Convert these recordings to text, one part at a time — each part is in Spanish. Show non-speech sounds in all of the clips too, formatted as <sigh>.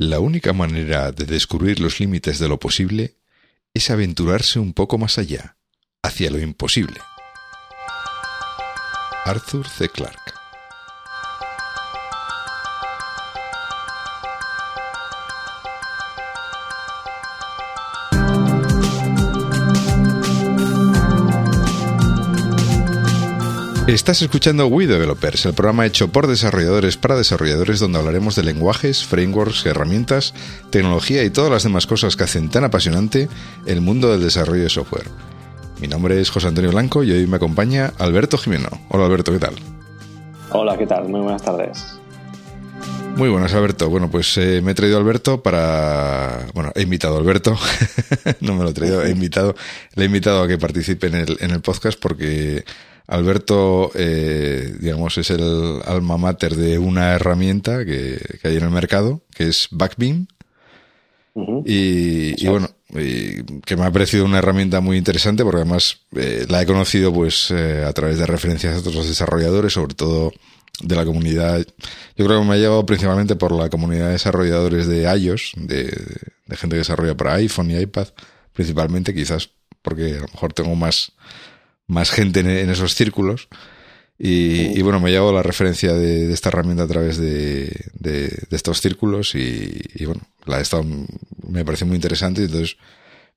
La única manera de descubrir los límites de lo posible es aventurarse un poco más allá, hacia lo imposible. Arthur C. Clarke Estás escuchando We Developers, el programa hecho por desarrolladores para desarrolladores donde hablaremos de lenguajes, frameworks, herramientas, tecnología y todas las demás cosas que hacen tan apasionante el mundo del desarrollo de software. Mi nombre es José Antonio Blanco y hoy me acompaña Alberto Jimeno. Hola Alberto, ¿qué tal? Hola, ¿qué tal? Muy buenas tardes. Muy buenas, Alberto. Bueno, pues eh, me he traído a Alberto para... Bueno, he invitado a Alberto. <laughs> no me lo he traído, he invitado. Le he invitado a que participe en el, en el podcast porque Alberto, eh, digamos, es el alma mater de una herramienta que, hay en el mercado, que es Backbeam. y, bueno, que me ha parecido una herramienta muy interesante porque además eh, la he conocido pues eh, a través de referencias de otros desarrolladores, sobre todo de la comunidad. Yo creo que me ha llegado principalmente por la comunidad de desarrolladores de iOS, de, de gente que desarrolla para iPhone y iPad, principalmente, quizás porque a lo mejor tengo más más gente en, esos círculos. Y, bueno, me llevo la referencia de, esta herramienta a través de, estos círculos y, bueno, la he estado, me pareció muy interesante. Entonces,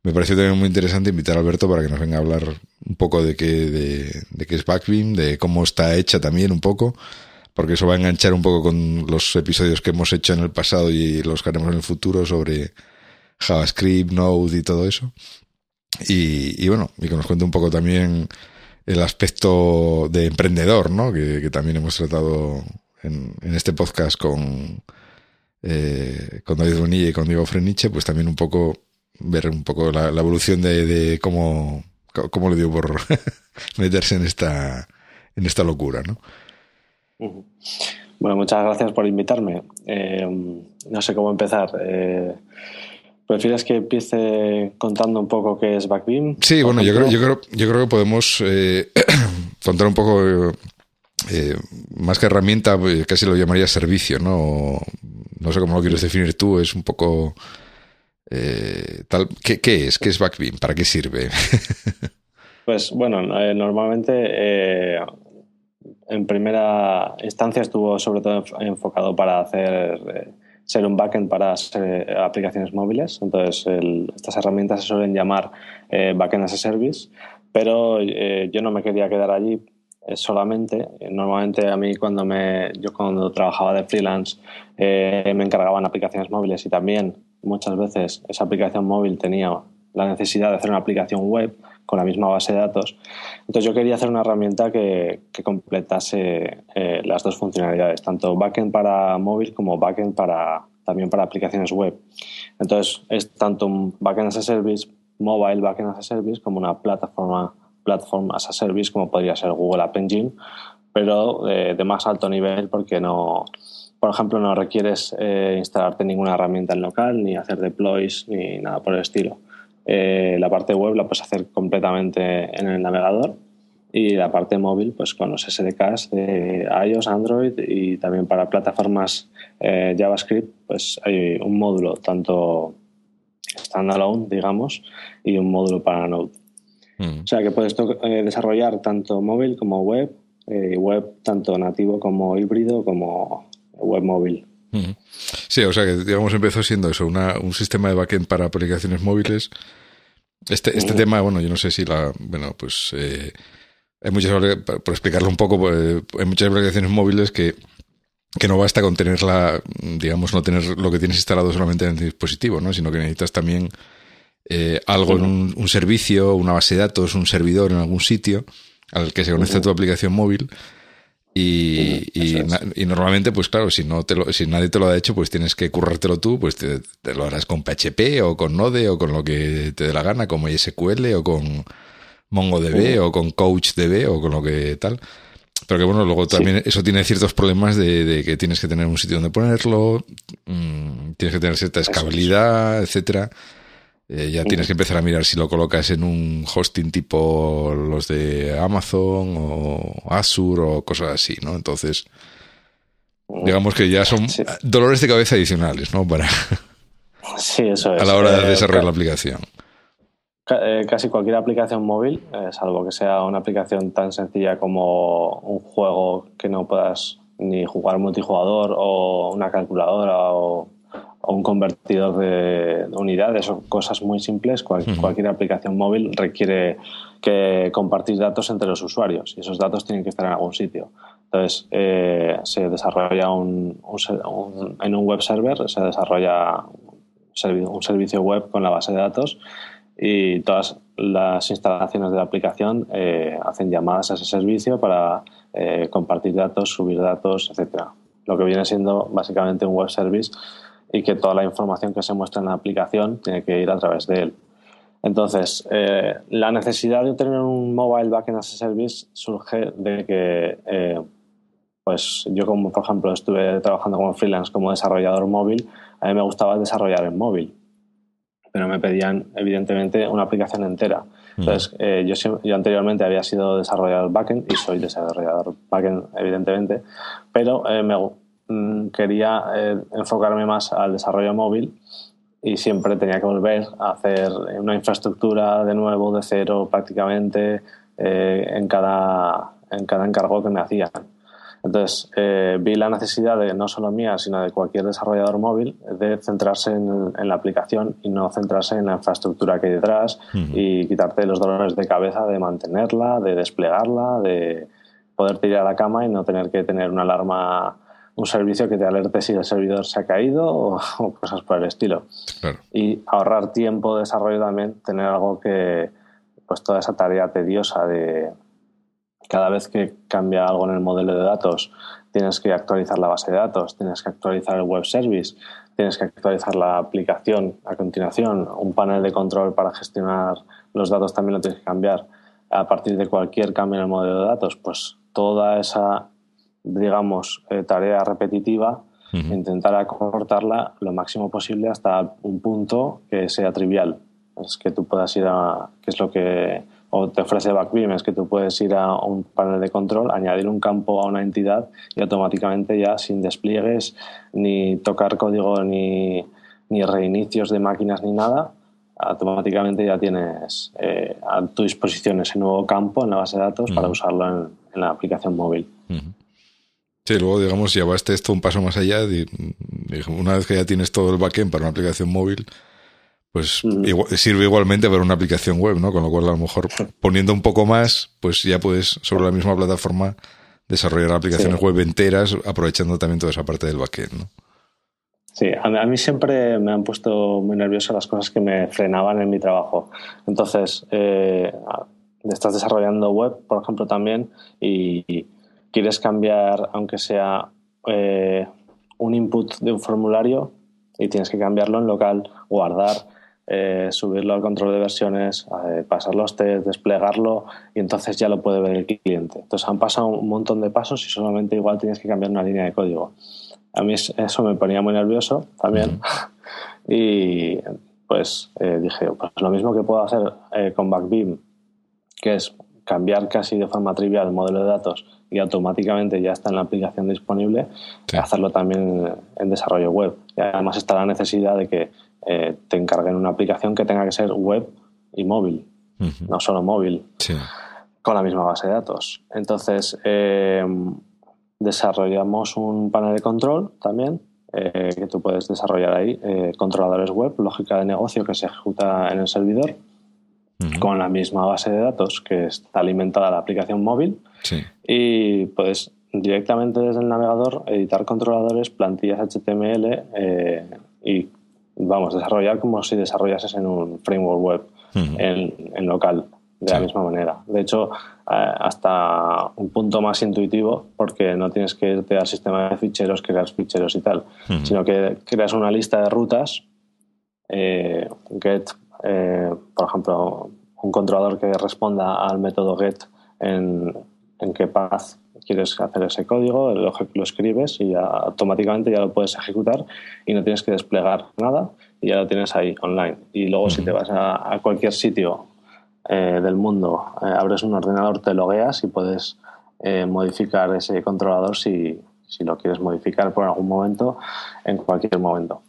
me pareció también muy interesante invitar a Alberto para que nos venga a hablar un poco de qué, de, qué es Backbeam, de cómo está hecha también un poco, porque eso va a enganchar un poco con los episodios que hemos hecho en el pasado y los que haremos en el futuro sobre JavaScript, Node y todo eso. Y, bueno, y que nos cuente un poco también el aspecto de emprendedor, ¿no? Que, también hemos tratado en, este podcast con, eh, con David Bonilla y con Diego Freniche, pues también un poco ver un poco la, evolución de, cómo, cómo le dio por <laughs> meterse en esta, en esta locura, ¿no? Bueno, muchas gracias por invitarme. Eh, no sé cómo empezar. Eh, ¿Prefieres que empiece contando un poco qué es Backbeam? Sí, bueno, yo creo, yo creo, yo creo que podemos eh, <clears throat> contar un poco, eh, más que herramienta, casi lo llamaría servicio, ¿no? No sé cómo lo quieres definir tú, es un poco... Eh, tal, ¿qué, ¿Qué es? ¿Qué es Backbeam? ¿Para qué sirve? <laughs> pues bueno, normalmente en primera instancia estuvo sobre todo enfocado para hacer ser un backend para aplicaciones móviles. Entonces, estas herramientas se suelen llamar eh, backend as a service, pero eh, yo no me quería quedar allí eh, solamente. Normalmente a mí cuando me, yo cuando trabajaba de freelance me encargaban aplicaciones móviles y también muchas veces esa aplicación móvil tenía la necesidad de hacer una aplicación web con la misma base de datos. Entonces yo quería hacer una herramienta que, completase eh, las dos funcionalidades, tanto backend para móvil como backend para, también para aplicaciones web. Entonces es tanto un backend as a service, mobile backend as a service, como una plataforma platform as a service, como podría ser Google App Engine, pero de, más alto nivel porque no, por ejemplo, no requieres eh, instalarte ninguna herramienta en local, ni hacer deploys, ni nada por el estilo. Eh, la parte web la puedes hacer completamente en el navegador y la parte móvil pues con los SDKs de iOS, Android y también para plataformas eh, JavaScript pues hay un módulo tanto standalone digamos y un módulo para Node. Mm. O sea que puedes eh, desarrollar tanto móvil como web, web tanto nativo como híbrido como web móvil. Sí, o sea que digamos empezó siendo eso, una, un sistema de backend para aplicaciones móviles. Este, este tema, bueno, yo no sé si la, bueno, pues eh, hay muchas, por explicarlo un poco, pues, hay muchas aplicaciones móviles que, que no basta con tenerla, digamos, no tener lo que tienes instalado solamente en el dispositivo, ¿no? Sino que necesitas también eh, algo en un, un, servicio, una base de datos, un servidor en algún sitio al que se conecta tu aplicación móvil y, y, normalmente, pues claro, si no te lo, si nadie te lo ha hecho, pues tienes que currártelo tú, pues te, lo harás con PHP o con Node o con lo que te dé la gana, como SQL o con MongoDB o con CouchDB o con lo que tal. Pero que bueno, luego también eso tiene ciertos problemas de, que tienes que tener un sitio donde ponerlo, mm, tienes que tener cierta escalabilidad, etcétera. Eh, ya tienes que empezar a mirar si lo colocas en un hosting tipo los de Amazon o Azure o cosas así, ¿no? Entonces, Digamos que ya son dolores de cabeza adicionales, ¿no? Para sí, eso es. a la hora de desarrollar la aplicación. Eh, casi cualquier aplicación móvil, eh, salvo que sea una aplicación tan sencilla como un juego que no puedas ni jugar multijugador o una calculadora o, un convertidor de unidades o cosas muy simples, cualquier aplicación móvil requiere que compartir datos entre los usuarios y esos datos tienen que estar en algún sitio. Entonces, eh, se desarrolla un, en un web server, se desarrolla un servicio web con la base de datos y todas las instalaciones de la aplicación eh, hacen llamadas a ese servicio para eh, compartir datos, subir datos, etcétera. Lo que viene siendo básicamente un web service y que toda la información que se muestra en la aplicación tiene que ir a través de él. Entonces, eh, la necesidad de tener un mobile backend as a service surge de que, pues yo como por ejemplo estuve trabajando como freelance como desarrollador móvil, a mí me gustaba desarrollar en móvil pero me pedían evidentemente una aplicación entera. Entonces, eh, yo, yo, anteriormente había sido desarrollador backend y soy desarrollador backend, evidentemente, pero eh, me mm, quería eh, enfocarme más al desarrollo móvil y siempre tenía que volver a hacer una infraestructura de nuevo, de cero prácticamente, en, cada, en cada encargo que me hacían. Entonces, eh, vi la necesidad de no solo mía, sino de cualquier desarrollador móvil, de centrarse en, la aplicación y no centrarse en la infraestructura que hay detrás y quitarte los dolores de cabeza de mantenerla, de desplegarla, de poder tirar a la cama y no tener que tener una alarma, un servicio que te alerte si el servidor se ha caído o, <laughs> cosas por el estilo. Y ahorrar tiempo de desarrollo también, tener algo que, pues toda esa tarea tediosa de cada vez que cambia algo en el modelo de datos, tienes que actualizar la base de datos, tienes que actualizar el web service, tienes que actualizar la aplicación a continuación, un panel de control para gestionar los datos también lo tienes que cambiar a partir de cualquier cambio en el modelo de datos, pues toda esa, digamos, eh, tarea repetitiva, intentar acortarla lo máximo posible hasta un punto que sea trivial. Es que tú puedas ir a, que es lo que o te ofrece Backbeam es que tú puedes ir a un panel de control, añadir un campo a una entidad y automáticamente ya sin despliegues, ni tocar código, ni, ni reinicios de máquinas, ni nada, automáticamente ya tienes eh, a tu disposición ese nuevo campo en la base de datos para usarlo en, la aplicación móvil. Sí, luego, digamos, llevaste esto un paso más allá. una vez que ya tienes todo el backend para una aplicación móvil, pues sirve igualmente para una aplicación web, ¿no? Con lo cual, a lo mejor poniendo un poco más, pues ya puedes sobre la misma plataforma desarrollar aplicaciones web enteras, aprovechando también toda esa parte del backend, ¿no? Sí, a mí, siempre me han puesto muy nervioso las cosas que me frenaban en mi trabajo. Entonces, eh, estás desarrollando web, por ejemplo, también, y quieres cambiar, aunque sea eh, un input de un formulario, y tienes que cambiarlo en local, guardar eh, subirlo al control de versiones, eh, pasar los test, desplegarlo y entonces ya lo puede ver el cliente. Entonces han pasado un montón de pasos y solamente igual tienes que cambiar una línea de código. A mí eso me ponía muy nervioso también <laughs> y pues eh, dije, pues lo mismo que puedo hacer con Backbeam, que es cambiar casi de forma trivial el modelo de datos y automáticamente ya está en la aplicación disponible, hacerlo también en desarrollo web. Y además está la necesidad de que eh, te encarguen una aplicación que tenga que ser web y móvil, no solo móvil, con la misma base de datos. Entonces, eh, desarrollamos un panel de control también, eh, que tú puedes desarrollar ahí, controladores web, lógica de negocio que se ejecuta en el servidor, con la misma base de datos que está alimentada la aplicación móvil. Y puedes directamente desde el navegador editar controladores, plantillas HTML y vamos, desarrollar como si desarrollases en un framework web, en, local, de la misma manera. De hecho, eh, hasta un punto más intuitivo, porque no tienes que irte al sistema de ficheros, crear ficheros y tal, sino que creas una lista de rutas, eh, get, eh, por ejemplo, un controlador que responda al método get en, en qué path quieres hacer ese código, lo, lo escribes y automáticamente ya lo puedes ejecutar y no tienes que desplegar nada y ya lo tienes ahí online. Y luego si te vas a, cualquier sitio eh, del mundo, eh, abres un ordenador, te logueas y puedes eh, modificar ese controlador si, si lo quieres modificar por algún momento, en cualquier momento.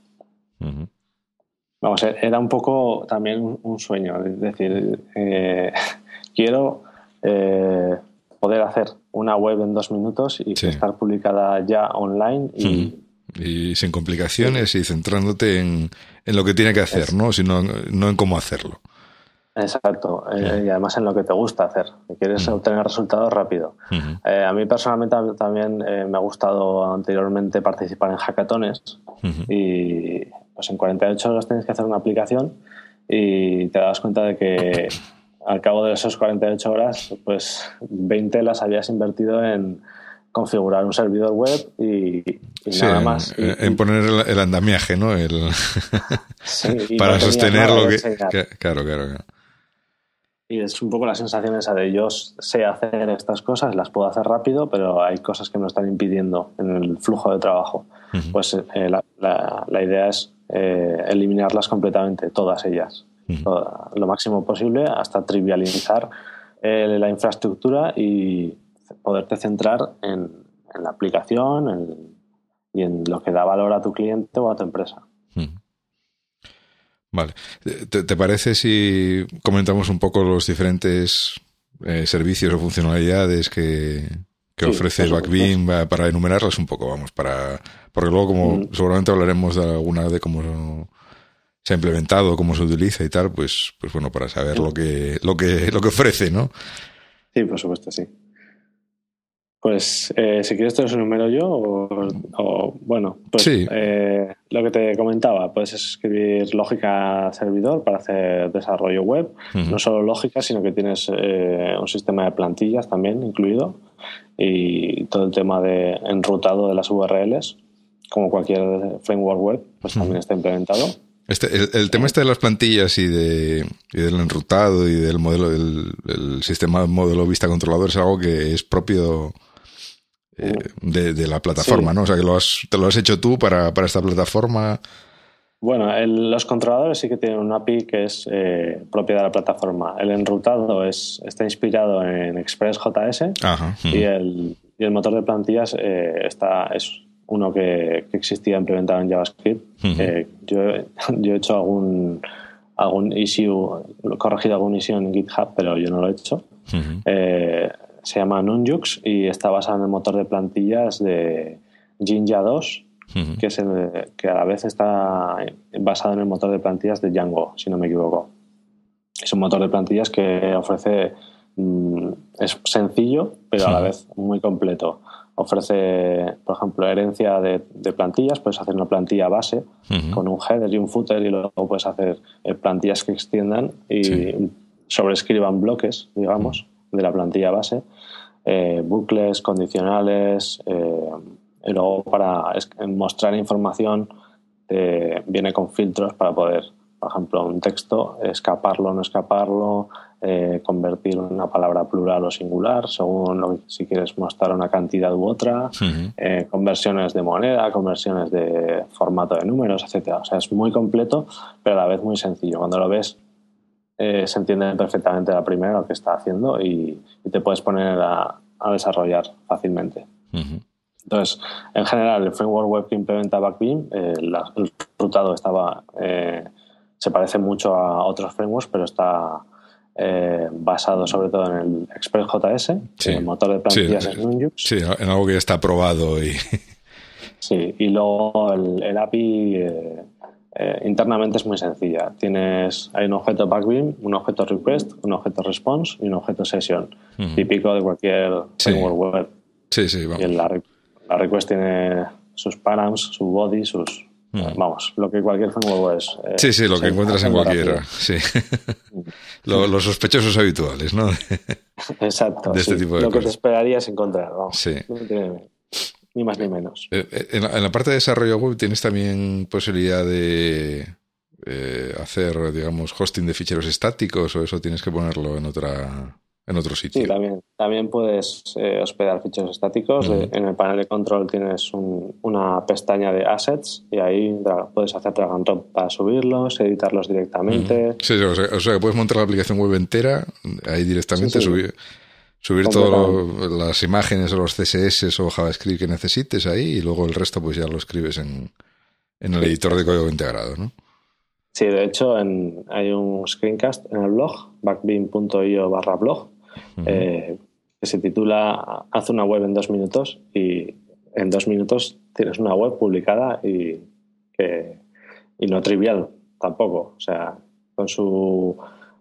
Vamos, era un poco también un sueño, es decir, eh, <laughs> quiero eh, poder hacer una web en dos minutos y estar publicada ya online y, y sin complicaciones y centrándote en, lo que tiene que hacer, ¿no? Sino no en cómo hacerlo. Exacto, eh, y además en lo que te gusta hacer, que quieres obtener resultados rápido. Eh, a mí personalmente también eh, me ha gustado anteriormente participar en hackatones y pues en 48 horas tienes que hacer una aplicación y te das cuenta de que al cabo de esas 48 horas, pues 20 las habías invertido en, configurar un servidor web y, nada más. en poner el, andamiaje, ¿no? El <laughs> <laughs> para sostener lo que... Claro, claro, claro. Y es un poco la sensación esa de yo sé hacer estas cosas, las puedo hacer rápido, pero hay cosas que me están impidiendo en el flujo de trabajo. Pues eh, la, idea es eh, eliminarlas completamente, todas ellas, lo máximo posible, hasta trivializar eh, la infraestructura y poderte centrar en, la aplicación y en lo que da valor a tu cliente o a tu empresa. Vale. ¿Te, parece si comentamos un poco los diferentes eh, servicios o funcionalidades que, ofrece Backbeam para enumerarlas un poco? Vamos, para porque luego como mm. seguramente hablaremos de alguna de cómo se ha implementado, cómo se utiliza y tal, pues, pues bueno, para saber lo que, lo que, lo que ofrece, ¿no? Sí, por supuesto, sí. Pues eh, si quieres te los enumero yo o, bueno, pues eh, lo que te comentaba, puedes escribir lógica servidor para hacer desarrollo web, no solo lógica, sino que tienes eh, un sistema de plantillas también incluido y todo el tema de enrutado de las URLs, como cualquier framework web, pues también está implementado. Este, el, tema este de las plantillas y, de, del enrutado y del modelo del sistema modelo vista controlador es algo que es propio eh, de, la plataforma, ¿no? O sea, que lo has, te lo has hecho tú para, esta plataforma. Bueno, los controladores sí que tienen un API que es eh, propia de la plataforma. El enrutado es, está inspirado en Express.js y, el, y el motor de plantillas eh, está, es uno que, existía implementado en JavaScript. yo, yo he hecho algún, algún issue, corregido algún issue en GitHub, pero yo no lo he hecho se llama Nunjux y está basado en el motor de plantillas de Jinja 2, que, es que a la vez está basado en el motor de plantillas de Django, si no me equivoco. Es un motor de plantillas que ofrece, mm, es sencillo, pero a la vez muy completo. Ofrece, por ejemplo, herencia de, plantillas, puedes hacer una plantilla base con un header y un footer y luego puedes hacer eh, plantillas que extiendan y sobrescriban bloques, digamos de la plantilla base, eh, bucles, condicionales, eh, y luego para mostrar información eh, viene con filtros para poder, por ejemplo, un texto, escaparlo o no escaparlo, convertir una palabra plural o singular, según lo, si quieres mostrar una cantidad u otra, conversiones de moneda, conversiones de formato de números, etcétera. O sea, es muy completo, pero a la vez muy sencillo. Cuando lo ves eh, se entiende perfectamente la primera lo que está haciendo y, te puedes poner a, desarrollar fácilmente. Entonces, en general, el framework web que implementa Backbeam, eh, el rutado estaba, eh, se parece mucho a otros frameworks, pero está basado sobre todo en el Express.js, el motor de plantillas en Nunjux. Sí, en algo que ya está probado. Y... <laughs> Sí, y luego el, el API eh, internamente es muy sencilla. Tienes, hay un objeto backbeam, un objeto request, un objeto response y un objeto session, típico de cualquier framework web. Sí, sí, vamos. Y la, request tiene sus params, su body, sus... Vamos, lo que cualquier framework web es. Eh, sí, sí, lo que encuentras en cualquiera. Sí. <laughs> los sospechosos habituales, ¿no? <laughs> Exacto. De este tipo de lo que te esperarías encontrar, vamos. Sí ni más ni menos. Eh, eh, en la, parte de desarrollo web tienes también posibilidad de eh, hacer, digamos, hosting de ficheros estáticos o eso tienes que ponerlo en otra en otro sitio. Sí, también, también puedes hospedar ficheros estáticos. en el panel de control tienes una pestaña de assets y ahí puedes hacer drag and drop para subirlos, editarlos directamente. Sí, o sea, que puedes montar la aplicación web entera ahí directamente, subir Subir todas las imágenes o los CSS o JavaScript que necesites ahí y luego el resto pues ya lo escribes en, en el editor de código integrado, ¿no? Sí, de hecho en, hay un screencast en el blog, backbeam.io barra blog, eh, que se titula Haz una web en dos minutos y en dos minutos tienes una web publicada y, que, y no trivial tampoco. O sea, con su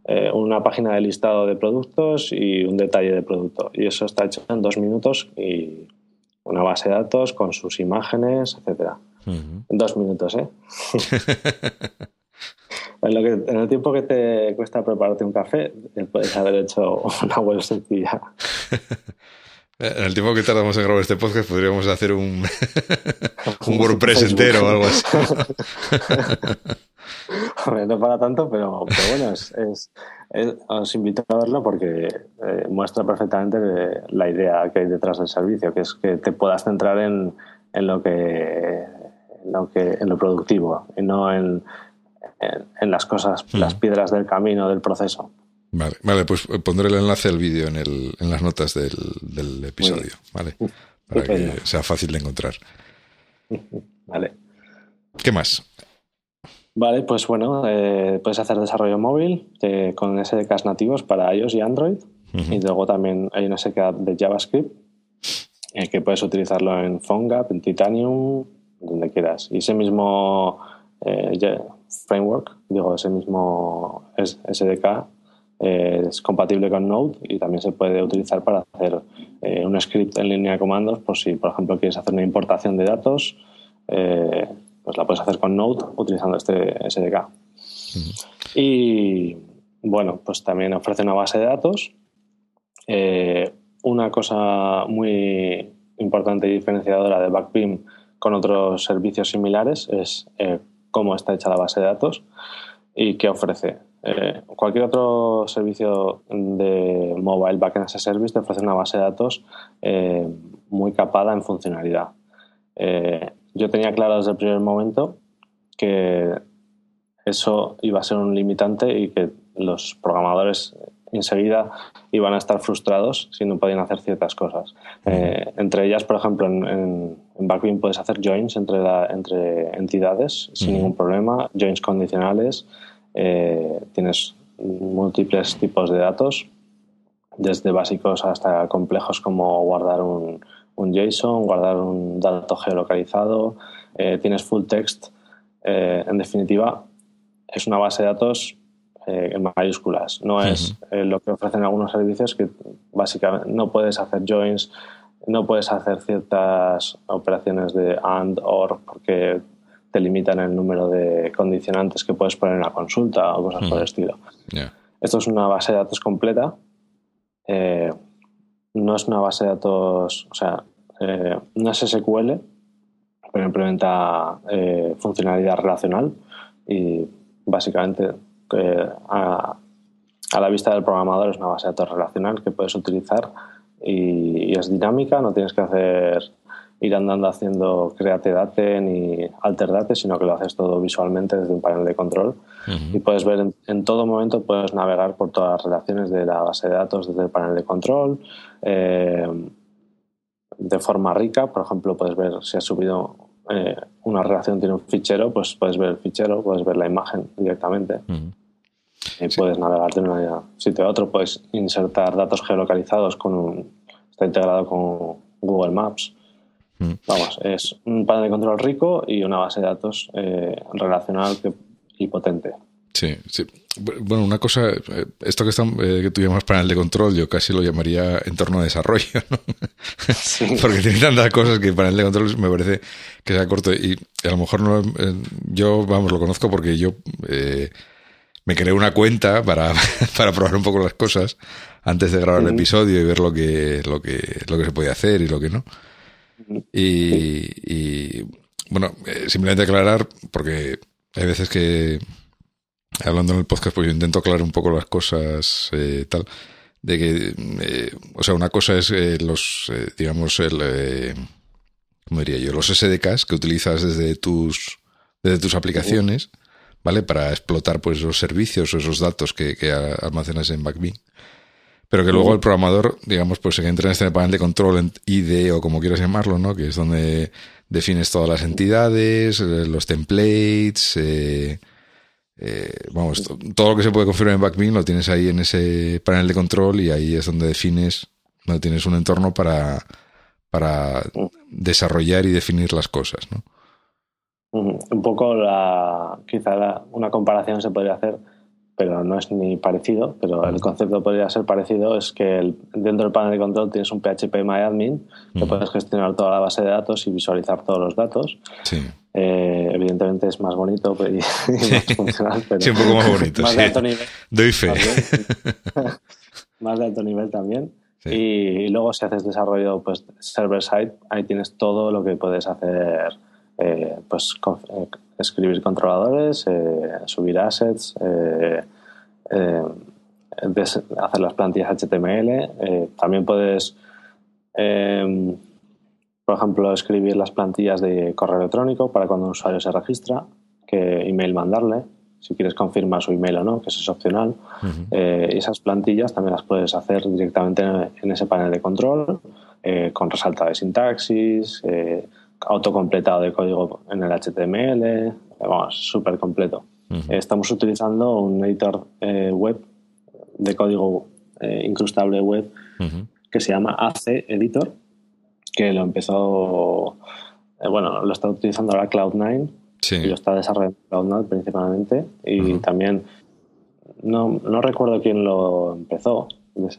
eh, una página de listado de productos y un detalle de producto. Y eso está hecho en dos minutos y una base de datos con sus imágenes, etcétera. En dos minutos, ¿eh? <laughs> en, lo que, en el tiempo que te cuesta prepararte un café, puedes haber hecho <laughs> una web sencilla. <laughs> En el tiempo que tardamos en grabar este podcast podríamos hacer un, <laughs> un WordPress entero o algo así. no para tanto, pero, bueno, es, os invito a verlo porque eh, muestra perfectamente la idea que hay detrás del servicio, que es que te puedas centrar en, en lo que en lo que en lo productivo y no en, en, las cosas, mm. las piedras del camino del proceso. Vale, vale, pues pondré el enlace al vídeo en, el, en las notas del, del episodio, ¿vale? Para que sea fácil de encontrar. <laughs> Vale. ¿Qué más? Vale, pues bueno, eh, puedes hacer desarrollo móvil eh, con SDKs nativos para iOS y Android. Y luego también hay un SDK de JavaScript eh, que puedes utilizarlo en PhoneGap, en Titanium, donde quieras. Y ese mismo framework, digo, ese mismo SDK es compatible con Node y también se puede utilizar para hacer un script en línea de comandos por si, por ejemplo, quieres hacer una importación de datos pues la puedes hacer con Node utilizando este SDK. Y bueno, pues también ofrece una base de datos. Eh, una cosa muy importante y diferenciadora de Backbeam con otros servicios similares es eh, cómo está hecha la base de datos y qué ofrece. Eh, cualquier otro servicio de mobile backend as a service te ofrece una base de datos muy capada en funcionalidad yo tenía claro desde el primer momento que eso iba a ser un limitante y que los programadores enseguida iban a estar frustrados si no podían hacer ciertas cosas. Eh, entre ellas, por ejemplo, en, en, Backbeam puedes hacer joins entre, entre entidades sin ningún problema, joins condicionales, eh, tienes múltiples tipos de datos, desde básicos hasta complejos como guardar un, un JSON, guardar un dato geolocalizado, eh, tienes full text. Eh, en definitiva, es una base de datos eh, en mayúsculas. No es lo que ofrecen algunos servicios que básicamente no puedes hacer joins, no puedes hacer ciertas operaciones de AND, OR, porque te limitan el número de condicionantes que puedes poner en la consulta o cosas por el estilo. Esto es una base de datos completa no es una base de datos, o sea, eh, no es SQL, pero implementa eh, funcionalidad relacional y básicamente a, la vista del programador es una base de datos relacional que puedes utilizar y, es dinámica, no tienes que hacer ir andando haciendo create date ni alter date, sino que lo haces todo visualmente desde un panel de control y puedes ver en, todo momento, puedes navegar por todas las relaciones de la base de datos desde el panel de control eh, de forma rica. Por ejemplo, puedes ver si has subido eh, una relación, tiene un fichero, pues puedes ver el fichero, puedes ver la imagen directamente. Y puedes navegar de un sitio a otro, puedes insertar datos geolocalizados con un, está integrado con Google Maps. Vamos, es un panel de control rico y una base de datos eh, relacional que y potente. Sí, sí. Bueno, una cosa, eh, esto que, están, eh, que tú llamas panel de control, yo casi lo llamaría entorno de desarrollo, ¿no? <laughs> <laughs> Porque tiene tantas cosas que panel de control me parece que sea corto. Y a lo mejor no, eh, yo, vamos, lo conozco porque yo me creé una cuenta para, <laughs> para probar un poco las cosas antes de grabar el episodio y ver lo que, lo que, lo que se podía hacer y lo que no. Y, y bueno, simplemente aclarar, porque hay veces que, hablando en el podcast, pues yo intento aclarar un poco las cosas, eh, tal, de que, eh, o sea, una cosa es eh, los, digamos, el, ¿cómo diría yo? Los SDKs que utilizas desde tus, desde tus aplicaciones, ¿vale? Para explotar, pues, esos servicios o esos datos que, que almacenas en Backbeam. Pero que luego el programador, digamos, pues que entra en este panel de control, ID o como quieras llamarlo, ¿no? Que es donde defines todas las entidades, eh, los templates, eh, eh, vamos, todo lo que se puede configurar en Backbeam lo tienes ahí en ese panel de control y ahí es donde defines, donde tienes un entorno para, para desarrollar y definir las cosas, ¿no? Un poco la, quizá una comparación se podría hacer, pero no es ni parecido, pero el concepto podría ser parecido, es que dentro del panel de control tienes un PHP MyAdmin que puedes gestionar toda la base de datos y visualizar todos los datos. Sí. Eh, evidentemente es más bonito y, <laughs> más <laughs> funcional, pero sí, un poco más bonito. <laughs> más de alto nivel. Doy fe. más de alto nivel también. Sí. Y, luego si haces desarrollo pues server side, ahí tienes todo lo que puedes hacer eh, pues con, eh, escribir controladores, eh, subir assets, hacer las plantillas HTML. también puedes, por ejemplo, escribir las plantillas de correo electrónico para cuando un usuario se registra, qué email mandarle, si quieres confirmar su email o no, que eso es opcional. Uh -huh. esas plantillas también las puedes hacer directamente en, en ese panel de control, con resalta de sintaxis autocompletado de código en el HTML, vamos, súper completo. Uh -huh. Estamos utilizando un editor eh, web de código eh, incrustable web uh -huh. que se llama AC Editor, que lo empezó, eh, bueno, lo está utilizando ahora Cloud9 sí. y lo está desarrollando Cloud9 principalmente y uh -huh. también no, no recuerdo quién lo empezó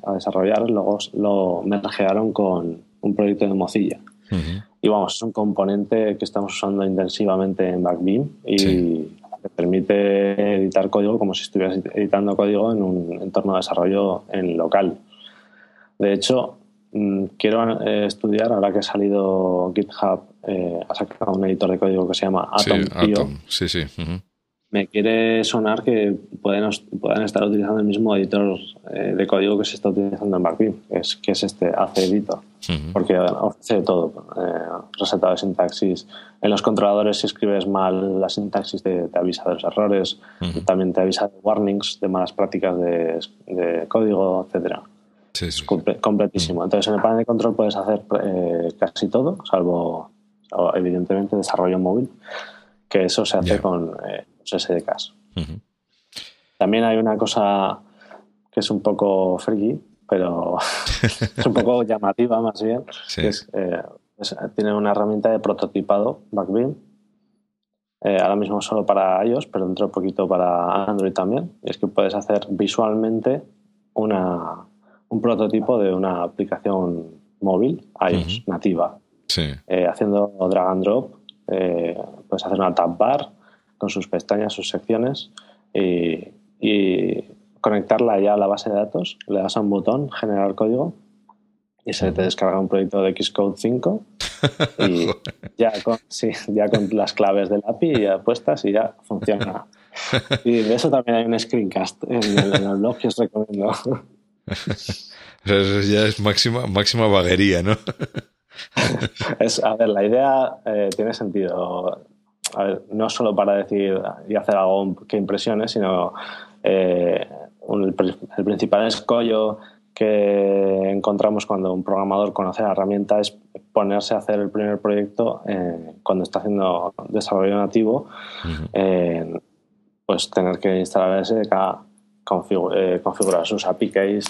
a desarrollar, luego lo mergearon con un proyecto de Mozilla. Y vamos, es un componente que estamos usando intensivamente en Backbeam y sí. te permite editar código como si estuvieras editando código en un entorno de desarrollo en local. De hecho, mmm, quiero eh, estudiar, ahora que ha salido GitHub, eh, ha sacado un editor de código que se llama Atom. Sí, Atom. sí, sí. Uh -huh. Me quiere sonar que pueden, pueden estar utilizando el mismo editor eh, de código que se está utilizando en Backbeam, que es, que es este AC Editor. Uh -huh. Porque ofrece todo, eh, resetado de sintaxis. En los controladores, si escribes mal la sintaxis, te, te avisa de los errores. Uh -huh. También te avisa de warnings, de malas prácticas de, de código, etc. Sí, sí. Es comple completísimo. Uh -huh. Entonces, en el panel de control puedes hacer eh, casi todo, salvo, evidentemente, desarrollo móvil, que eso se hace yeah. con eh, los SDKs. Uh -huh. También hay una cosa que es un poco friki, pero <laughs> es un poco llamativa más bien. Sí. Que es, eh, es, tiene una herramienta de prototipado, Backbeam. Eh, ahora mismo solo para iOS, pero dentro de poquito para Android también. Y es que puedes hacer visualmente una, un prototipo de una aplicación móvil iOS uh -huh. nativa. Sí. Eh, haciendo drag and drop, eh, puedes hacer una tab bar con sus pestañas, sus secciones y, y conectarla ya a la base de datos, le das a un botón, generar código, y se te descarga un proyecto de Xcode 5 y <laughs> ya con, sí, ya con las claves del API ya puestas y ya funciona. <laughs> Y de eso también hay un screencast en el, en el blog que os recomiendo. <laughs> Eso ya es máxima, máxima vaguería, ¿no? Es, a ver, la idea eh, tiene sentido. A ver, no solo para decir y hacer algo que impresione, sino eh, un, el, el, principal escollo que encontramos cuando un programador conoce la herramienta es ponerse a hacer el primer proyecto eh, cuando está haciendo desarrollo nativo, uh -huh. eh, pues tener que instalar SDK, config eh, configurar sus API keys,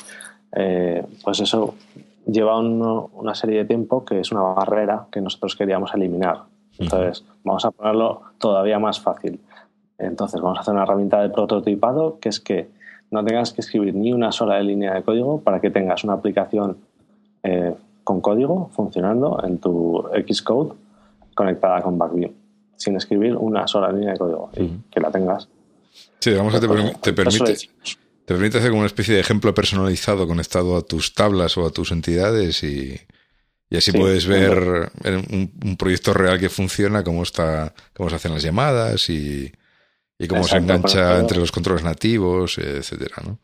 pues eso lleva un, una serie de tiempo que es una barrera que nosotros queríamos eliminar. Entonces, vamos a ponerlo todavía más fácil. Entonces, vamos a hacer una herramienta de prototipado que es que no tengas que escribir ni una sola línea de código para que tengas una aplicación eh, con código funcionando en tu Xcode conectada con Backbeam, sin escribir una sola línea de código y uh -huh. que la tengas. Sí, digamos que te, permi te permite, te permite hacer como una especie de ejemplo personalizado conectado a tus tablas o a tus entidades y, y así sí, puedes ver un, un, proyecto real que funciona, cómo está, cómo se hacen las llamadas y, y cómo Exacto, se engancha entre los controles nativos, etcétera, ¿no?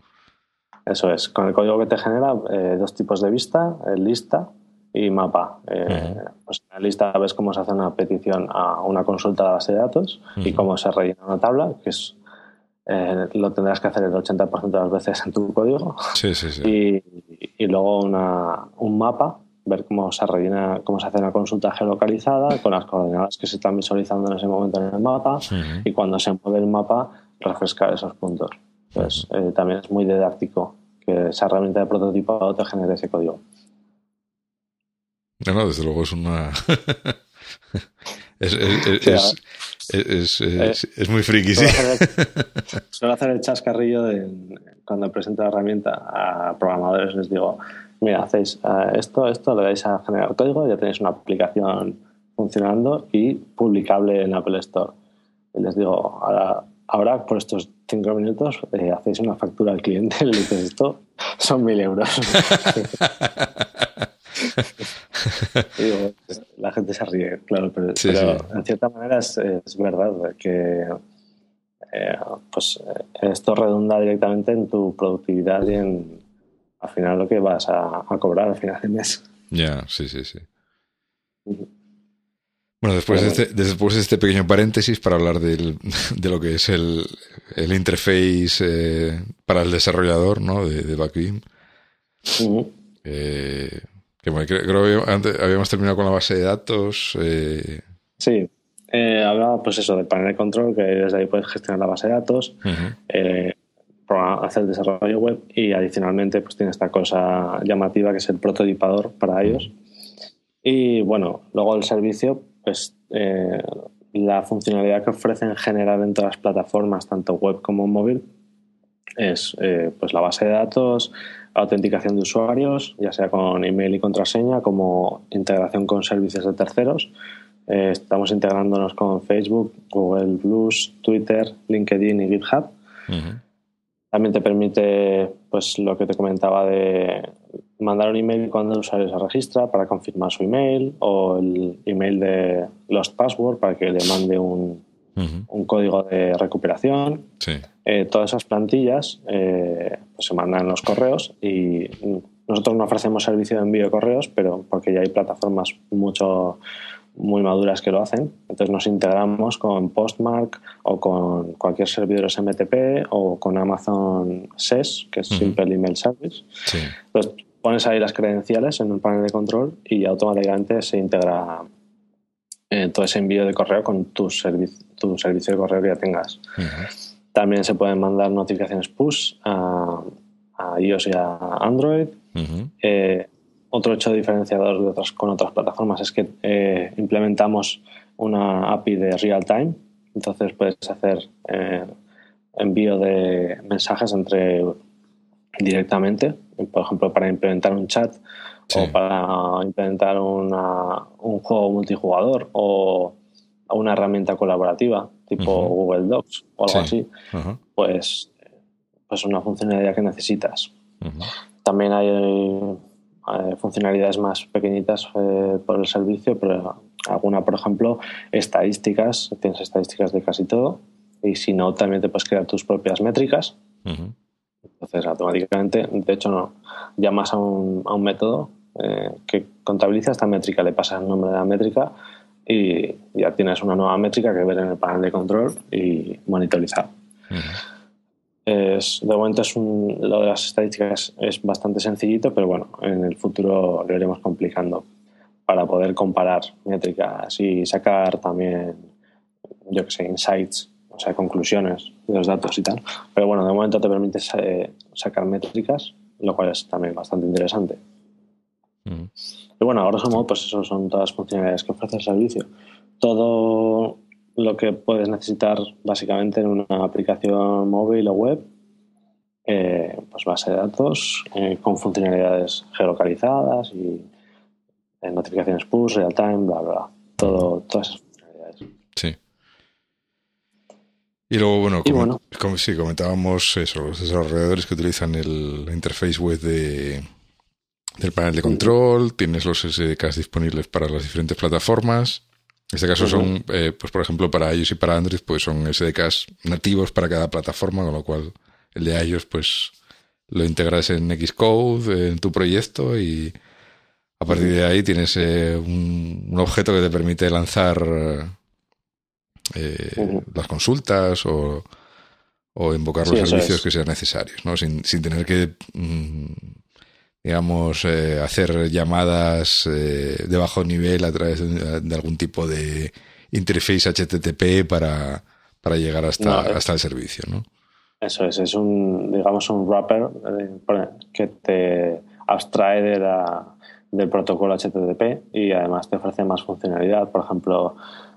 Eso es. Con el código que te genera, eh, dos tipos de vista, eh, lista y mapa. Eh, uh -huh. pues en la lista ves cómo se hace una petición a una consulta de la base de datos uh -huh. y cómo se rellena una tabla, que es eh, lo tendrás que hacer el 80% de las veces en tu código. Sí, sí, sí. Y, y luego una, un mapa, ver cómo se rellena, cómo se hace una consulta geolocalizada con las coordenadas que se están visualizando en ese momento en el mapa y cuando se mueve el mapa refrescar esos puntos. Pues también es muy didáctico que esa herramienta de prototipado te genere ese código. No, no, desde luego es una... <laughs> es, es, es, es, es, muy friki, sí. Suelo <laughs> hacer el chascarrillo de, cuando presento la herramienta a programadores, les digo, mira, hacéis eh, esto, esto, le dais a generar código, ya tenéis una aplicación funcionando y publicable en Apple Store. Y les digo, ahora, ahora por estos cinco minutos eh, hacéis una factura al cliente y le dices, esto son mil euros. <laughs> la gente se ríe, claro, pero, en cierta manera es, verdad que eh, pues esto redunda directamente en tu productividad y en al final lo que vas a, cobrar al final del mes. Ya, sí, sí, sí. Bueno, después, de este, después de este pequeño paréntesis para hablar del, de lo que es el, el interface eh, para el desarrollador ¿no? de, de Backbeam. eh, que creo que antes habíamos terminado con la base de datos. Eh... Sí, hablaba pues eso del panel de control, que desde ahí puedes gestionar la base de datos, hacer desarrollo web y adicionalmente pues tiene esta cosa llamativa que es el prototipador para ellos. Y bueno, luego el servicio, pues eh, la funcionalidad que ofrece en general en todas las plataformas, tanto web como móvil, es eh, pues la base de datos, autenticación de usuarios, ya sea con email y contraseña, como integración con servicios de terceros. Eh, estamos integrándonos con Facebook, Google Plus, Twitter, LinkedIn y GitHub. También te permite, pues lo que te comentaba de mandar un email cuando el usuario se registra para confirmar su email o el email de Lost Password para que le mande un, un código de recuperación. Eh, todas esas plantillas eh, pues se mandan en los correos y nosotros no ofrecemos servicio de envío de correos, pero porque ya hay plataformas mucho muy maduras que lo hacen. Entonces nos integramos con Postmark o con cualquier servidor SMTP o con Amazon SES, que es Simple Email Service. Entonces pones ahí las credenciales en un panel de control y automáticamente se integra eh, todo ese envío de correo con tu, tu servicio de correo que ya tengas. También se pueden mandar notificaciones push a, iOS y a Android. Eh, otro hecho diferenciador de otras, con otras plataformas es que eh, implementamos una API de real time. Entonces puedes hacer envío de mensajes entre directamente, por ejemplo, para implementar un chat o para implementar una, un juego multijugador o una herramienta colaborativa tipo Google Docs o algo así, pues, pues una funcionalidad que necesitas. También hay, funcionalidades más pequeñitas eh, por el servicio, pero alguna, por ejemplo, estadísticas, tienes estadísticas de casi todo, y si no, también te puedes crear tus propias métricas. Entonces, automáticamente, de hecho, no, llamas a un, a un método eh, que contabiliza esta métrica, le pasas el nombre de la métrica y ya tienes una nueva métrica que ver en el panel de control y monitorizar. Es, de momento es lo de las estadísticas es bastante sencillito, pero bueno, en el futuro lo iremos complicando para poder comparar métricas y sacar también, yo que sé, insights, o sea, conclusiones de los datos y tal. Pero bueno, de momento te permite eh, sacar métricas, lo cual es también bastante interesante. Y bueno, ahora somos, pues eso son todas las funcionalidades que ofrece el servicio. Todo lo que puedes necesitar básicamente en una aplicación móvil o web, eh, pues base de datos eh, con funcionalidades geolocalizadas y eh, notificaciones push, real time, bla, bla, bla. Todo, todas esas funcionalidades. Sí. Y luego, bueno, como, sí, comentábamos eso, los desarrolladores que utilizan el, interface web de, del panel de control, tienes los SDKs disponibles para las diferentes plataformas. En este caso son, eh, pues por ejemplo, para iOS y para Android, pues son SDKs nativos para cada plataforma, con lo cual el de iOS, pues lo integras en Xcode, en tu proyecto y a partir de ahí tienes eh, un, objeto que te permite lanzar eh, las consultas o, invocar los servicios que sean necesarios, ¿no? Sin, sin tener que mm, digamos, eh, hacer llamadas eh, de bajo nivel a través de, algún tipo de interface HTTP para, para llegar hasta, hasta el servicio, ¿no? Eso es, es un, digamos, un wrapper que te abstrae de la, del protocolo HTTP y además te ofrece más funcionalidad. Por ejemplo,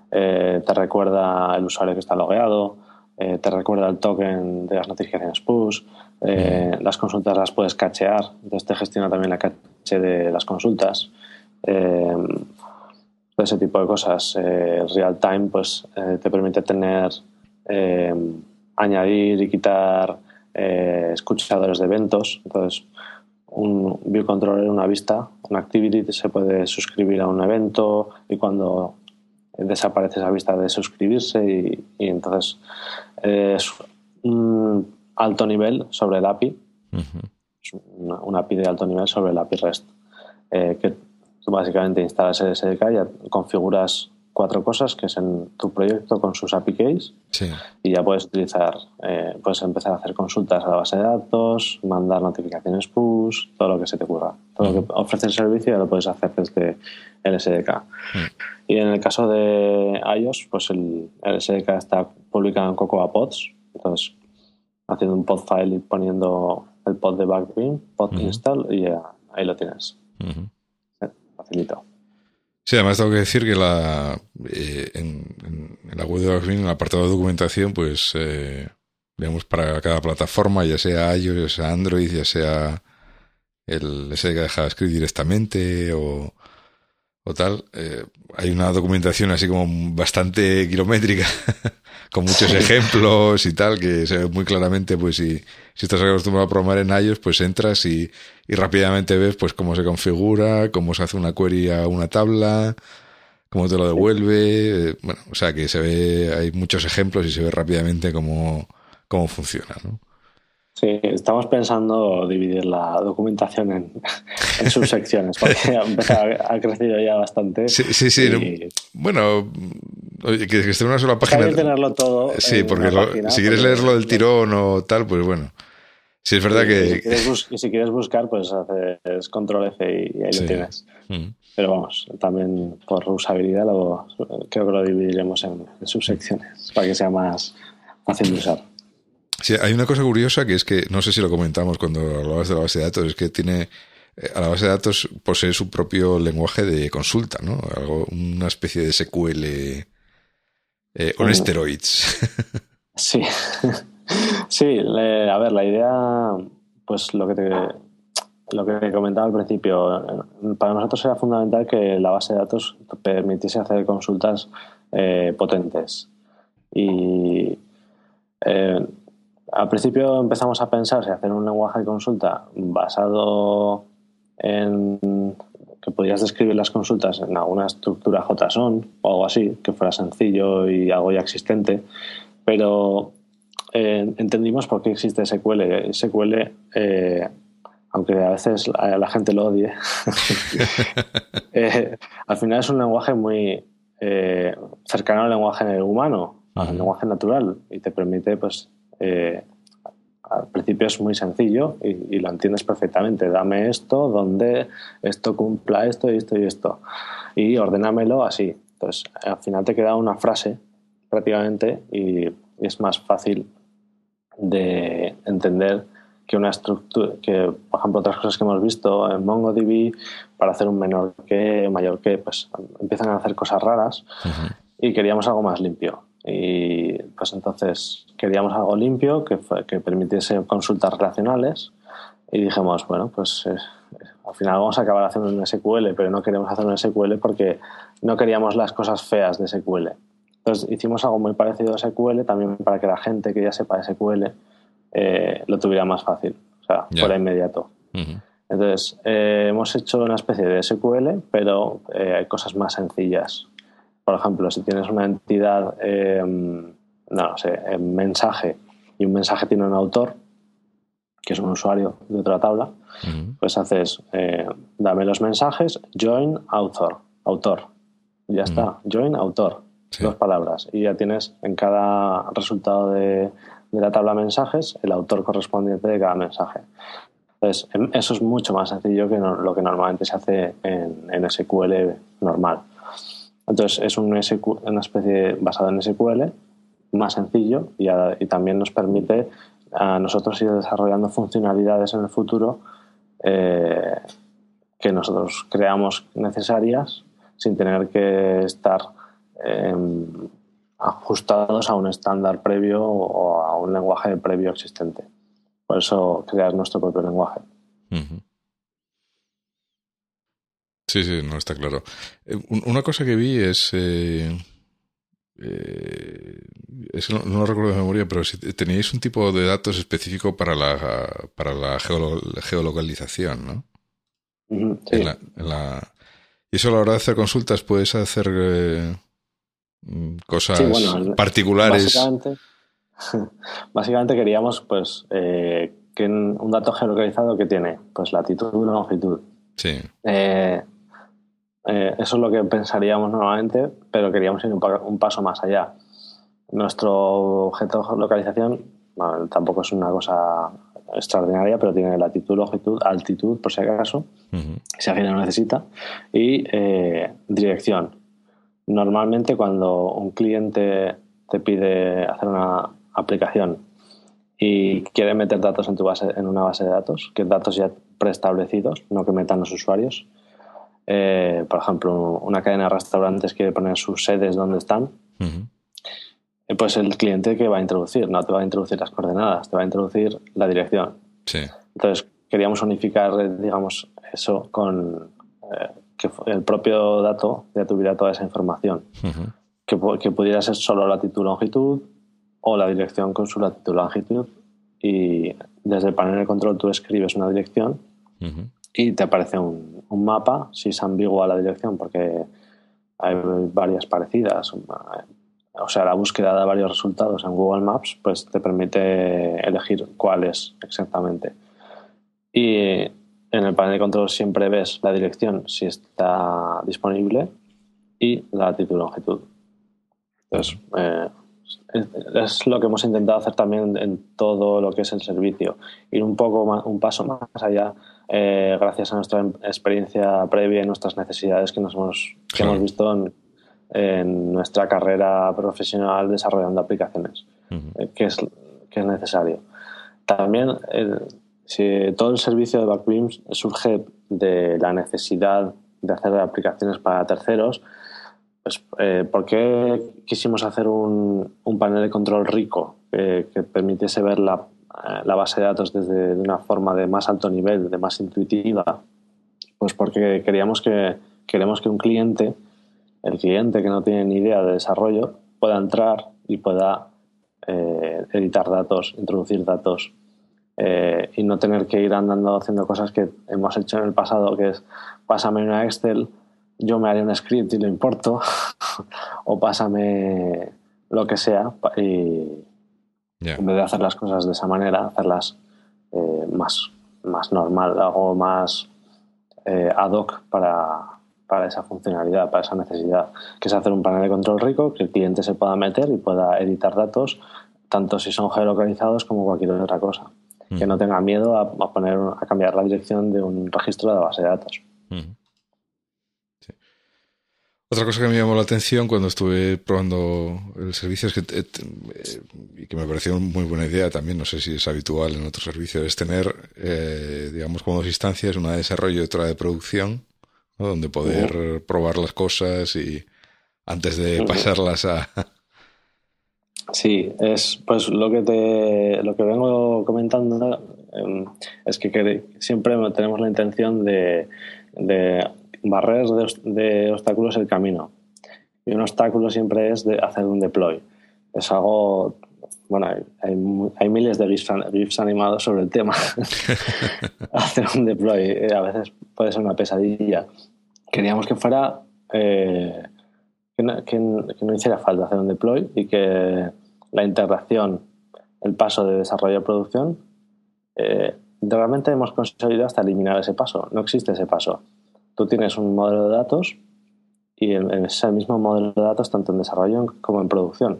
te recuerda el usuario que está logueado, eh, te recuerda el token de las notificaciones push, eh, las consultas las puedes cachear, entonces te gestiona también la caché de las consultas. Eh, ese tipo de cosas. real time pues te permite tener, añadir y quitar escuchadores de eventos. Entonces, un view controller, una vista, una activity se puede suscribir a un evento y cuando desaparece esa vista de suscribirse y, entonces eh, es un alto nivel sobre el API, una, API de alto nivel sobre el API REST, eh, que tú básicamente instalas el SDK y configuras cuatro cosas, que es en tu proyecto con sus API keys, y ya puedes utilizar, eh, puedes empezar a hacer consultas a la base de datos, mandar notificaciones push, todo lo que se te ocurra. Todo lo que ofrece el servicio ya lo puedes hacer desde el SDK. Y en el caso de iOS, pues el, SDK está publicado en Cocoa Pods, entonces haciendo un pod file y poniendo el pod de Backbeam, pod install y ahí lo tienes. Facilito. Sí, además tengo que decir que la, eh, en, la web de Backbeam, en el apartado de documentación, pues, eh, digamos, para cada plataforma, ya sea iOS, ya sea Android, ya sea el SDK de JavaScript directamente o, o tal, eh, hay una documentación así como bastante kilométrica, <laughs> con muchos ejemplos y tal, que se ve muy claramente, pues si, si estás acostumbrado a programar en iOS, pues entras y, y rápidamente ves pues cómo se configura, cómo se hace una query a una tabla, cómo te lo devuelve, eh, bueno, o sea que se ve, hay muchos ejemplos y se ve rápidamente cómo, cómo funciona, ¿no? Sí, estamos pensando dividir la documentación en, <laughs> subsecciones, porque <laughs> ha, crecido ya bastante. Sí, sí, sí. Bueno, oye, que, esté en una sola página. Hay tenerlo todo. Sí, porque si quieres leerlo del tirón o tal, pues bueno. Sí, es verdad que. Si quieres, buscar, pues haces control F y, ahí lo tienes. Mm. Pero vamos, también por usabilidad lo, creo que lo dividiremos en subsecciones para que sea más fácil de usar. Sí, hay una cosa curiosa que es que, no sé si lo comentamos cuando hablabas de la base de datos, es que tiene, eh, a la base de datos posee su propio lenguaje de consulta, ¿no? Algo, una especie de SQL eh, on steroids. <laughs> Sí, sí, a ver, la idea, pues lo que te, lo que comentaba al principio, para nosotros era fundamental que la base de datos permitiese hacer consultas eh, potentes. Y eh, al principio empezamos a pensar si hacer un lenguaje de consulta basado en que podías describir las consultas en alguna estructura JSON o algo así, que fuera sencillo y algo ya existente, pero eh, entendimos por qué existe SQL. SQL, eh, aunque a veces la, gente lo odie, <laughs> eh, al final es un lenguaje muy cercano al lenguaje humano, al lenguaje natural, y te permite pues eh, al principio es muy sencillo y, lo entiendes perfectamente. Dame esto, donde esto cumpla esto y esto y esto. Y ordénamelo así. Entonces, al final te queda una frase prácticamente y, es más fácil de entender que una estructura, que por ejemplo otras cosas que hemos visto en MongoDB para hacer un menor que, mayor que, pues empiezan a hacer cosas raras y queríamos algo más limpio. Y pues entonces queríamos algo limpio que, que permitiese consultas relacionales y dijimos, bueno, pues eh, al final vamos a acabar haciendo un SQL, pero no queremos hacer un SQL porque no queríamos las cosas feas de SQL. Entonces hicimos algo muy parecido a SQL también para que la gente que ya sepa SQL eh, lo tuviera más fácil, o sea, fuera inmediato. Entonces, eh, hemos hecho una especie de SQL, pero hay cosas más sencillas por ejemplo, si tienes una entidad, eh, no, sé, en mensaje y un mensaje tiene un autor, que es un usuario de otra tabla, pues haces, eh, dame los mensajes, join author, autor. ya está, join autor, dos palabras. Y ya tienes en cada resultado de, de, la tabla mensajes el autor correspondiente de cada mensaje. Entonces, em, eso es mucho más sencillo que lo que normalmente se hace en, SQL normal. Entonces, es un una especie basada en SQL, más sencillo y, y, también nos permite a nosotros ir desarrollando funcionalidades en el futuro eh, que nosotros creamos necesarias sin tener que estar em, ajustados a un estándar previo o a un lenguaje previo existente. Por eso crear nuestro propio lenguaje. Sí, sí, no está claro. Eh, una cosa que vi es. Eh, eh, eso no, lo recuerdo de memoria, pero si teníais un tipo de datos específico para la, para la geolocalización, ¿no? sí. Y eso a la hora de hacer consultas puedes hacer cosas particulares. <laughs> Básicamente, queríamos pues que un dato geolocalizado que tiene pues latitud y longitud. Sí. Eh, eso es lo que pensaríamos normalmente, pero queríamos ir un, paso más allá. Nuestro objeto de localización tampoco es una cosa extraordinaria, pero tiene latitud, longitud, altitud, por si acaso, si alguien lo necesita, y eh, dirección. Normalmente cuando un cliente te pide hacer una aplicación y quiere meter datos en tu base, en una base de datos, que datos ya preestablecidos, no que metan los usuarios, eh, por ejemplo, una cadena de restaurantes quiere poner sus sedes donde están, eh, pues el cliente que va a introducir, no te va a introducir las coordenadas, te va a introducir la dirección. Entonces, queríamos unificar, eh, digamos, eso con que el propio dato ya tuviera toda esa información. que, que, pudiera ser solo latitud, longitud o la dirección con su latitud, longitud. Y desde el panel de control tú escribes una dirección y te aparece un, un, mapa, si es ambiguo a la dirección, porque hay varias parecidas. O sea, la búsqueda de varios resultados en Google Maps pues te permite elegir cuál es exactamente. Y en el panel de control siempre ves la dirección si está disponible y la latitud y longitud. Entonces, eh, es lo que hemos intentado hacer también en todo lo que es el servicio, ir un poco más, un paso más allá eh, gracias a nuestra experiencia previa y nuestras necesidades que nos hemos, que hemos visto en, nuestra carrera profesional desarrollando aplicaciones, eh, que, es, que es necesario. También si todo el servicio de Backbeams surge de la necesidad de hacer aplicaciones para terceros, pues, eh, ¿por qué quisimos hacer un, un, panel de control rico que permitiese ver la, eh, la, base de datos desde de una forma de más alto nivel, de más intuitiva? Pues porque queríamos que, queremos que un cliente, el cliente que no tiene ni idea de desarrollo, pueda entrar y pueda eh, editar datos, introducir datos eh, y no tener que ir andando haciendo cosas que hemos hecho en el pasado, que es pásame una Excel yo me haré un script y lo importo, <laughs> o pásame lo que sea, en vez de hacer las cosas de esa manera, hacerlas eh, más, más normal, algo más eh, ad hoc para, para esa funcionalidad, para esa necesidad, que es hacer un panel de control rico, que el cliente se pueda meter y pueda editar datos, tanto si son geolocalizados como cualquier otra cosa. Que no tenga miedo a, poner, a cambiar la dirección de un registro de la base de datos. Otra cosa que me llamó la atención cuando estuve probando el servicio es que, eh, eh, y que me pareció muy buena idea también, no sé si es habitual en otros servicios, es tener, eh, digamos, como dos instancias, una de desarrollo y otra de producción, donde poder probar las cosas y antes de pasarlas a... <laughs> Sí, es pues lo que te lo que vengo comentando es que, siempre tenemos la intención de barrer de, obstáculos el camino. Y un obstáculo siempre es de hacer un deploy. Es algo, bueno, hay, miles de GIFs, animados sobre el tema. <laughs> <laughs> hacer un deploy eh, a veces puede ser una pesadilla. Queríamos que fuera, eh, que, no, hiciera falta hacer un deploy y que la integración, el paso de desarrollo a producción, eh, realmente hemos conseguido hasta eliminar ese paso. No existe ese paso tú tienes un modelo de datos y es el mismo modelo de datos tanto en desarrollo como en producción.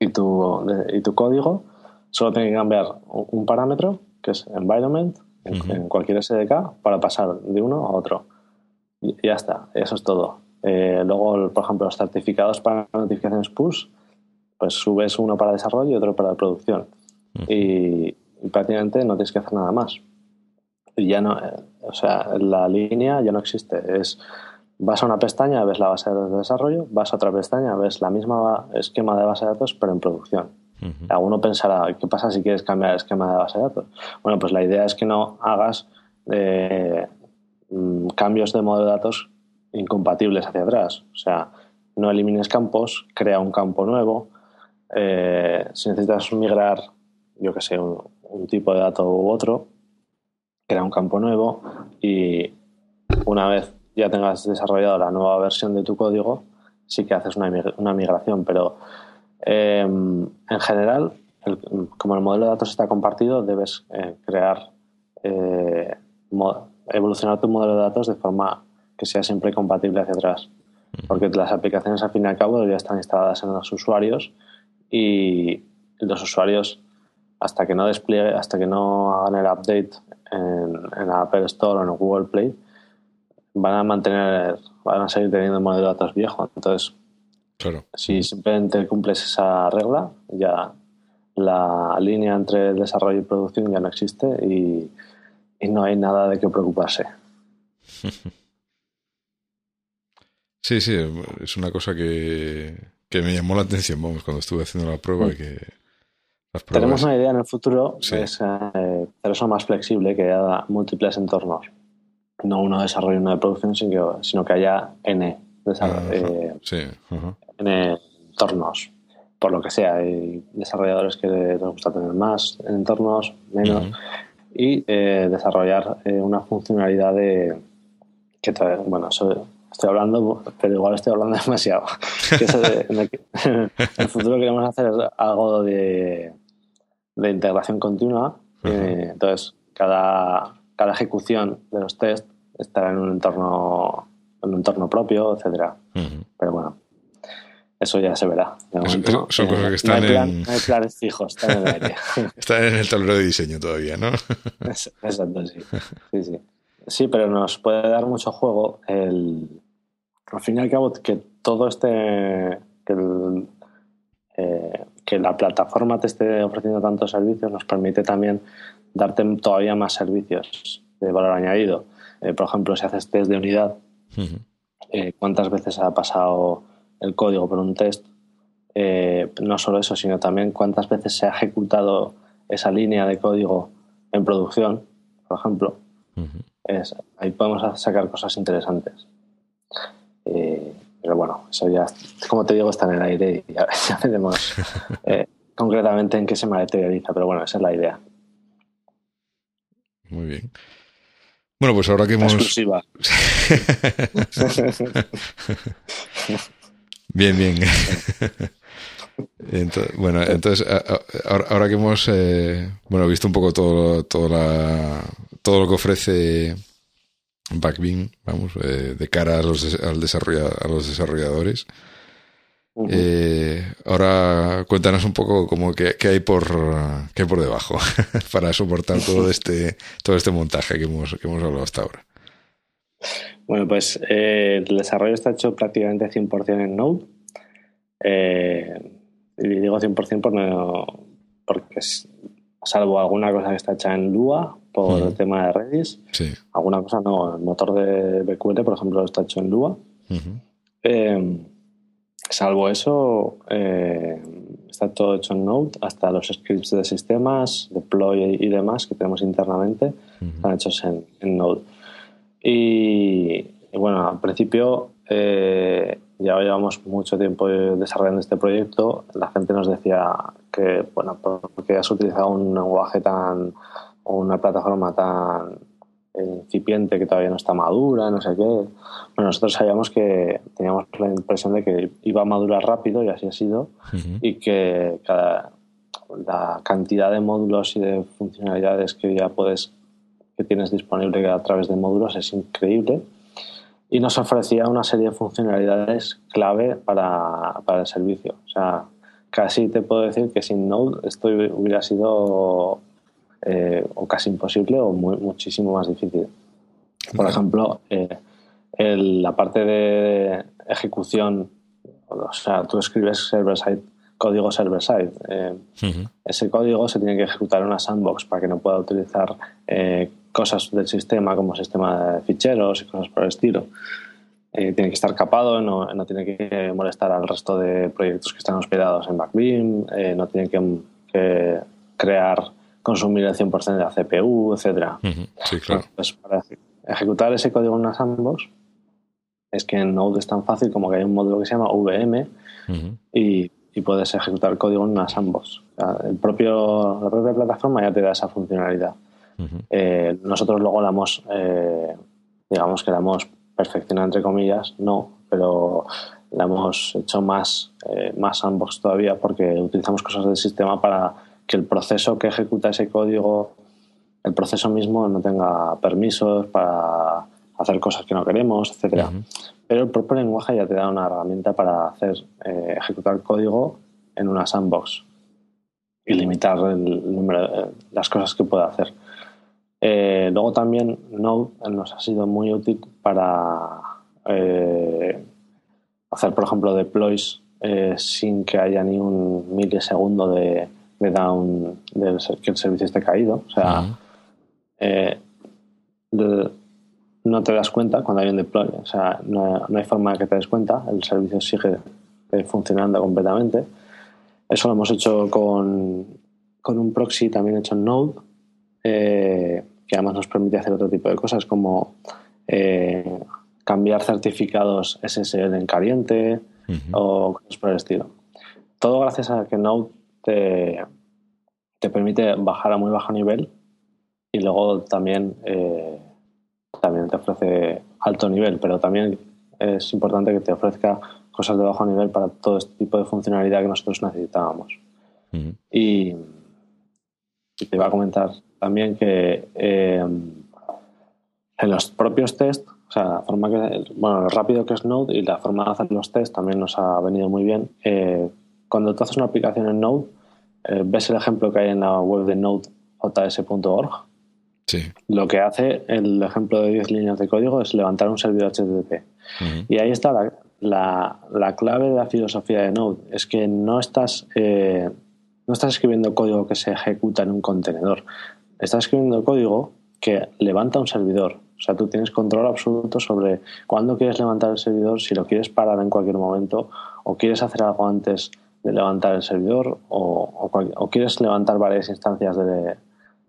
Y tu, y tu código solo tiene que cambiar un parámetro, que es environment, en, cualquier SDK para pasar de uno a otro. Y ya está, eso es todo. Eh, luego, por ejemplo, los certificados para notificaciones push, pues subes uno para desarrollo y otro para producción. y, prácticamente no tienes que hacer nada más. Y ya no, eh, o sea, la línea ya no existe. Es vas a una pestaña, ves la base de datos de desarrollo, vas a otra pestaña, ves la misma esquema de base de datos, pero en producción. Alguno pensará, ¿qué pasa si quieres cambiar el esquema de base de datos? Bueno, pues la idea es que no hagas eh, mm, cambios de modo de datos incompatibles hacia atrás. O sea, no elimines campos, crea un campo nuevo. Eh, si necesitas migrar, yo que sé, un, tipo de dato u otro, crea un campo nuevo y una vez ya tengas desarrollado la nueva versión de tu código, sí que haces una, una migración, pero Em, en general, como el modelo de datos está compartido, debes eh, crear, eh, evolucionar tu modelo de datos de forma que sea siempre compatible hacia atrás. Porque las aplicaciones, al fin y al cabo, ya están instaladas en los usuarios y los usuarios, hasta que no despliegue, hasta que no hagan el update en, en la Apple Store o en Google Play, van a mantener, van a seguir teniendo el modelo de datos viejo. Entonces, si simplemente cumples esa regla, ya la línea entre desarrollo y producción ya no existe y, no hay nada de qué preocuparse. <laughs> Sí, sí, es una cosa que, me llamó la atención vamos, cuando estuve haciendo la prueba. Mm. Tenemos una idea en el futuro, es eh, eso más flexible, que haya múltiples entornos. No uno de desarrollo y uno de producción, sino que, haya N. Eh, sí, en entornos, por lo que sea. Hay desarrolladores que les gusta tener más entornos, menos, y eh, desarrollar eh, una funcionalidad de que bueno, estoy hablando, pero igual estoy hablando <laughs> demasiado. <laughs> en, el, futuro queremos hacer algo de, de integración continua. Eh, entonces, cada, cada ejecución de los test estará en un entorno, en un entorno propio, etcétera. Pero bueno, eso ya se verá. son cosas que están en. hay planes fijos, están en el aire. <laughs> están en el tablero de diseño todavía, ¿no? <laughs> Exacto, sí. sí. Sí, sí. pero nos puede dar mucho juego el. Al fin y al cabo, que todo este. Que, eh, que la plataforma te esté ofreciendo tantos servicios nos permite también darte todavía más servicios de valor añadido. Eh, por ejemplo, si haces test de unidad, eh, ¿cuántas veces ha pasado el código por un test, eh, no solo eso, sino también cuántas veces se ha ejecutado esa línea de código en producción, por ejemplo. es, ahí podemos sacar cosas interesantes. Pero bueno, eso ya, como te digo, está en el aire y ya, <laughs> veremos <laughs> eh, concretamente en qué se materializa, pero bueno, esa es la idea. Muy bien. Bueno, pues ahora que hemos. Exclusiva. <laughs> Bien, bien. bueno, entonces, ahora, que hemos eh, bueno, visto un poco todo, todo, la, todo lo que ofrece Backbeam, vamos, eh, de cara a los, al a los desarrolladores, eh, ahora cuéntanos un poco como qué, hay por qué hay por debajo <laughs> para soportar todo <laughs> este todo este montaje que hemos, que hemos hablado hasta ahora. Bueno, pues eh, el desarrollo está hecho prácticamente 100% en Node. Y digo 100% por no, porque salvo alguna cosa que está hecha en Lua por el tema de Redis, alguna cosa no. El motor de BQL, por ejemplo, está hecho en Lua. Eh, salvo eso, está todo hecho en Node, hasta los scripts de sistemas, deploy y demás que tenemos internamente, están hechos en, en Node. Y, bueno, al principio eh, ya llevamos mucho tiempo desarrollando este proyecto. La gente nos decía que, bueno, porque has utilizado un lenguaje tan, o una plataforma tan incipiente que todavía no está madura, no sé qué. Bueno, nosotros sabíamos que teníamos la impresión de que iba a madurar rápido y así ha sido, y que cada, la cantidad de módulos y de funcionalidades que ya puedes que tienes disponible a través de módulos es increíble y nos ofrecía una serie de funcionalidades clave para, para el servicio. O sea, casi te puedo decir que sin Node esto hubiera sido o casi imposible o muy, muchísimo más difícil. Por ejemplo, la parte de ejecución, o sea, tú escribes server-side código server-side. Ese código se tiene que ejecutar en una sandbox para que no pueda utilizar cosas del sistema como sistema de ficheros y cosas por el estilo. Eh, tiene que estar capado, no, no, tiene que molestar al resto de proyectos que están hospedados en Backbeam, eh, no tiene que, crear, consumir el 100% de la CPU, etc. Sí, claro. Pues para ejecutar ese código en una sandbox es que en Node es tan fácil como que hay un módulo que se llama VM y, y, puedes ejecutar código en una sandbox. el propio, la propia plataforma ya te da esa funcionalidad. Eh, nosotros luego la hemos, digamos que la hemos perfeccionada entre comillas, no, pero la hemos hecho más, eh, más sandbox todavía porque utilizamos cosas del sistema para que el proceso que ejecuta ese código, el proceso mismo no tenga permisos para hacer cosas que no queremos, etcétera. Pero el propio lenguaje ya te da una herramienta para hacer eh, ejecutar código en una sandbox y limitar el número de, las cosas que puede hacer. Eh, luego también Node nos ha sido muy útil para eh, hacer, por ejemplo, deploys eh, sin que haya ni un milisegundo de, down del que el servicio esté caído. O sea, no te das cuenta cuando hay un deploy. O sea, no, hay forma de que te des cuenta. El servicio sigue funcionando completamente. Eso lo hemos hecho con, con un proxy también hecho en Node eh, que además nos permite hacer otro tipo de cosas como eh, cambiar certificados SSL en caliente o cosas por el estilo. Todo gracias a que Node te, te permite bajar a muy bajo nivel y luego también, eh, también te ofrece alto nivel, pero también es importante que te ofrezca cosas de bajo nivel para todo este tipo de funcionalidad que nosotros necesitábamos. y, y, te iba a comentar también que eh, en los propios test, o sea, la forma que, bueno, lo rápido que es Node y la forma de hacer los test también nos ha venido muy bien. Eh, cuando tú haces una aplicación en Node, eh, ves el ejemplo que hay en la web de nodejs.org. Sí. Lo que hace el ejemplo de 10 líneas de código es levantar un servidor HTTP. Y ahí está la, la, la, clave de la filosofía de Node. Es que no estás, no estás escribiendo código que se ejecuta en un contenedor estás escribiendo código que levanta un servidor. O sea, tú tienes control absoluto sobre cuándo quieres levantar el servidor, si lo quieres parar en cualquier momento, o quieres hacer algo antes de levantar el servidor, o, quieres levantar varias instancias de,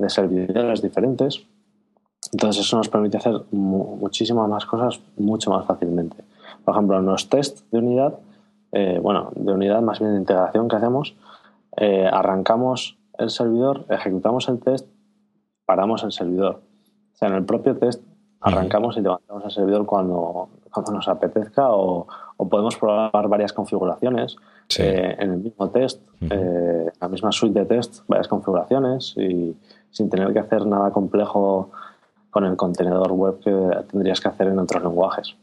servidores diferentes. Entonces eso nos permite hacer muchísimas más cosas mucho más fácilmente. Por ejemplo, en los test de unidad, eh, bueno, de unidad más bien de integración que hacemos, eh, arrancamos el servidor, ejecutamos el test paramos el servidor. O sea, en el propio test arrancamos y levantamos el servidor cuando, cuando nos apetezca o, podemos probar varias configuraciones eh, en el mismo test, eh, la misma suite de test, varias configuraciones y sin tener que hacer nada complejo con el contenedor web que tendrías que hacer en otros lenguajes.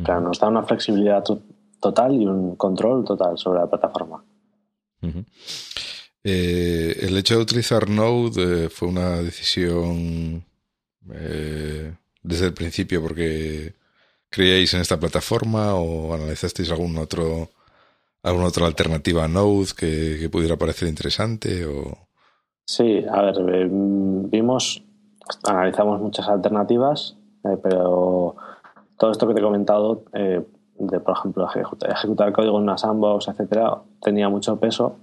O sea, nos da una flexibilidad total y un control total sobre la plataforma. Eh, el hecho de utilizar Node eh, fue una decisión eh, desde el principio porque creíais en esta plataforma o analizasteis algún otro alguna otra alternativa a Node que, pudiera parecer interesante o sí a ver vimos analizamos muchas alternativas pero todo esto que te he comentado de por ejemplo ejecutar, código en una sandbox etcétera tenía mucho peso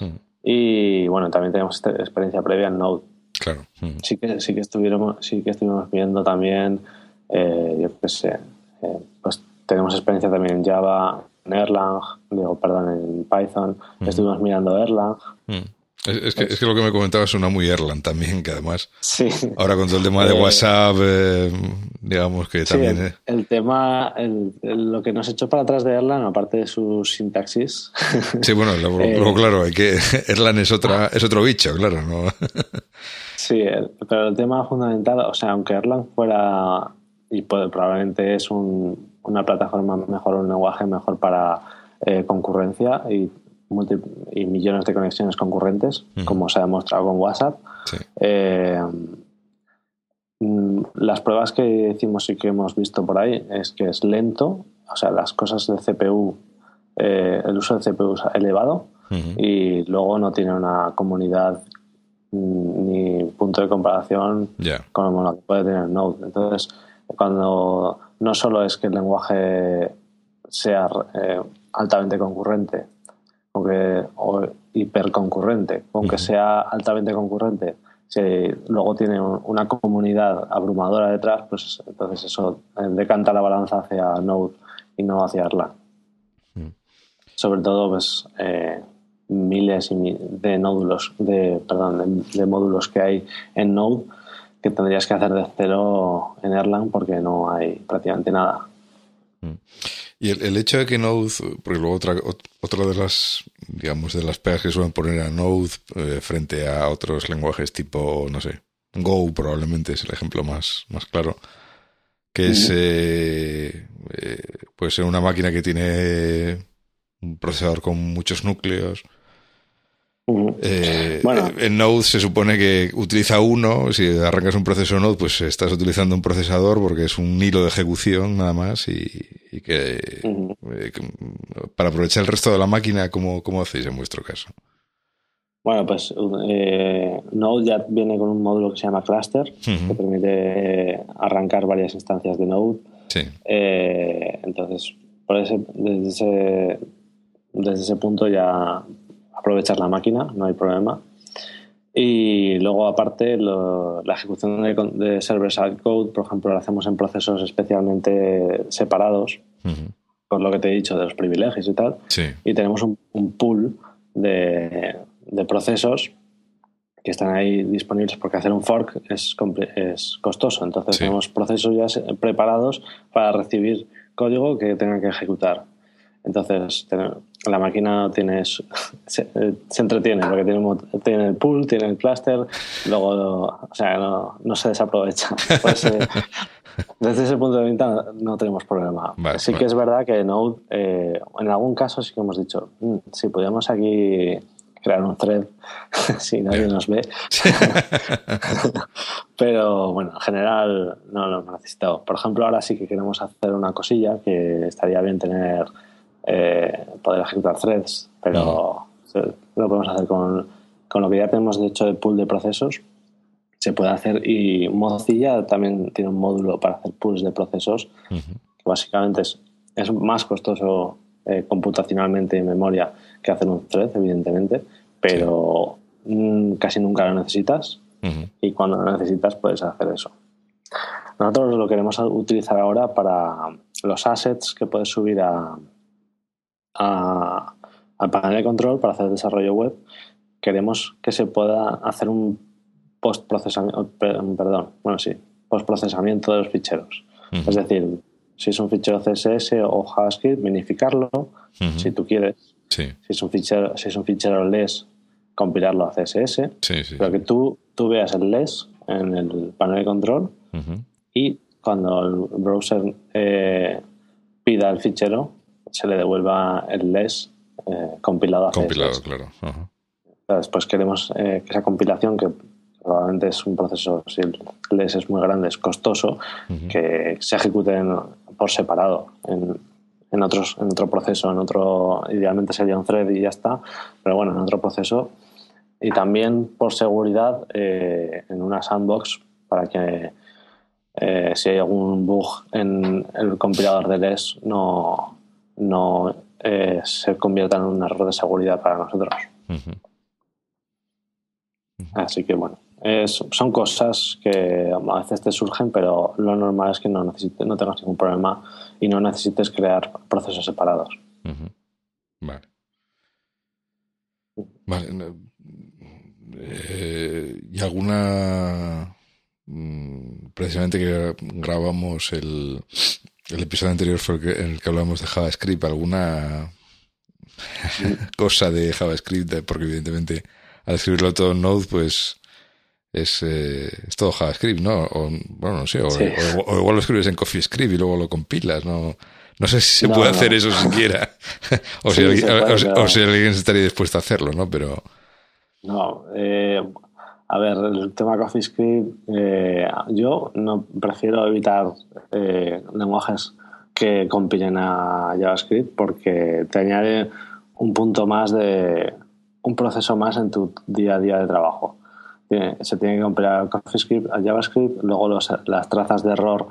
mm. Y bueno, también tenemos experiencia previa en Node. Claro. Mm. Sí que, sí que estuvimos, sí que estuvimos viendo también, eh, yo qué sé, eh, pues tenemos experiencia también en Java, en Erlang, digo, perdón, en Python. Mm. Estuvimos mirando Erlang. Es, que, es que lo que me comentabas suena muy Erlang también, que además. Sí. Ahora con todo el tema de eh, WhatsApp, eh, digamos que también. El, el tema, el, lo que nos echó para atrás de Erlang, aparte de su sintaxis. Sí, bueno, luego, <laughs> eh, claro, hay que. <laughs> Erlang es, otra, es otro bicho, claro, ¿no? <laughs> sí, pero el tema fundamental, o sea, aunque Erlang fuera. Y puede, probablemente es un, una plataforma mejor, un lenguaje mejor para concurrencia y y millones de conexiones concurrentes, como se ha demostrado con WhatsApp. Eh, mm, las pruebas que hicimos y que hemos visto por ahí es que es lento, o sea, las cosas de CPU, eh, el uso de CPU es elevado y luego no tiene una comunidad mm, ni punto de comparación con lo que puede tener Node. Entonces, cuando no solo es que el lenguaje sea eh, altamente concurrente aunque, o hiperconcurrente, aunque sea altamente concurrente, si luego tiene una comunidad abrumadora detrás, pues entonces eso eh, decanta la balanza hacia Node y no hacia Erlang. Mm. Sobre todo, pues eh, miles de nódulos, de, perdón, de, módulos que hay en Node que tendrías que hacer de cero en Erlang porque no hay prácticamente nada. Mm. Y el, hecho de que Node, porque luego otra, otra de las, digamos, de las pegas que suelen poner a Node eh, frente a otros lenguajes tipo, no sé, Go probablemente es el ejemplo más, más claro, que es, eh, eh, puede ser una máquina que tiene un procesador con muchos núcleos, eh, en Node se supone que utiliza uno, si arrancas un proceso Node, pues estás utilizando un procesador porque es un hilo de ejecución nada más y, que, eh, para aprovechar el resto de la máquina, ¿cómo, cómo hacéis en vuestro caso? Bueno, pues eh, Node ya viene con un módulo que se llama Cluster, que permite arrancar varias instancias de Node. entonces, desde, ese, desde ese punto ya aprovechar la máquina, no hay problema. Y luego, aparte, la ejecución de, server-side code, por ejemplo, la hacemos en procesos especialmente separados, por lo que te he dicho de los privilegios y tal. Y tenemos un, pool de, procesos que están ahí disponibles porque hacer un fork es, es costoso. Entonces, tenemos procesos ya preparados para recibir código que tengan que ejecutar. Entonces, la máquina tiene, <laughs> se, entretiene porque tiene, tiene, el pool, tiene el cluster, luego, o sea, no, se desaprovecha. <laughs> Pues, eh, desde ese punto de vista no tenemos problema. sí que es verdad que Node, eh, en algún caso sí que hemos dicho, mm, si podíamos aquí crear un thread <laughs> si nadie nos ve. Pero bueno, en general no lo hemos necesitado. Por ejemplo, ahora sí que queremos hacer una cosilla que estaría bien tener eh, poder ejecutar threads, pero lo podemos hacer con, con, lo que ya tenemos de hecho de pool de procesos. Se puede hacer y Mozilla también tiene un módulo para hacer pools de procesos, que básicamente es, es más costoso eh, computacionalmente en memoria que hacer un thread, evidentemente, pero mm, casi nunca lo necesitas y cuando lo necesitas puedes hacer eso. Nosotros lo queremos utilizar ahora para los assets que puedes subir a, al panel de control para hacer desarrollo web, queremos que se pueda hacer un post-procesamiento, perdón, bueno, sí, post-procesamiento de los ficheros. Es decir, si es un fichero CSS o JavaScript, minificarlo, si tú quieres. Si, es un fichero, si es un fichero LES, compilarlo a CSS. pero que tú, tú veas el LES en el panel de control y cuando el browser eh, pida el fichero, se le devuelva el LES eh, compilado a Compilado, claro. Después queremos eh, que esa compilación, que probablemente es un proceso, si el LES es muy grande, es costoso, que se ejecute por separado en, en, otros, en otro proceso, en otro, idealmente sería un thread y ya está, pero bueno, en otro proceso. Y también por seguridad eh, en una sandbox para que si hay algún bug en el compilador de LES no, no eh, se convierta en un error de seguridad para nosotros. Así que bueno, son cosas que a veces te surgen, pero lo normal es que no, necesites, no tengas ningún problema y no necesites crear procesos separados. Vale. Vale. Eh, ¿Y alguna... Mm, precisamente que grabamos el, el episodio anterior fue el en el que hablamos de JavaScript, alguna <laughs> cosa de JavaScript, porque evidentemente al escribirlo todo en Node, pues es, eh, es todo JavaScript, ¿no? O, bueno, no sé, o, igual lo escribes en CoffeeScript y luego lo compilas, ¿no? No sé si se puede hacer eso siquiera, <laughs> <laughs> o, si alguien, o, si alguien estaría dispuesto a hacerlo, ¿no? Pero... No, eh, A ver, el tema CoffeeScript, eh, yo no prefiero evitar eh, lenguajes que compilen a JavaScript porque te añade un punto más de un proceso más en tu día a día de trabajo. Se tiene que compilar CoffeeScript a JavaScript, luego las trazas de error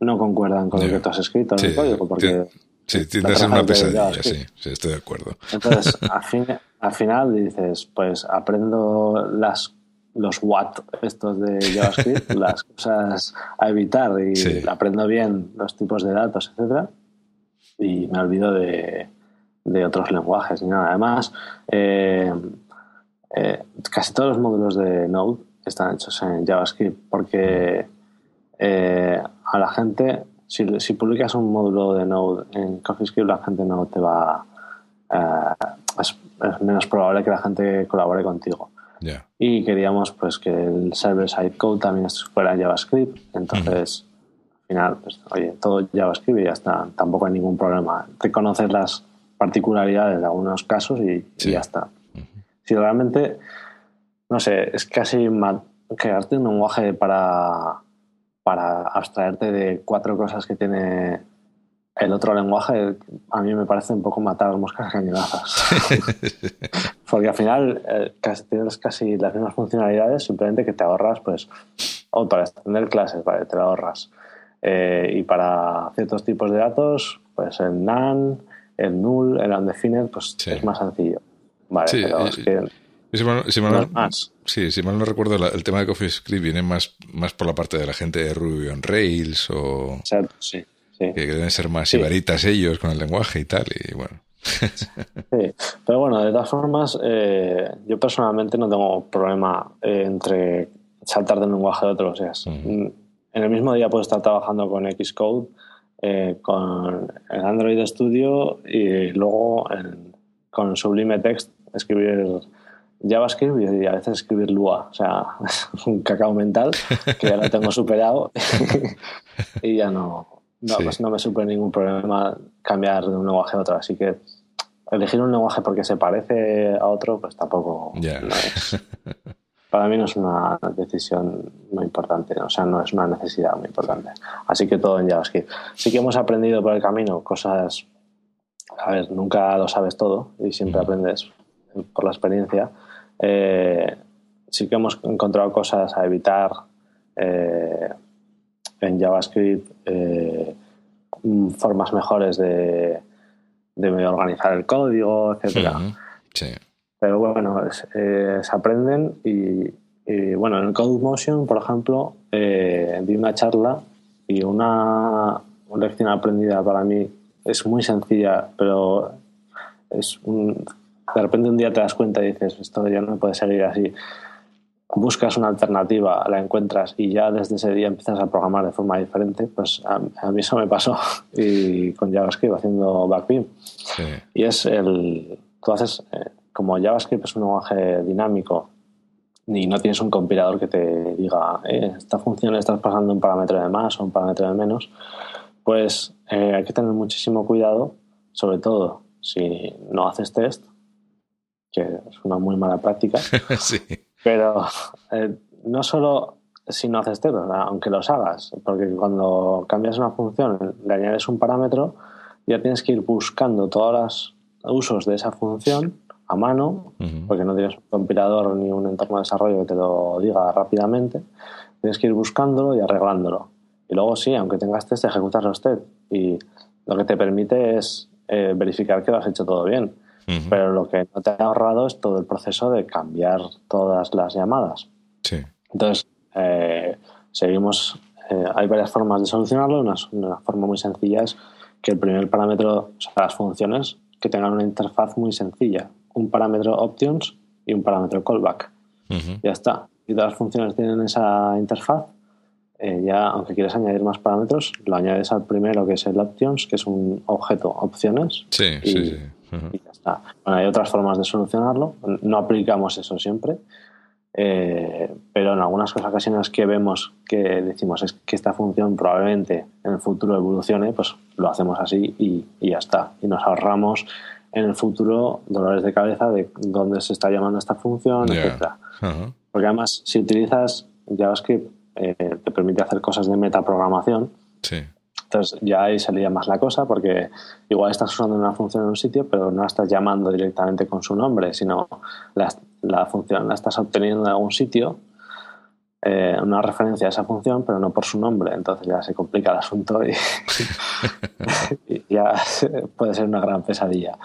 no concuerdan con lo que tú has escrito en el código porque Sí, tiene que ser una pesadilla, sí, sí, estoy de acuerdo. Entonces, <laughs> al, fin, al final dices, pues aprendo las los what estos de JavaScript, <laughs> las cosas a evitar y aprendo bien los tipos de datos, etcétera, y me olvido de, de otros lenguajes y nada. Además, eh, eh, casi todos los módulos de Node están hechos en JavaScript porque eh, a la gente, si, si, publicas un módulo de Node en CoffeeScript, la gente no te va. es menos probable que la gente colabore contigo. Y queríamos pues que el server-side code también fuera JavaScript. Entonces, al final, pues, oye, todo JavaScript y ya está. Tampoco hay ningún problema. Te conoces las particularidades de algunos casos y, ya está. Si realmente, no sé, es casi crearte un lenguaje para, para abstraerte de cuatro cosas que tiene el otro lenguaje a mí me parece un poco matar moscas cañonazas. <laughs> Porque al final eh, tienes casi las mismas funcionalidades, simplemente que te ahorras, pues, o para extender clases, vale, te lo ahorras. Eh, y para ciertos tipos de datos, pues el NaN, el null, el undefined, pues es más sencillo. Vale, pero es que. Si mal, si mal, no, sí, si mal no recuerdo, el tema de CoffeeScript viene más, más por la parte de la gente de Ruby on Rails o. sí que deben ser más ibaritas ellos con el lenguaje y tal, y bueno. <laughs> sí, pero bueno, de todas formas, eh, yo personalmente no tengo problema entre saltar de un lenguaje a otro. O sea, en el mismo día puedo estar trabajando con Xcode, eh, con el Android Studio y luego con Sublime Text escribir JavaScript y a veces escribir Lua. O sea, es <laughs> un cacao mental que ya lo tengo superado <laughs> y ya no, no, pues no me supone ningún problema cambiar de un lenguaje a otro. Así que elegir un lenguaje porque se parece a otro, pues tampoco. <laughs> para mí no es una decisión muy importante, o sea, no es una necesidad muy importante. Así que todo en JavaScript. Sí que hemos aprendido por el camino cosas. A ver, nunca lo sabes todo y siempre aprendes por la experiencia. Eh, sí que hemos encontrado cosas a evitar. Eh, en JavaScript eh, formas mejores de, de, organizar el código, etcétera. Pero bueno, eh, se aprenden y, bueno, en Code Motion, por ejemplo, eh, di una charla y una, una, lección aprendida para mí es muy sencilla, pero es un, de repente un día te das cuenta y dices, esto ya no puede seguir así buscas una alternativa, la encuentras y ya desde ese día empiezas a programar de forma diferente, pues a, mí eso me pasó <laughs> y con JavaScript haciendo backbeam. Y es el, tú haces, eh, como JavaScript es un lenguaje dinámico y no tienes un compilador que te diga, eh, esta función estás pasando un parámetro de más o un parámetro de menos, pues eh, hay que tener muchísimo cuidado, sobre todo si no haces test, que es una muy mala práctica. <laughs> sí pero eh, no solo si no haces test, aunque los hagas, porque cuando cambias una función, le añades un parámetro, ya tienes que ir buscando todos los usos de esa función a mano, porque no tienes un compilador ni un entorno de desarrollo que te lo diga rápidamente. Tienes que ir buscándolo y arreglándolo. Y luego sí, aunque tengas test, ejecutas los test. Y lo que te permite es eh, verificar que lo has hecho todo bien. Pero lo que no te ha ahorrado es todo el proceso de cambiar todas las llamadas. Sí. Entonces, eh, seguimos. Eh, hay varias formas de solucionarlo. Una, forma muy sencilla es que el primer parámetro, o sea, las funciones, que tengan una interfaz muy sencilla. Un parámetro options y un parámetro callback. Ya está. Y todas las funciones tienen esa interfaz. Eh, ya, aunque quieras añadir más parámetros, lo añades al primero, que es el options, que es un objeto opciones. Sí, sí, sí y ya está. Bueno, hay otras formas de solucionarlo. No aplicamos eso siempre. Eh, pero en algunas ocasiones que vemos que decimos es que esta función probablemente en el futuro evolucione, pues lo hacemos así y, ya está. Y nos ahorramos en el futuro dolores de cabeza de dónde se está llamando esta función, etc. Porque además, si utilizas JavaScript, eh, te permite hacer cosas de metaprogramación. Sí. Entonces ya ahí salía más la cosa porque igual estás usando una función en un sitio, pero no la estás llamando directamente con su nombre, sino la, la función la estás obteniendo de algún sitio, eh, una referencia a esa función, pero no por su nombre. Entonces ya se complica el asunto y, <laughs> y ya puede ser una gran pesadilla.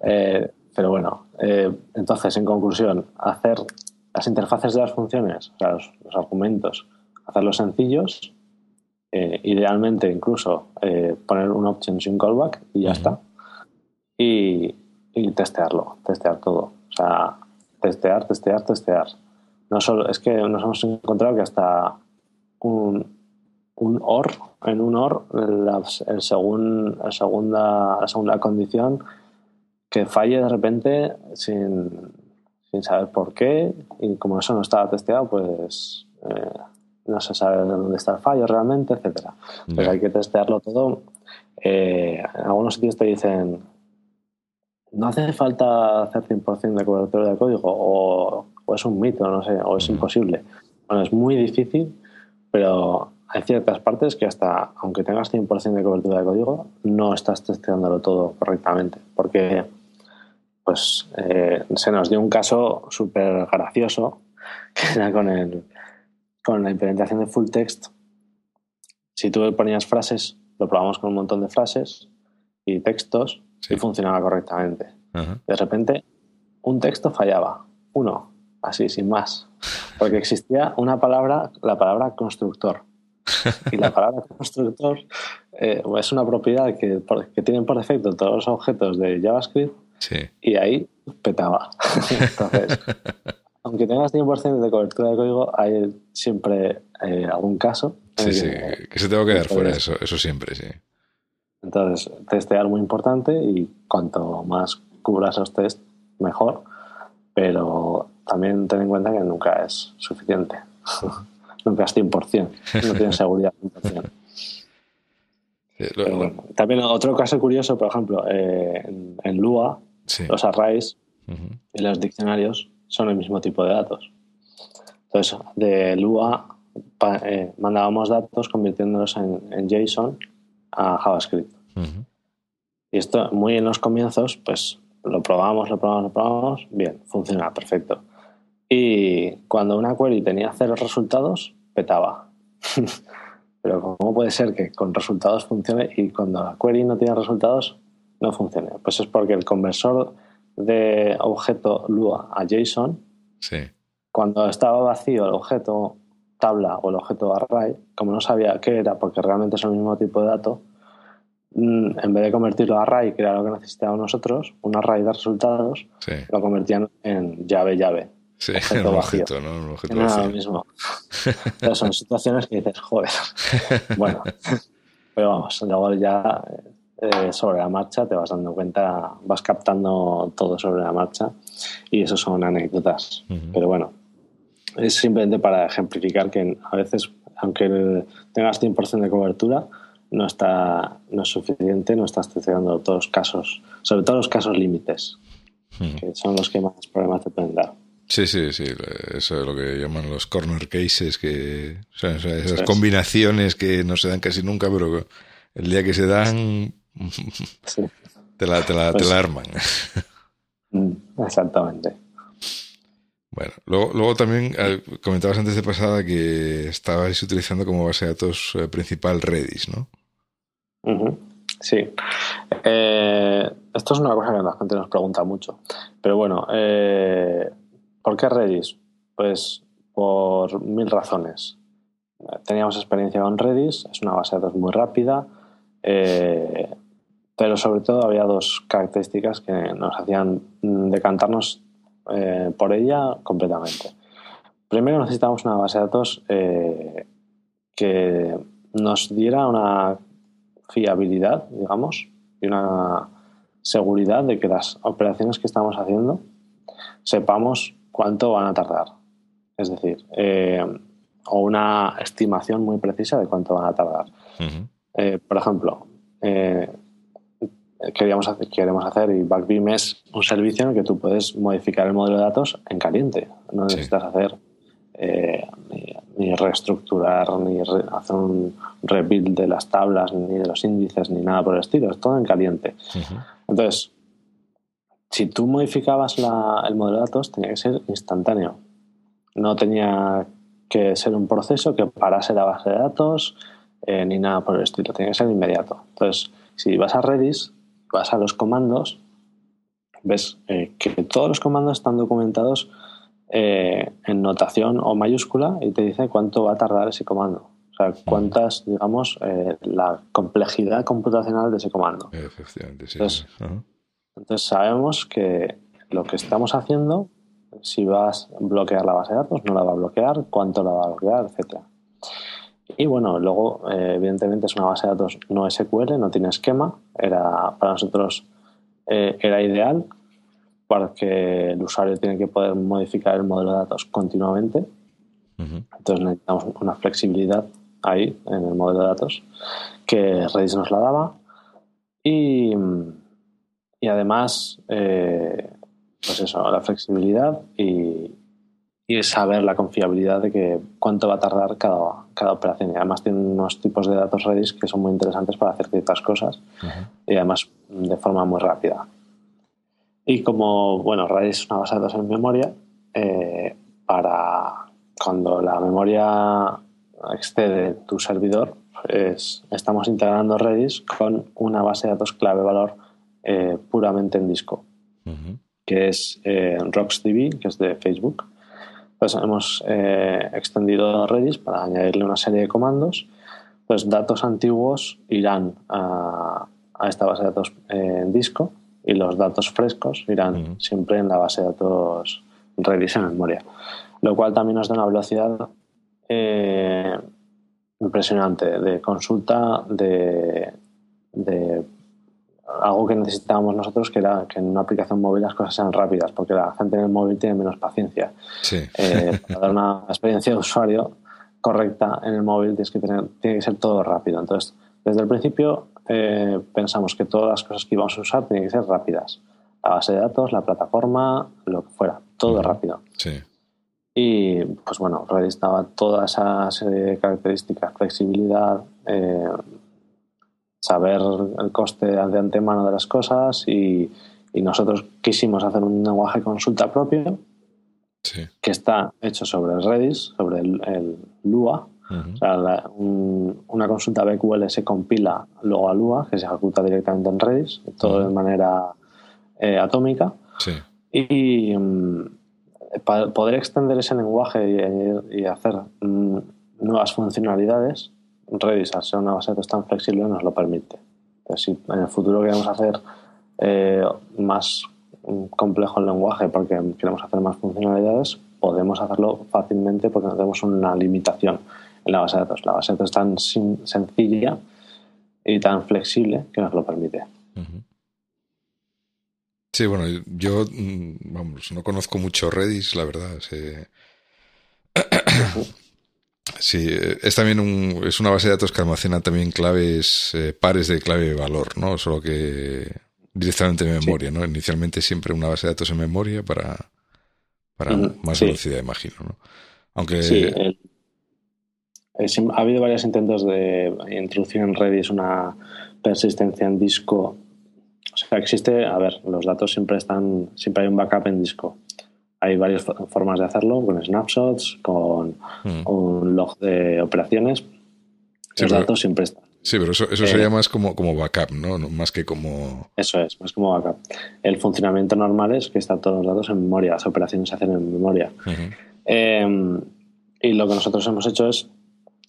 Eh, pero bueno, eh, entonces en conclusión, hacer las interfaces de las funciones, o sea, los, los argumentos, hacerlos sencillos eh, idealmente incluso eh, poner un option sin callback y ya está. Y, y, testearlo, testear todo. O sea, testear, testear, testear. No solo, es que nos hemos encontrado que hasta un, un OR, en un OR, la, el segun, la, segunda, la segunda condición que falle de repente sin, sin saber por qué y como eso no estaba testeado, pues eh, no se sabe dónde está el fallo realmente, etcétera. Pero hay que testearlo todo. Eh, en algunos sitios te dicen no hace falta hacer 100% de cobertura de código o, o, es un mito, no sé, o es imposible. Bueno, es muy difícil, pero hay ciertas partes que hasta, aunque tengas 100% de cobertura de código, no estás testeándolo todo correctamente, porque pues eh, se nos dio un caso súper gracioso, <laughs> que era con el, con la implementación de full text, si tú ponías frases, lo probamos con un montón de frases y textos sí. y funcionaba correctamente. De repente, un texto fallaba, uno, así, sin más, porque existía una palabra, la palabra constructor. <laughs> Y la palabra constructor eh, es una propiedad que, que, tienen por defecto todos los objetos de JavaScript sí. y ahí petaba. <laughs> Entonces, <laughs> aunque tengas 100% de cobertura de código, hay siempre eh, algún caso. Sí, sí, que, que se tengo que dar fuera, eso, eso siempre, sí. Entonces, testear muy importante y cuanto más cubras los test, mejor. Pero también ten en cuenta que nunca es suficiente. <laughs> nunca es 100%. No tienes <laughs> seguridad 100%. Sí, lo, Pero bueno, también otro caso curioso, por ejemplo, eh, en, en, Lua, sí. los arrays uh -huh. y los diccionarios son el mismo tipo de datos. Entonces, de Lua pa, eh, mandábamos datos convirtiéndolos en, en, JSON a JavaScript. Uh -huh. Y esto, muy en los comienzos, pues lo probamos, lo probamos, lo probamos, bien, funciona, perfecto. Y cuando una query tenía cero resultados, petaba. <laughs> Pero ¿cómo puede ser que con resultados funcione y cuando la query no tiene resultados no funcione? Pues es porque el conversor de objeto Lua a JSON, sí. cuando estaba vacío el objeto tabla o el objeto array, como no sabía qué era, porque realmente es el mismo tipo de dato, mm, en vez de convertirlo a array, que era lo que necesitábamos nosotros, un array de resultados, sí. lo convertían en llave llave. Sí, objeto un objeto, ¿no? Un objeto no lo mismo. <laughs> Pero son situaciones que dices, joder. <laughs> bueno, pero vamos, luego ya eh, sobre la marcha te vas dando cuenta, vas captando todo sobre la marcha y eso son anécdotas. Uh -huh. Pero bueno, es simplemente para ejemplificar que a veces, aunque tengas 100% de cobertura, no, está, no es suficiente, no estás testeando todos los casos, sobre todo los casos límites, uh -huh. que son los que más problemas te pueden dar. Sí, sí, sí, eso es lo que llaman los corner cases, que o sea, esas combinaciones que no se dan casi nunca, pero el día que se dan, sí. te, la, te, la, pues, te la arman. Mm, exactamente. Bueno, luego, luego también comentabas antes de pasada que estabais utilizando como base de datos eh, principal Redis, ¿no? Uh -huh. Sí. Eh, esto es una cosa que la gente nos pregunta mucho. Pero bueno, eh, ¿por qué Redis? Pues por mil razones. Teníamos experiencia con Redis, es una base de datos muy rápida, eh, pero sobre todo había dos características que nos hacían decantarnos eh, por ella completamente. Primero necesitamos una base de datos eh, que nos diera una fiabilidad, digamos, y una seguridad de que las operaciones que estamos haciendo sepamos cuánto van a tardar. Es decir, eh, o una estimación muy precisa de cuánto van a tardar. Uh -huh. eh, por ejemplo, eh, queríamos hacer, queremos hacer y Backbeam es un servicio en el que tú puedes modificar el modelo de datos en caliente. No necesitas sí. hacer eh, ni, reestructurar, ni hacer un rebuild de las tablas, ni de los índices, ni nada por el estilo. Es todo en caliente. Entonces, si tú modificabas el modelo de datos, tenía que ser instantáneo. No tenía que ser un proceso que parase la base de datos eh, ni nada por el estilo. Tenía que ser inmediato. Entonces, si vas a Redis, vas a los comandos, ves eh, que todos los comandos están documentados eh, en notación o mayúscula y te dice cuánto va a tardar ese comando. O sea, cuántas, digamos, la complejidad computacional de ese comando. Efectivamente, sí. entonces sabemos que lo que estamos haciendo si vas a bloquear la base de datos, no la va a bloquear, cuánto la va a bloquear, etcétera. Y bueno, luego, eh, evidentemente, es una base de datos no SQL, no tiene esquema. Era, para nosotros eh, era ideal porque el usuario tiene que poder modificar el modelo de datos continuamente. Entonces necesitamos una flexibilidad ahí en el modelo de datos que Redis nos la daba. Y, y además, eh, pues eso, la flexibilidad y, y saber la confiabilidad de que cuánto va a tardar cada, cada operación. Y además tiene unos tipos de datos Redis que son muy interesantes para hacer ciertas cosas y además de forma muy rápida. Y como, bueno, Redis es una base de datos en memoria, eh, para cuando la memoria excede tu servidor, estamos integrando Redis con una base de datos clave valor eh, puramente en disco que es eh, RocksDB, que es de Facebook. Pues hemos eh, extendido Redis para añadirle una serie de comandos. Pues datos antiguos irán a, esta base de datos en disco y los datos frescos irán siempre en la base de datos Redis en memoria. Lo cual también nos da una velocidad eh, impresionante de consulta, de, de algo que necesitábamos nosotros, que era que en una aplicación móvil las cosas sean rápidas, porque la gente en el móvil tiene menos paciencia. Eh, para dar una experiencia de usuario correcta en el móvil tienes que tener, tiene que ser todo rápido. Entonces, desde el principio eh, pensamos que todas las cosas que íbamos a usar tienen que ser rápidas. La base de datos, la plataforma, lo que fuera, todo rápido. Y pues bueno, Redis daba toda esa serie de características, flexibilidad, eh, saber el coste de antemano de las cosas y, nosotros quisimos hacer un lenguaje consulta propio que está hecho sobre el Redis, sobre el, Lua. O sea, una consulta BQL se compila luego a Lua, que se ejecuta directamente en Redis, todo de manera eh, atómica. Y mm, para poder extender ese lenguaje y, hacer mm, nuevas funcionalidades, Redis, al ser una base de datos tan flexible, nos lo permite. Entonces, si en el futuro queremos hacer eh, más complejo el lenguaje porque queremos hacer más funcionalidades, podemos hacerlo fácilmente porque no tenemos una limitación en la base de datos. La base de datos es tan sencilla y tan flexible que nos lo permite. Sí, bueno, yo mm, vamos, no conozco mucho Redis, la verdad. Sí, <clears throat> es también un, es una base de datos que almacena también claves eh, pares de clave de valor, ¿no? Solo que directamente en memoria, ¿no? Inicialmente siempre una base de datos en memoria para, para más velocidad, imagino, ¿no? Aunque... Sí, ha habido varios intentos de introducir en Redis una persistencia en disco. O sea, existe, a ver, los datos siempre están, siempre hay un backup en disco hay varias formas de hacerlo, con snapshots, con mm. un log de operaciones. Los datos siempre están. Sí, pero eso, eso sería eh, más como, como backup, ¿no? Más que como... Eso es, más como backup. El funcionamiento normal es que están todos los datos en memoria, las operaciones se hacen en memoria. Em, y lo que nosotros hemos hecho es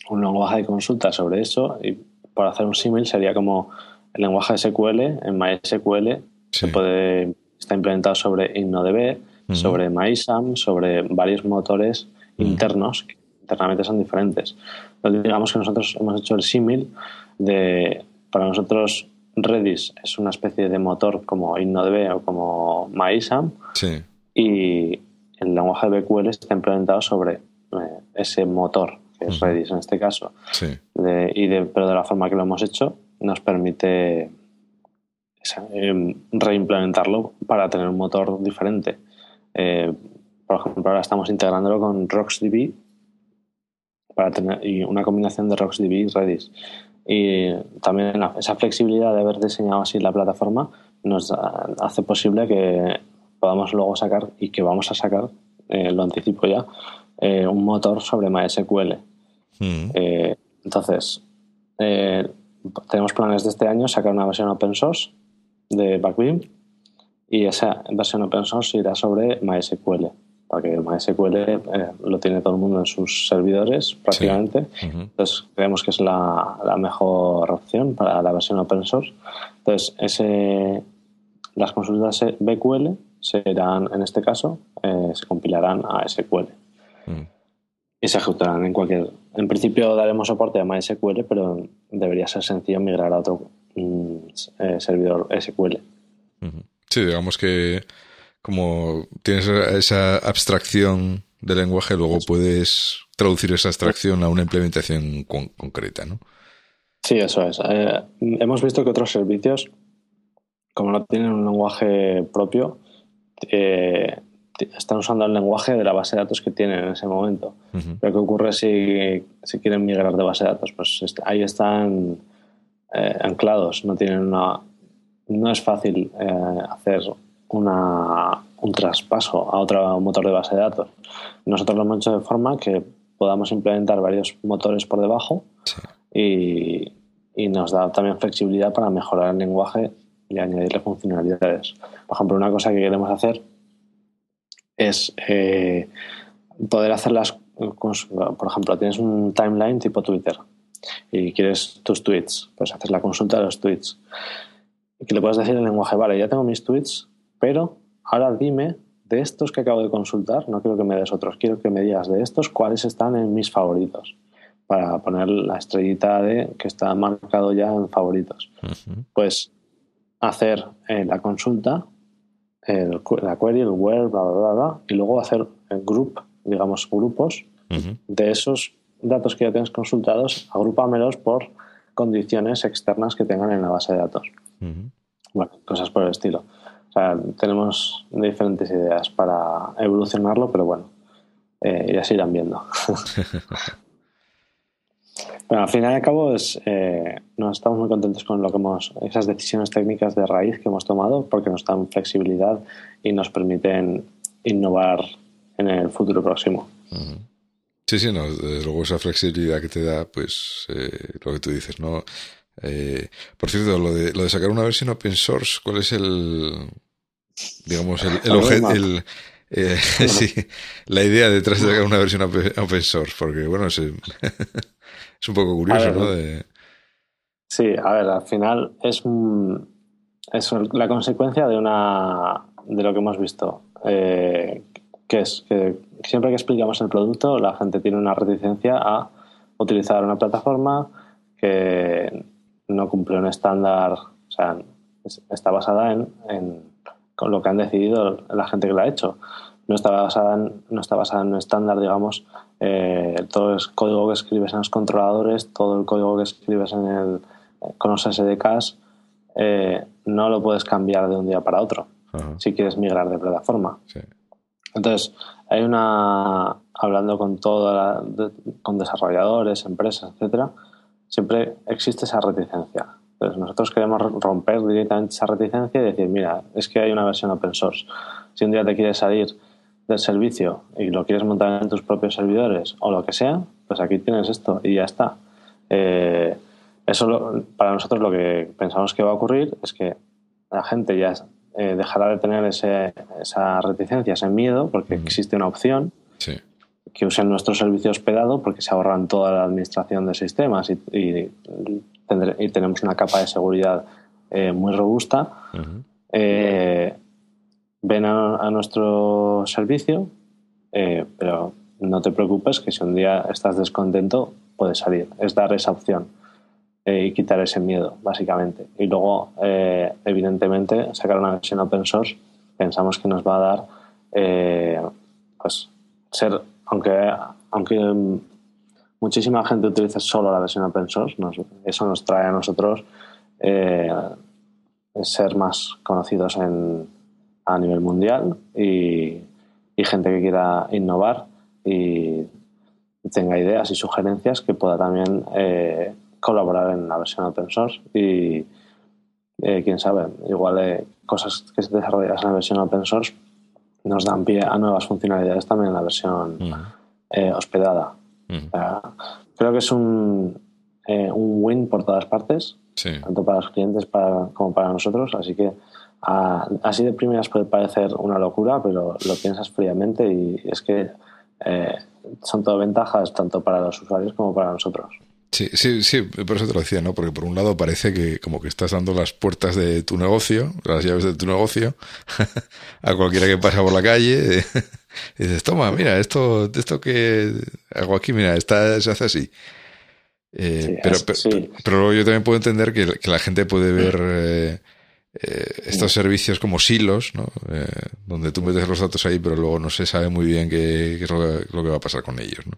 un lenguaje de consulta sobre eso y por hacer un símil sería como el lenguaje SQL en MySQL se puede, está implementado sobre InnoDB, sobre MySAM, sobre varios motores internos que internamente son diferentes. Entonces, digamos que nosotros hemos hecho el símil de, para nosotros, Redis es una especie de motor como InnoDB o como MySAM y el lenguaje de BQL está implementado sobre eh, ese motor que es Redis en este caso. y de, pero de la forma que lo hemos hecho nos permite eh, reimplementarlo para tener un motor diferente. Eh, por ejemplo, ahora estamos integrándolo con RocksDB para tener y una combinación de RocksDB y Redis. Y también esa flexibilidad de haber diseñado así la plataforma nos hace posible que podamos luego sacar y que vamos a sacar, eh, lo anticipo ya, eh, un motor sobre MySQL. Mm. Eh, entonces, tenemos planes de este año sacar una versión open source de Backbeam y esa versión open source irá sobre MySQL porque MySQL eh, lo tiene todo el mundo en sus servidores prácticamente. Entonces creemos que es la, la, mejor opción para la versión open source. Entonces ese, las consultas BQL serán, en este caso, eh, se compilarán a SQL. Mm. Y se ejecutarán en cualquier... En principio daremos soporte a MySQL, pero debería ser sencillo migrar a otro mm, eh, servidor SQL. Sí, digamos que como tienes esa abstracción del lenguaje, luego puedes traducir esa abstracción a una implementación concreta, ¿no? Sí, eso es. Eh, hemos visto que otros servicios, como no tienen un lenguaje propio, eh, están usando el lenguaje de la base de datos que tienen en ese momento. Pero ¿qué ocurre si, si, quieren migrar de base de datos? Pues ahí están eh, anclados, no tienen una... No es fácil hacer una, un traspaso a otro motor de base de datos. Nosotros lo hemos hecho de forma que podamos implementar varios motores por debajo y, nos da también flexibilidad para mejorar el lenguaje y añadirle funcionalidades. Por ejemplo, una cosa que queremos hacer es eh, poder hacer las. Por ejemplo, tienes un timeline tipo Twitter y quieres tus tweets, pues hacer la consulta de los tweets. Que le puedes decir en el lenguaje, vale, ya tengo mis tweets, pero ahora dime de estos que acabo de consultar, no quiero que me des otros, quiero que me digas de estos cuáles están en mis favoritos para poner la estrellita de que está marcado ya en favoritos. Pues hacer eh, la consulta, el, la query, el where, bla, bla, bla, y luego hacer el group, digamos, grupos de esos datos que ya tienes consultados, agrúpamelos por condiciones externas que tengan en la base de datos. Bueno, cosas por el estilo tenemos diferentes ideas para evolucionarlo, pero bueno, eh, ya se irán viendo. <laughs> Bueno, al final y al cabo es, eh, nos estamos muy contentos con lo que hemos, esas decisiones técnicas de raíz que hemos tomado porque nos dan flexibilidad y nos permiten innovar en el futuro próximo. Sí, sí, no, desde luego esa flexibilidad que te da, pues eh, lo que tú dices, ¿no? Por cierto, lo de, lo de sacar una versión open source, ¿cuál es el, digamos, el, el, eh, <laughs> sí, la idea detrás de sacar una versión open source, porque bueno, es, <laughs> es un poco curioso, ¿no? Sí, a ver, al final es, es la consecuencia de una de lo que hemos visto, eh, que es que siempre que explicamos el producto, la gente tiene una reticencia a utilizar una plataforma que no cumple un estándar, o sea, está basada en con lo que han decidido la gente que lo ha hecho. No está basada en, no está basada en un estándar, digamos, eh, todo el código que escribes en los controladores, todo el código que escribes en el, con los SDKs, eh, no lo puedes cambiar de un día para otro si quieres migrar de plataforma. Entonces, hay una, hablando con toda con desarrolladores, empresas, etcétera, siempre existe esa reticencia. Entonces nosotros queremos romper directamente esa reticencia y decir, mira, es que hay una versión open source. Si un día te quieres salir del servicio y lo quieres montar en tus propios servidores o lo que sea, pues aquí tienes esto y ya está. Eh, eso para nosotros lo que pensamos que va a ocurrir es que la gente ya eh, dejará de tener ese, esa reticencia, ese miedo, porque existe una opción. Que usen nuestro servicio hospedado porque se ahorran toda la administración de sistemas y y tenemos una capa de seguridad eh, muy robusta. Eh, ven a, nuestro servicio, eh, pero no te preocupes que si un día estás descontento, puedes salir. Es dar esa opción y quitar ese miedo, básicamente. Y luego, evidentemente, sacar una versión open source pensamos que nos va a dar, pues, ser, aunque, aunque muchísima gente utiliza solo la versión open source. eso nos trae a nosotros eh, ser más conocidos en, a nivel mundial y, y gente que quiera innovar y tenga ideas y sugerencias que pueda también eh, colaborar en la versión open source y eh, quién sabe, igual eh, cosas que se desarrollan en la versión open source nos dan pie a nuevas funcionalidades también en la versión hospedada. creo que es un, un win por todas partes, tanto para los clientes como para nosotros, así que así de primeras puede parecer una locura, pero lo piensas fríamente y es que eh, son todo ventajas tanto para los usuarios como para nosotros. Sí, sí, sí, por eso te lo decía, ¿no? Porque por un lado parece que como que estás dando las puertas de tu negocio, las llaves de tu negocio, <laughs> a cualquiera que pasa por la calle, <laughs> y dices, toma, mira, esto, esto que hago aquí, mira, está, se hace así. Eh, pero, pero, luego yo también puedo entender que, la gente puede ver eh, eh, estos servicios como silos, ¿no? Eh, donde tú metes los datos ahí, pero luego no se sabe muy bien qué, es lo que, va a pasar con ellos. ¿no?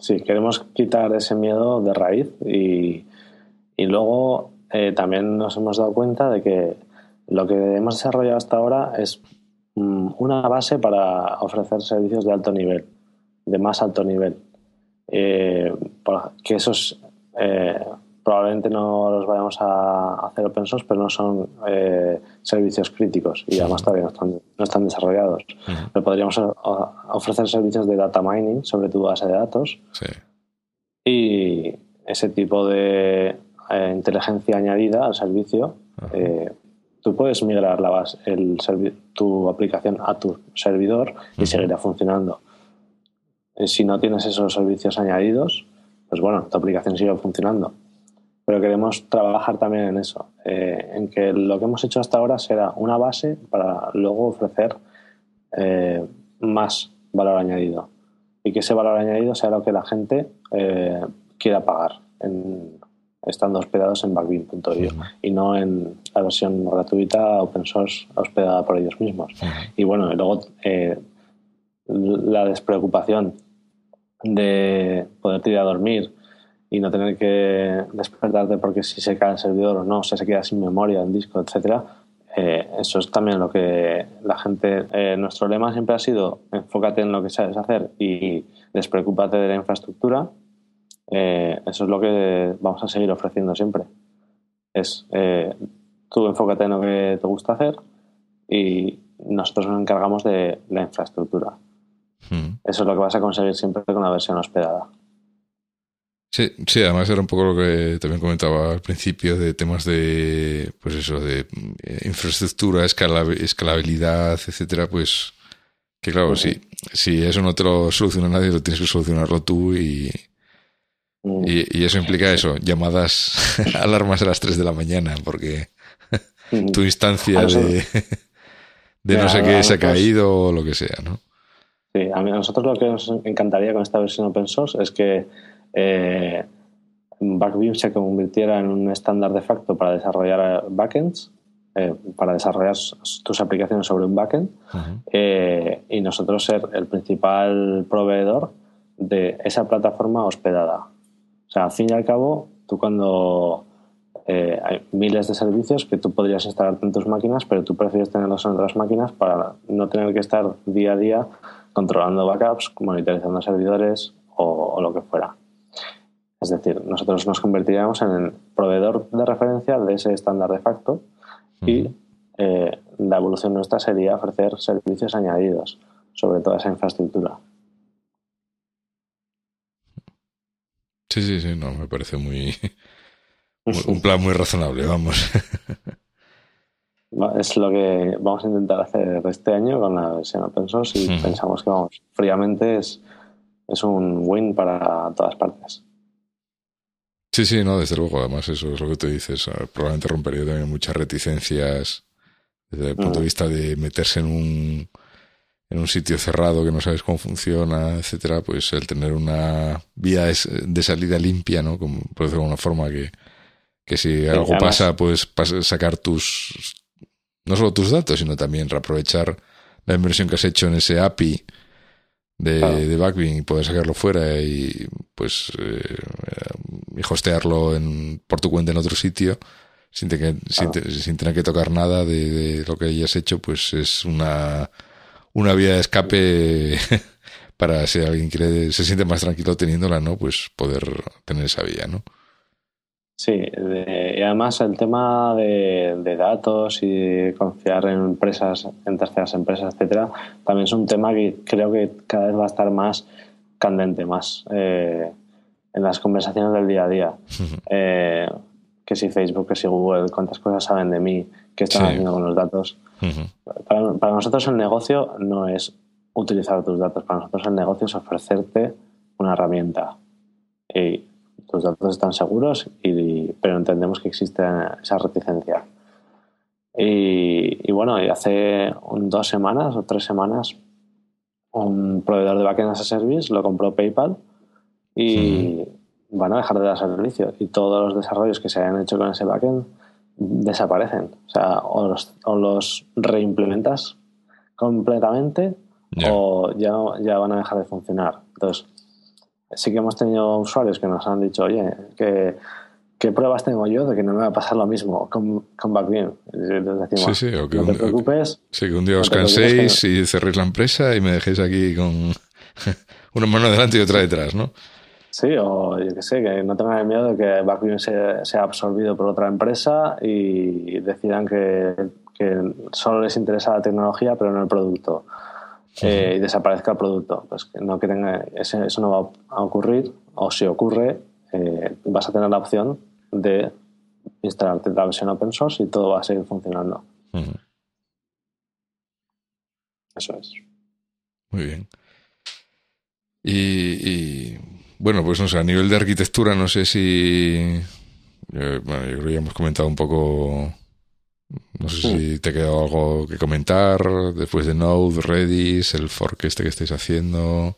Sí, queremos quitar ese miedo de raíz y, y luego eh, también nos hemos dado cuenta de que lo que hemos desarrollado hasta ahora es mm, una base para ofrecer servicios de alto nivel, de más alto nivel. que esos probablemente no los vayamos a hacer open source, pero no son eh, servicios críticos y además todavía no están, no están desarrollados. Pero podríamos ofrecer servicios de data mining sobre tu base de datos y ese tipo de eh, inteligencia añadida al servicio. Eh, tú puedes migrar la base, el tu aplicación a tu servidor y seguirá funcionando. Si no tienes esos servicios añadidos, pues bueno, tu aplicación sigue funcionando pero queremos trabajar también en eso, eh, en que lo que hemos hecho hasta ahora será una base para luego ofrecer eh, más valor añadido. Y que ese valor añadido sea lo que la gente eh, quiera pagar estando hospedados en backbeam.io y no en la versión gratuita open source hospedada por ellos mismos. Y bueno, y luego la despreocupación de poder ir a dormir y no tener que despertarte porque si se cae el servidor o no, o se queda sin memoria el disco, etcétera. Eh, eso es también lo que la gente. Eh, nuestro lema siempre ha sido enfócate en lo que sabes hacer y despreocúpate de la infraestructura. Eh, eso es lo que vamos a seguir ofreciendo siempre. Es tú enfócate en lo que te gusta hacer y nosotros nos encargamos de la infraestructura. Hmm. Eso es lo que vas a conseguir siempre con la versión hospedada. Sí, sí, además era un poco lo que también comentaba al principio de temas de, pues eso, de eh, infraestructura, escalabilidad, etcétera, pues que claro, si, si eso no te lo soluciona nadie, lo tienes que solucionarlo tú y, y, eso implica eso, llamadas, <laughs> alarmas a las 3 de la mañana, porque tu instancia de, de no sé qué se ha caído o lo que sea, ¿no? Sí, a, mí, a nosotros lo que nos encantaría con esta versión open source es que eh, Backview se convirtiera en un estándar de facto para desarrollar backends, eh, para desarrollar tus aplicaciones sobre un backend, eh, y nosotros ser el principal proveedor de esa plataforma hospedada. O sea, al fin y al cabo, tú cuando hay miles de servicios que tú podrías instalar en tus máquinas, pero tú prefieres tenerlos en otras máquinas para no tener que estar día a día controlando backups, monitorizando servidores o lo que fuera. Es decir, nosotros nos convertiríamos en el proveedor de referencia de ese estándar de facto y eh, la evolución nuestra sería ofrecer servicios añadidos sobre toda esa infraestructura. Sí, sí, sí, no, me parece muy, <laughs> un plan muy razonable, vamos. Es lo que vamos a intentar hacer este año con la versión open source y pensamos que, vamos, fríamente es, es un win para todas partes. Sí, sí, no, desde luego. Además, eso es lo que tú dices. Probablemente rompería también muchas reticencias desde el punto de mm. vista de meterse en un, en un sitio cerrado que no sabes cómo funciona, etcétera. Pues el tener una vía de salida limpia, ¿no? Como, por decirlo de alguna forma, que, que si algo pasa, puedes sacar tus, no solo tus datos, sino también reaprovechar la inversión que has hecho en ese API de, de Backbean y poder sacarlo fuera y pues eh, y hostearlo en, por tu cuenta en otro sitio sin, sin, tener que tocar nada de, lo que hayas hecho, pues es una, una vía de escape <laughs> para si alguien quiere, se siente más tranquilo teniéndola, ¿no? Pues poder tener esa vía, ¿no? Sí, y además el tema de, datos y confiar en empresas, en terceras empresas, etcétera, también es un tema que creo que cada vez va a estar más candente, más eh, en las conversaciones del día a día. <laughs> Eh, que si Facebook, que si Google, cuántas cosas saben de mí, qué están haciendo con los datos. para, para, nosotros el negocio no es utilizar tus datos, para nosotros el negocio es ofrecerte una herramienta. Y tus datos están seguros, y, pero entendemos que existe esa reticencia. Y, bueno, y hace dos semanas o tres semanas, un proveedor de backend as a service lo compró PayPal y van a dejar de dar servicio. Y todos los desarrollos que se hayan hecho con ese backend desaparecen. O sea, o los, o los reimplementas completamente o ya, ya van a dejar de funcionar. Entonces, sí que hemos tenido usuarios que nos han dicho, oye, que, ¿qué pruebas tengo yo de que no me va a pasar lo mismo con, con Backbeam? sí, sí, o que no te preocupes. Sí, que un día os canséis y cerréis la empresa y me dejéis aquí con <laughs> una mano delante y otra detrás, ¿no? Sí, o yo que sé, que no tengan miedo de que Backbeam sea, sea absorbido por otra empresa y decidan que, que solo les interesa la tecnología pero no el producto. Eh, y desaparezca el producto. Pues que no que tenga, eso, no va a ocurrir, o si ocurre, eh, vas a tener la opción de instalarte la versión open source y todo va a seguir funcionando. Eso es. Muy bien. Y, bueno, pues no sé, a nivel de arquitectura, no sé si. Eh, bueno, yo creo que ya hemos comentado un poco no sé si te quedado algo que comentar después de Node, Redis, el fork este que estáis haciendo.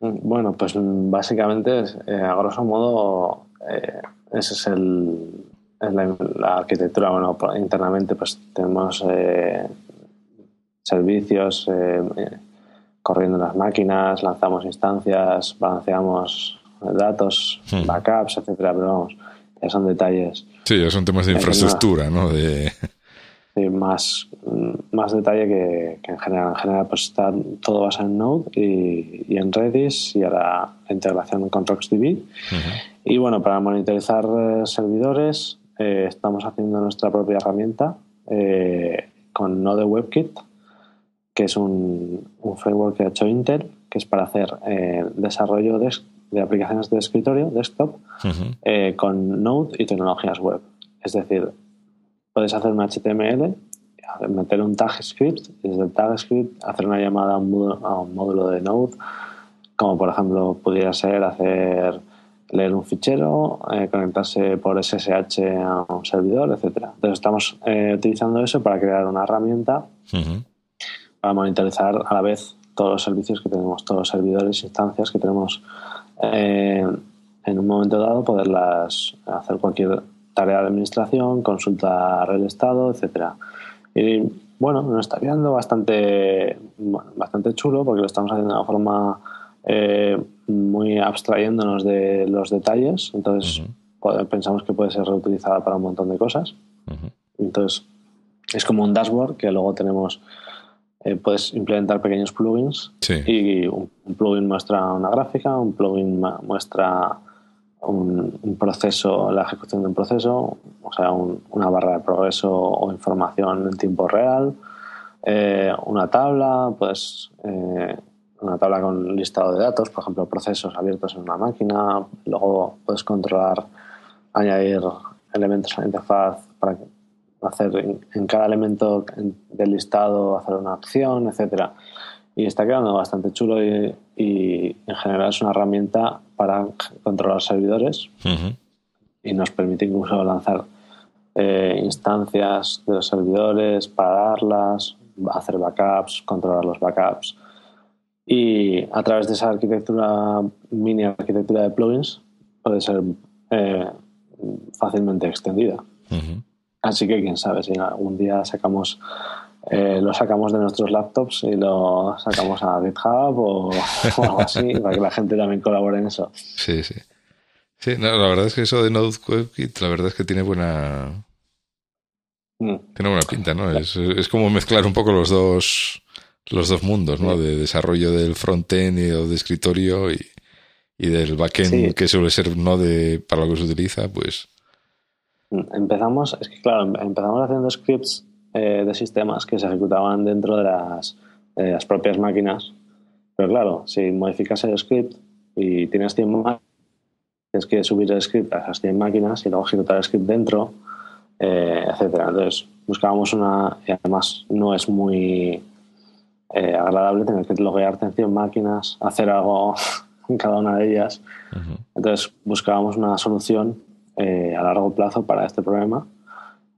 Bueno, pues básicamente, eh, a grosso modo, eh, esa es, el, la, arquitectura. Bueno, internamente pues tenemos eh, servicios corriendo en las máquinas, lanzamos instancias, balanceamos datos, hmm. backups, etcétera, pero vamos, ya son detalles. Sí, ya son temas de infraestructura, ¿no? De... Sí, más, más detalle que, en general. En general, pues está todo basado en Node y, en Redis y ahora la integración con RocksDB. Y bueno, para monitorizar eh, servidores, eh, estamos haciendo nuestra propia herramienta eh, con Node WebKit, que es un, un, framework que ha hecho Intel, que es para hacer desarrollo de de aplicaciones de escritorio, desktop, eh, con Node y tecnologías web. Es decir, puedes hacer un HTML, meter un tag script y desde el tag script hacer una llamada a un, módulo, de Node, como por ejemplo pudiera ser hacer leer un fichero, eh, conectarse por SSH a un servidor, etcétera. Entonces estamos eh, utilizando eso para crear una herramienta para monitorizar a la vez todos los servicios que tenemos, todos los servidores, instancias que tenemos eh, en un momento dado poderlas hacer cualquier tarea de administración, consultar el estado, etcétera. Y bueno, nos está quedando bastante, bastante chulo porque lo estamos haciendo de una forma eh, muy abstrayéndonos de los detalles. Entonces pensamos que puede ser reutilizada para un montón de cosas. Entonces es como un dashboard que luego tenemos eh, puedes implementar pequeños plugins y un, plugin muestra una gráfica, un plugin muestra un, proceso, la ejecución de un proceso, o sea, una barra de progreso o información en tiempo real, eh, una tabla, pues eh, una tabla con listado de datos, por ejemplo, procesos abiertos en una máquina, luego puedes controlar, añadir elementos a la interfaz para que hacer en, cada elemento del listado, hacer una acción, etcétera. Y está quedando bastante chulo y, en general es una herramienta para controlar servidores y nos permite incluso lanzar eh, instancias de los servidores, pararlas, hacer backups, controlar los backups. Y a través de esa arquitectura, mini arquitectura de plugins, puede ser eh, fácilmente extendida. Así que quién sabe si algún día sacamos eh, lo sacamos de nuestros laptops y lo sacamos a GitHub o, algo así <laughs> para que la gente también colabore en eso. Sí, sí. Sí, la verdad es que eso de Node WebKit, la verdad es que tiene buena mm. tiene buena pinta, ¿no? Es, es como mezclar un poco los dos los dos mundos, ¿no? De desarrollo del frontend y de escritorio y, y del backend, que suele ser no de para lo que se utiliza, pues. Empezamos, es que claro, empezamos haciendo scripts eh, de sistemas que se ejecutaban dentro de las, de las propias máquinas. Pero claro, si modificas el script y tienes 100 máquinas, tienes que subir el script a esas 100 máquinas y luego ejecutar el script dentro, eh, etcétera. Entonces buscábamos una, y además no es muy eh, agradable tener que loguearte en 100 máquinas, hacer algo <laughs> en cada una de ellas. Entonces buscábamos una solución eh, a largo plazo para este problema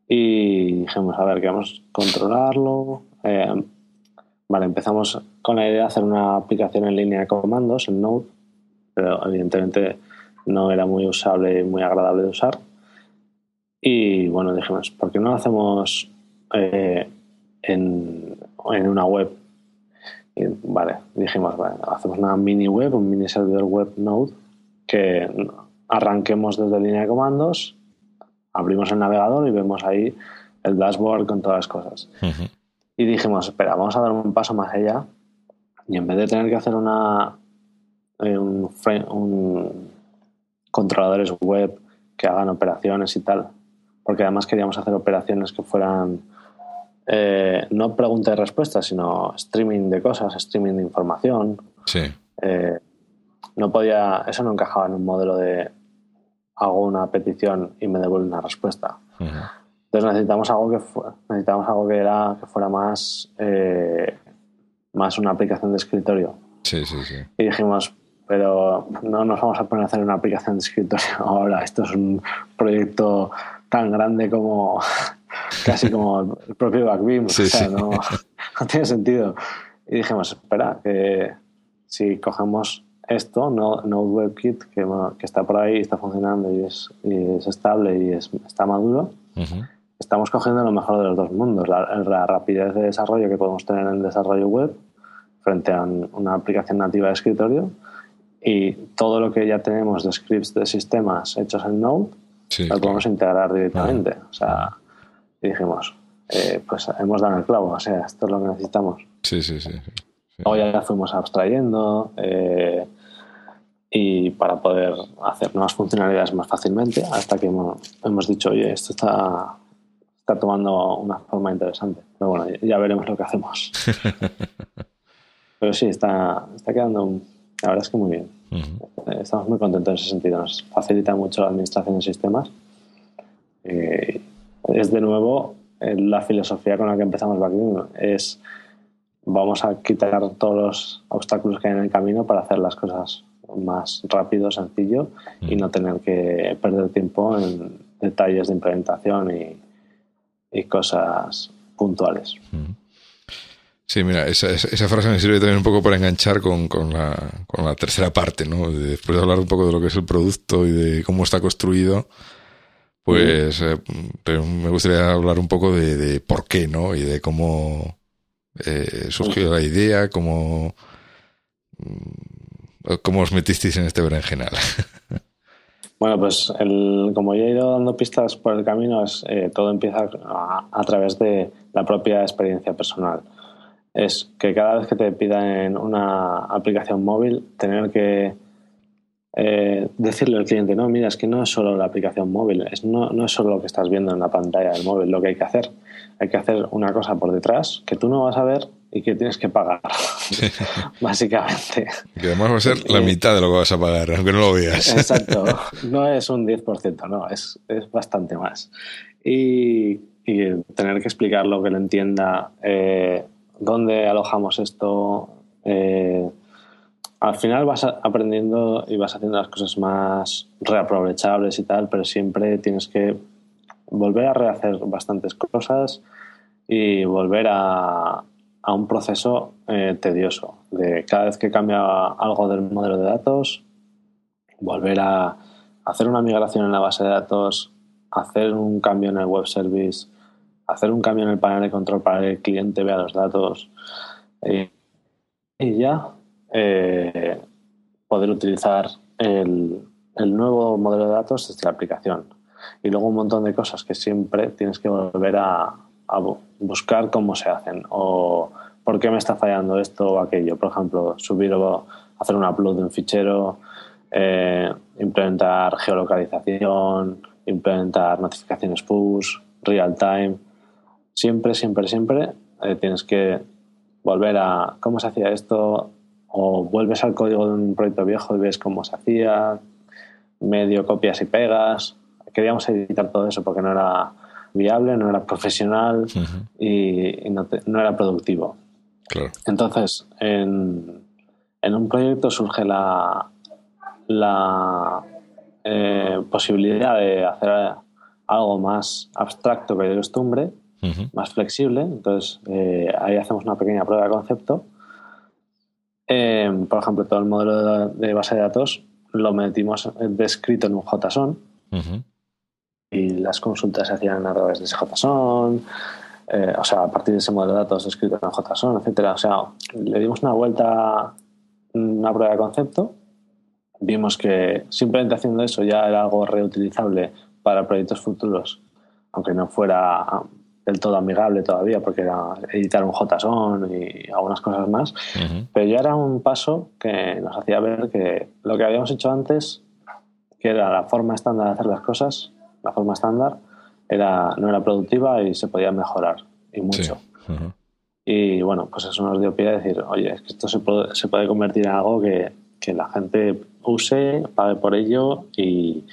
y dijimos, a ver, queremos controlarlo. Eh, vale, empezamos con la idea de hacer una aplicación en línea de comandos en Node, pero evidentemente no era muy usable y muy agradable de usar. Y bueno, dijimos, ¿por qué no lo hacemos en, en una web vale, dijimos, vale, hacemos una mini web, un mini servidor web Node que arranquemos desde línea de comandos, abrimos el navegador y vemos ahí el dashboard con todas las cosas. Y dijimos, espera, vamos a dar un paso más allá y en vez de tener que hacer una eh, un, un controladores web que hagan operaciones y tal, porque además queríamos hacer operaciones que fueran eh, no pregunta y respuesta, sino streaming de cosas, streaming de información. Sí. Eh, no podía, eso no encajaba en un modelo de hago una petición y me devuelve una respuesta. Entonces necesitamos algo que necesitamos algo que era que fuera más eh, más una aplicación de escritorio. Sí, sí, sí. Y dijimos, pero no nos vamos a poner a hacer una aplicación de escritorio <laughs> ahora. Esto es un proyecto tan grande como <laughs> casi como el propio Backbeam. o sea, <laughs> No, tiene sentido. Y dijimos, espera, que si cogemos esto, Node WebKit, que, que está por ahí, está funcionando y es, es estable y es, está maduro, estamos cogiendo lo mejor de los dos mundos. La, la, rapidez de desarrollo que podemos tener en desarrollo web frente a una aplicación nativa de escritorio y todo lo que ya tenemos de scripts de sistemas hechos en Node, lo podemos integrar directamente. O sea, y dijimos, eh, pues hemos dado el clavo, o sea, esto es lo que necesitamos. Sí, sí, sí. Hoy ya fuimos abstrayendo eh, y para poder hacer nuevas funcionalidades más fácilmente hasta que hemos, dicho, oye, esto está, está tomando una forma interesante. Pero bueno, ya veremos lo que hacemos. <laughs> Pero sí, está, está quedando, la verdad es que muy bien. Estamos muy contentos en ese sentido. Nos facilita mucho la administración de sistemas. Eh, es de nuevo eh, la filosofía con la que empezamos Backbeam. Es vamos a quitar todos los obstáculos que hay en el camino para hacer las cosas más rápido, sencillo y no tener que perder tiempo en detalles de implementación y, cosas puntuales. Sí, mira, esa, esa, frase me sirve también un poco para enganchar con, con, la, con la tercera parte, ¿no? Después de hablar un poco de lo que es el producto y de cómo está construido, pues eh, me gustaría hablar un poco de, por qué, ¿no? Y de cómo eh, surgió la idea, cómo, mm, cómo os metisteis en este berenjenal. <laughs> Bueno, pues el, como ya he ido dando pistas por el camino, es, eh, todo empieza a, a, través de la propia experiencia personal. Es que cada vez que te pidan una aplicación móvil, tener que eh, decirle al cliente, no, mira, es que no es solo la aplicación móvil, es, no, no es solo lo que estás viendo en la pantalla del móvil, lo que hay que hacer. Hay que hacer una cosa por detrás que tú no vas a ver y que tienes que pagar, <laughs> básicamente. Que además va a ser la mitad de lo que vas a pagar, aunque no lo veas. <laughs> Exacto, no es un 10%, no, es, es bastante más. Y, y, tener que explicarlo, que lo entienda, eh, dónde alojamos esto, eh, al final vas aprendiendo y vas haciendo las cosas más reaprovechables y tal, pero siempre tienes que volver a rehacer bastantes cosas y volver a, a un proceso eh, tedioso de cada vez que cambia algo del modelo de datos, volver a hacer una migración en la base de datos, hacer un cambio en el web service, hacer un cambio en el panel de control para que el cliente vea los datos. Eh, y ya eh, poder utilizar el, nuevo modelo de datos desde la aplicación. Y luego un montón de cosas que siempre tienes que volver a, buscar cómo se hacen o ¿por qué me está fallando esto o aquello? Por ejemplo, subir o hacer un upload de un fichero, eh, implementar geolocalización, implementar notificaciones push, real time. Siempre, siempre, siempre eh, tienes que volver a cómo se hacía esto o vuelves al código de un proyecto viejo y ves cómo se hacía, medio copias y pegas. Queríamos editar todo eso porque no era viable, no era profesional y, no, era productivo. Entonces, en, un proyecto surge la, la eh, posibilidad de hacer algo más abstracto que de costumbre, más flexible. Entonces, eh, ahí hacemos una pequeña prueba de concepto. Eh, por ejemplo, todo el modelo de, base de datos lo metimos descrito en un JSON y las consultas se hacían a través de ese JSON, eh, o sea, a partir de ese modelo de datos escrito en JSON, etcétera. O sea, le dimos una vuelta, una prueba de concepto, vimos que simplemente haciendo eso ya era algo reutilizable para proyectos futuros, aunque no fuera del todo amigable todavía, porque era editar un JSON y algunas cosas más, pero ya era un paso que nos hacía ver que lo que habíamos hecho antes, que era la forma estándar de hacer las cosas, la forma estándar, era, no era productiva y se podía mejorar, y mucho. Y bueno, pues eso nos dio pie a decir, oye, es que esto se puede, se puede convertir en algo que, que la gente use, pague por ello y,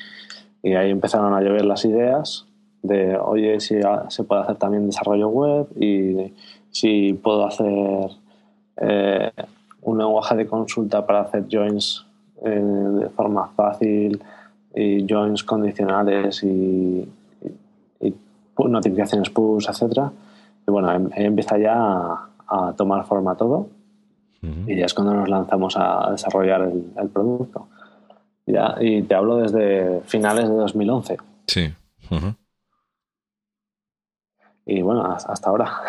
y, ahí empezaron a llover las ideas de, oye, si se puede hacer también desarrollo web y si puedo hacer eh, un lenguaje de consulta para hacer joins eh, de forma fácil y joins condicionales y, notificaciones push, etcétera. Y bueno, em, empieza ya a, tomar forma todo y ya es cuando nos lanzamos a desarrollar el, producto. Ya, y te hablo desde finales de 2011. Sí. Y bueno, hasta ahora. <laughs>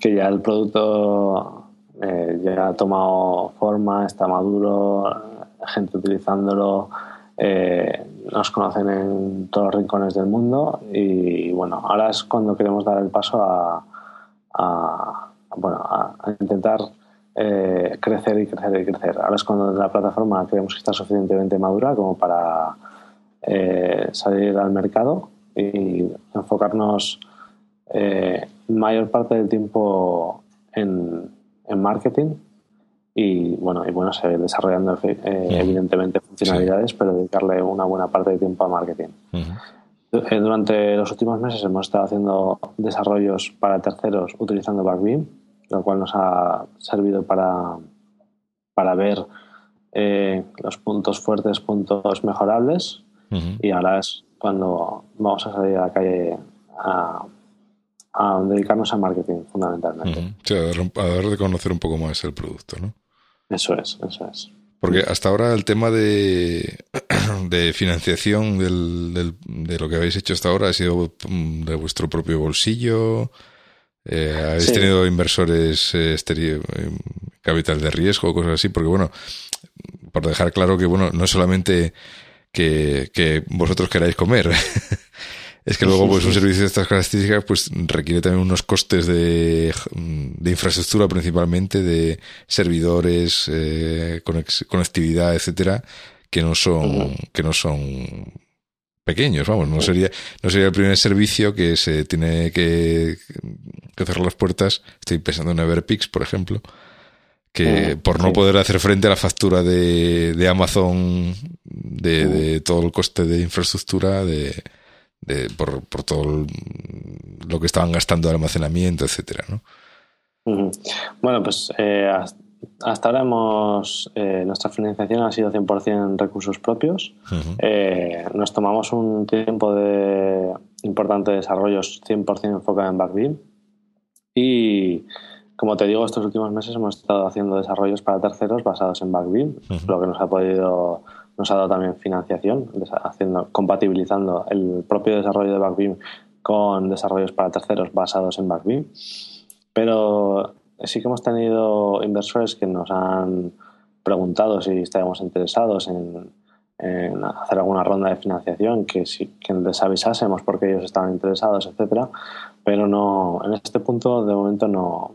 que ya el producto eh, ya ha tomado forma, está maduro, gente utilizándolo, eh, nos conocen en todos los rincones del mundo y bueno, ahora es cuando queremos dar el paso a, bueno, a, intentar eh, crecer y crecer y crecer. Ahora es cuando la plataforma creemos que está suficientemente madura como para eh, salir al mercado y enfocarnos mayor parte del tiempo en, en marketing y bueno, y bueno, seguir desarrollando eh, evidentemente funcionalidades, pero dedicarle una buena parte de tiempo a marketing. Eh, durante los últimos meses hemos estado haciendo desarrollos para terceros utilizando Backbeam, lo cual nos ha servido para, para ver eh, los puntos fuertes, puntos mejorables, y ahora es cuando vamos a salir a la calle a, dedicarnos a marketing fundamentalmente. a dar de conocer un poco más el producto, ¿no? Eso es, eso es. Porque hasta ahora el tema de, <clears throat> de financiación del, de lo que habéis hecho hasta ahora ha sido mm, de vuestro propio bolsillo. Eh, ¿Habéis tenido inversores eh, eh, capital de riesgo, cosas así? Porque bueno, por dejar claro que bueno, no es solamente que, que vosotros queráis comer, <laughs> es que luego pues un servicio de estas características pues requiere también unos costes de, de infraestructura principalmente de servidores eh, conectividad etcétera que no son que no son pequeños vamos no sería no sería el primer servicio que se tiene que, que cerrar las puertas. Estoy pensando en Everpix por ejemplo que por no poder hacer frente a la factura de, de Amazon de, de todo el coste de infraestructura de por, por, todo lo que estaban gastando de almacenamiento, etcétera, ¿no? Bueno, pues eh, hasta ahora hemos, eh, nuestra financiación ha sido 100% recursos propios. Eh, nos tomamos un tiempo de importante de desarrollos 100% enfocado en Backbeam y como te digo, estos últimos meses hemos estado haciendo desarrollos para terceros basados en Backbeam, lo que nos ha podido nos ha dado también financiación, haciendo, compatibilizando el propio desarrollo de Backbeam con desarrollos para terceros basados en Backbeam. Pero sí que hemos tenido inversores que nos han preguntado si estábamos interesados en, hacer alguna ronda de financiación, que, si, que les avisásemos porque ellos estaban interesados, etcétera. Pero no, en este punto de momento no,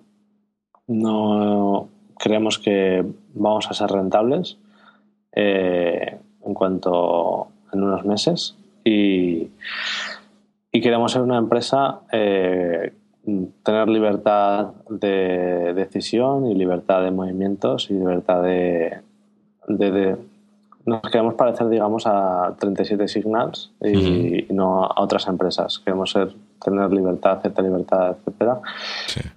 no creemos que vamos a ser rentables eh, en cuanto en unos meses. Y, y queremos ser una empresa eh, tener libertad de decisión y libertad de movimientos y libertad de, de, nos queremos parecer digamos a 37 Signals y, no a otras empresas. Queremos ser tener libertad cierta libertad etcétera.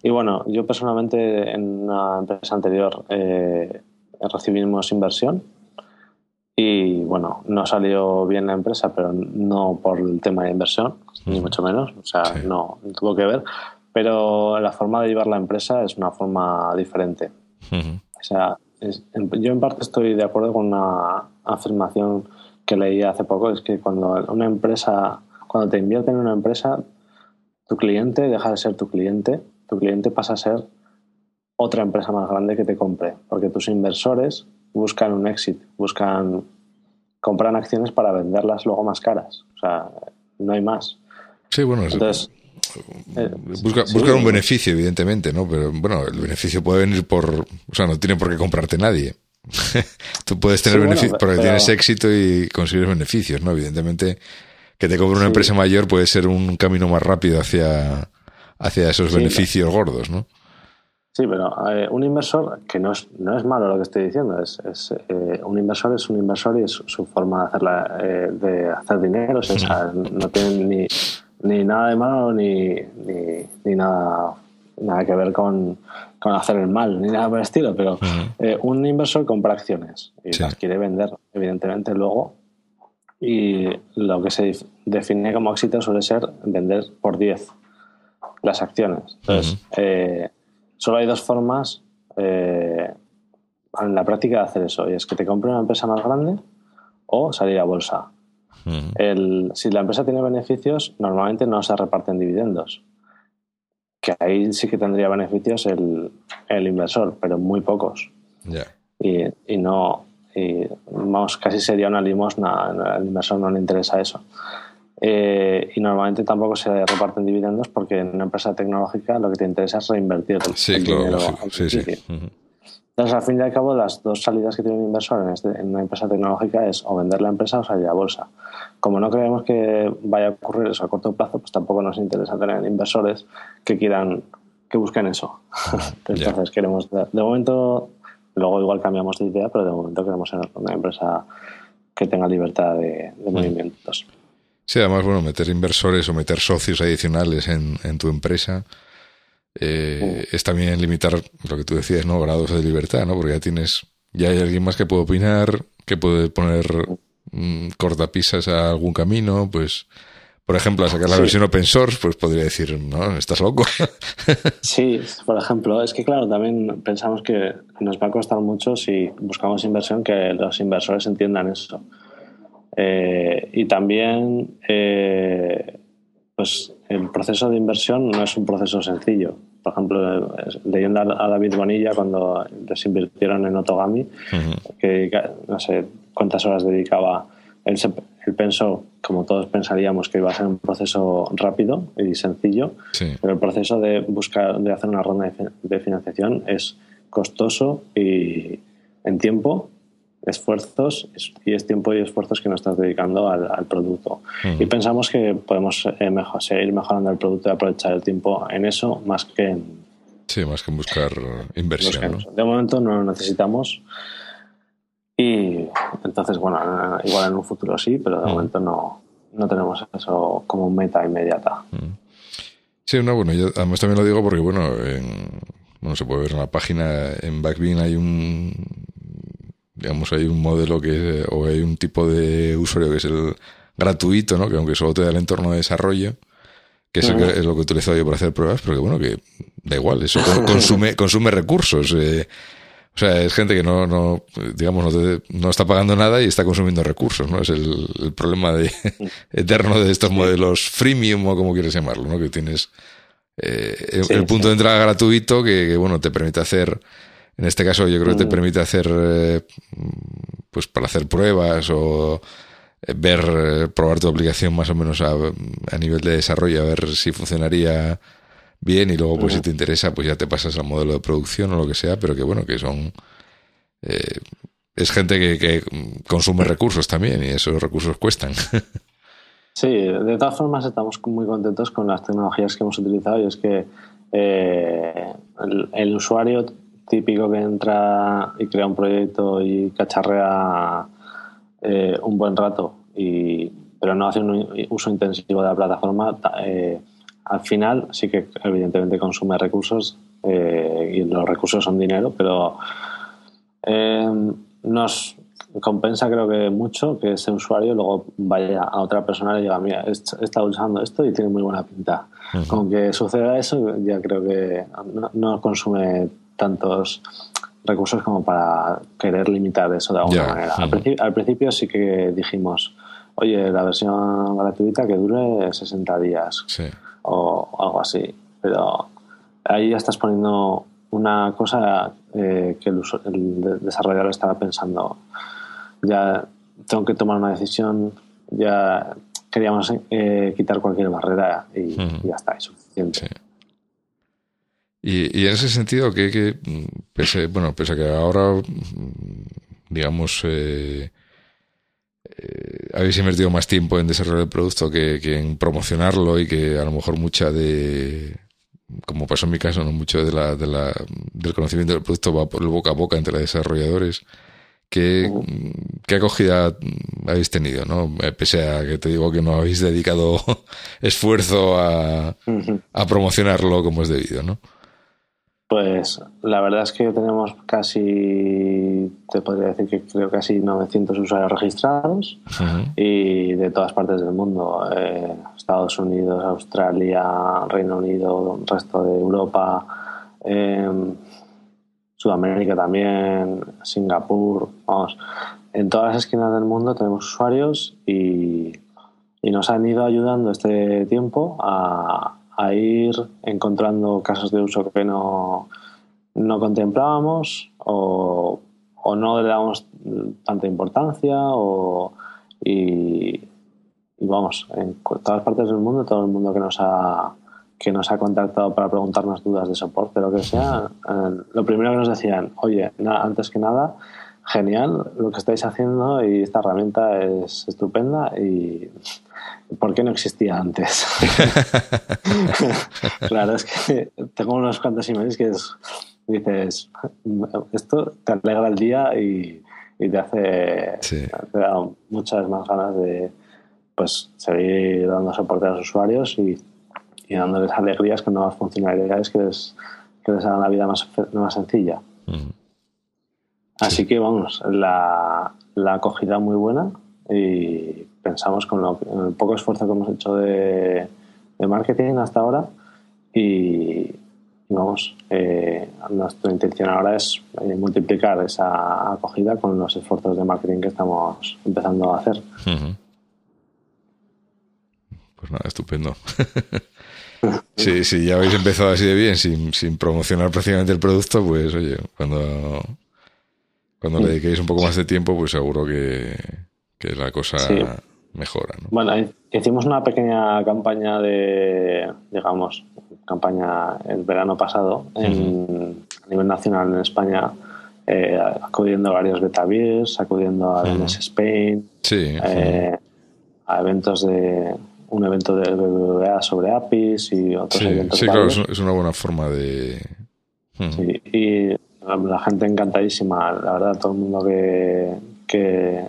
Y bueno yo personalmente en una empresa anterior eh, recibimos inversión y bueno, no salió bien la empresa, pero no por el tema de inversión, ni mucho menos, o sea, no, tuvo que ver, pero la forma de llevar la empresa es una forma diferente. O sea, yo en parte estoy de acuerdo con una afirmación que leí hace poco, es que cuando una empresa, cuando te invierten en una empresa, tu cliente deja de ser tu cliente, tu cliente pasa a ser otra empresa más grande que te compre, porque tus inversores buscan un éxito, buscan, compran acciones para venderlas luego más caras. O sea, no hay más. Sí, bueno, Entonces, eh, buscar un beneficio, evidentemente, ¿no? Pero bueno, el beneficio puede venir por, o sea, no tiene por qué comprarte nadie. <laughs> Tú puedes tener beneficios porque tienes éxito y consigues beneficios, ¿no? Evidentemente, que te compre una empresa mayor puede ser un camino más rápido hacia, hacia esos beneficios gordos, ¿no? Sí, pero eh, un inversor, que no es, no es malo lo que estoy diciendo, es, es eh, un inversor es un inversor y es su, forma de, hacerla, eh, de hacer dinero, no tiene ni, ni, nada de malo ni, ni, nada, nada que ver con, con, hacer el mal, ni nada por el estilo, pero un inversor compra acciones y las quiere vender, evidentemente, luego. Y lo que se define como éxito suele ser vender por 10 las acciones. Entonces, Solo hay dos formas eh, en la práctica de hacer eso, y es que te compre una empresa más grande o salir a bolsa. si la empresa tiene beneficios, normalmente no se reparten dividendos. Que ahí sí que tendría beneficios el, inversor, pero muy pocos. Y, y, no, y, vamos, casi sería una limosna, al inversor no le interesa eso. Eh, y normalmente tampoco se reparten dividendos porque en una empresa tecnológica lo que te interesa es reinvertir sí, dinero. Sí, sí. Entonces, al fin y al cabo, las dos salidas que tiene un inversor en, este, en, una empresa tecnológica es o vender la empresa o salir a bolsa. Como no creemos que vaya a ocurrir eso a corto plazo, pues tampoco nos interesa tener inversores que quieran, que busquen eso. <laughs> Entonces, queremos, de, momento, luego igual cambiamos de idea, pero de momento queremos ser una empresa que tenga libertad de, movimientos. Sí, además, bueno, meter inversores o meter socios adicionales en, en tu empresa eh, es también limitar lo que tú decías, ¿no? Grados de libertad, ¿no? Porque ya tienes, ya hay alguien más que puede opinar, que puede poner mm, cortapisas a algún camino, pues, por ejemplo, a sacar la versión open source, pues podría decir, no, estás loco. <laughs> sí, por ejemplo, es que claro, también pensamos que nos va a costar mucho si buscamos inversión que los inversores entiendan eso. Eh, y también, eh, pues el proceso de inversión no es un proceso sencillo. Por ejemplo, leyendo a David Bonilla cuando les invirtieron en Otogami, que no sé cuántas horas dedicaba. Él, él, pensó, como todos pensaríamos, que iba a ser un proceso rápido y sencillo, pero el proceso de buscar, de hacer una ronda de financiación es costoso y en tiempo esfuerzos y es tiempo y esfuerzos que nos estás dedicando al, producto. Y pensamos que podemos eh, mejor, seguir mejorando el producto y aprovechar el tiempo en eso más que en... Sí, más que en buscar inversión. De momento no lo necesitamos y entonces, bueno, igual en un futuro sí, pero de momento no, no tenemos eso como meta inmediata. Sí, no, bueno, yo además también lo digo porque, bueno, bueno, se puede ver en la página, en Backbean hay un digamos, hay un modelo que, o hay un tipo de usuario que es el gratuito, ¿no? Que aunque solo te da el entorno de desarrollo, que es, lo que utilizo yo para hacer pruebas, pero que bueno, que da igual, eso <laughs> consume, consume recursos. Eh, o sea, es gente que no, no digamos, no, no, está pagando nada y está consumiendo recursos, ¿no? Es el, problema de, <laughs> eterno de estos modelos freemium o como quieres llamarlo, ¿no? Que tienes eh, el, punto de entrada gratuito que, que, bueno, te permite hacer en este caso yo creo que te mm. permite hacer, eh, pues para hacer pruebas o ver, probar tu aplicación más o menos a, a nivel de desarrollo, a ver si funcionaría bien y luego pues si te interesa pues ya te pasas al modelo de producción o lo que sea, pero que bueno, que son... Eh, es gente que, que, consume recursos también y esos recursos cuestan. <laughs> Sí, de todas formas estamos muy contentos con las tecnologías que hemos utilizado y es que eh, el, usuario típico que entra y crea un proyecto y cacharrea eh, un buen rato, y, pero no hace un uso intensivo de la plataforma, eh, al final sí que evidentemente consume recursos eh, y los recursos son dinero, pero eh, nos compensa creo que mucho que ese usuario luego vaya a otra persona y diga, mira, he estado usando esto y tiene muy buena pinta. Con que suceda eso, ya creo que no, consume tantos recursos como para querer limitar eso de alguna manera. al, principio, sí que dijimos, oye, la versión gratuita que dure 60 días. Sí o algo así. Pero ahí ya estás poniendo una cosa eh, que el, desarrollador estaba pensando. Ya tengo que tomar una decisión, ya queríamos eh, quitar cualquier barrera y, ya está, es suficiente. Y, en ese sentido, que, que pese, bueno, pese a que ahora, digamos, eh, eh, habéis invertido más tiempo en desarrollar el producto que, en promocionarlo y que a lo mejor mucha de, como pasó en mi caso, no mucho de la, de la, del conocimiento del producto va por el boca a boca entre los desarrolladores. ¿Qué, ¿Qué, acogida habéis tenido? ¿no? Eh, pese a que te digo que no habéis dedicado <laughs> esfuerzo a, a promocionarlo como es debido, ¿no? Pues la verdad es que tenemos casi, te podría decir que creo casi 900 usuarios registrados y de todas partes del mundo, eh, Estados Unidos, Australia, Reino Unido, resto de Europa, em, Sudamérica también, Singapur, vamos, en todas las esquinas del mundo tenemos usuarios y, y nos han ido ayudando este tiempo a, a ir encontrando casos de uso que no, no contemplábamos o, no le damos tanta importancia o, y, vamos, en todas partes del mundo, todo el mundo que nos ha que nos ha contactado para preguntarnos dudas de soporte, lo que sea, eh, lo primero que nos decían, oye, antes que nada, genial lo que estáis haciendo y esta herramienta es estupenda y ¿por qué no existía antes? <laughs> claro, es que tengo unos cuantos emails que dices, esto te alegra el día y, te hace te da muchas más ganas de pues seguir dando soporte a los usuarios y, dándoles alegrías con nuevas funcionalidades que les, que les hagan la vida más, más sencilla. Así que vamos, la, la acogida muy buena y pensamos con el poco esfuerzo que hemos hecho de, marketing hasta ahora y, vamos, eh, nuestra intención ahora es eh, multiplicar esa acogida con los esfuerzos de marketing que estamos empezando a hacer. Pues nada, estupendo. <laughs> sí, sí, ya habéis empezado así de bien, sin, sin promocionar prácticamente el producto, pues oye, cuando, cuando le dediquéis un poco más de tiempo, pues seguro que, que la cosa mejora. ¿no? Bueno, hicimos una pequeña campaña de, digamos, campaña el verano pasado en, a nivel nacional en España, eh, acudiendo a varios beta acudiendo a uh Spain, eh, a eventos de un evento de BBVA sobre APIs y otros eventos. Sí, claro, es una buena forma de... Sí, y la gente encantadísima, la verdad, todo el mundo que, que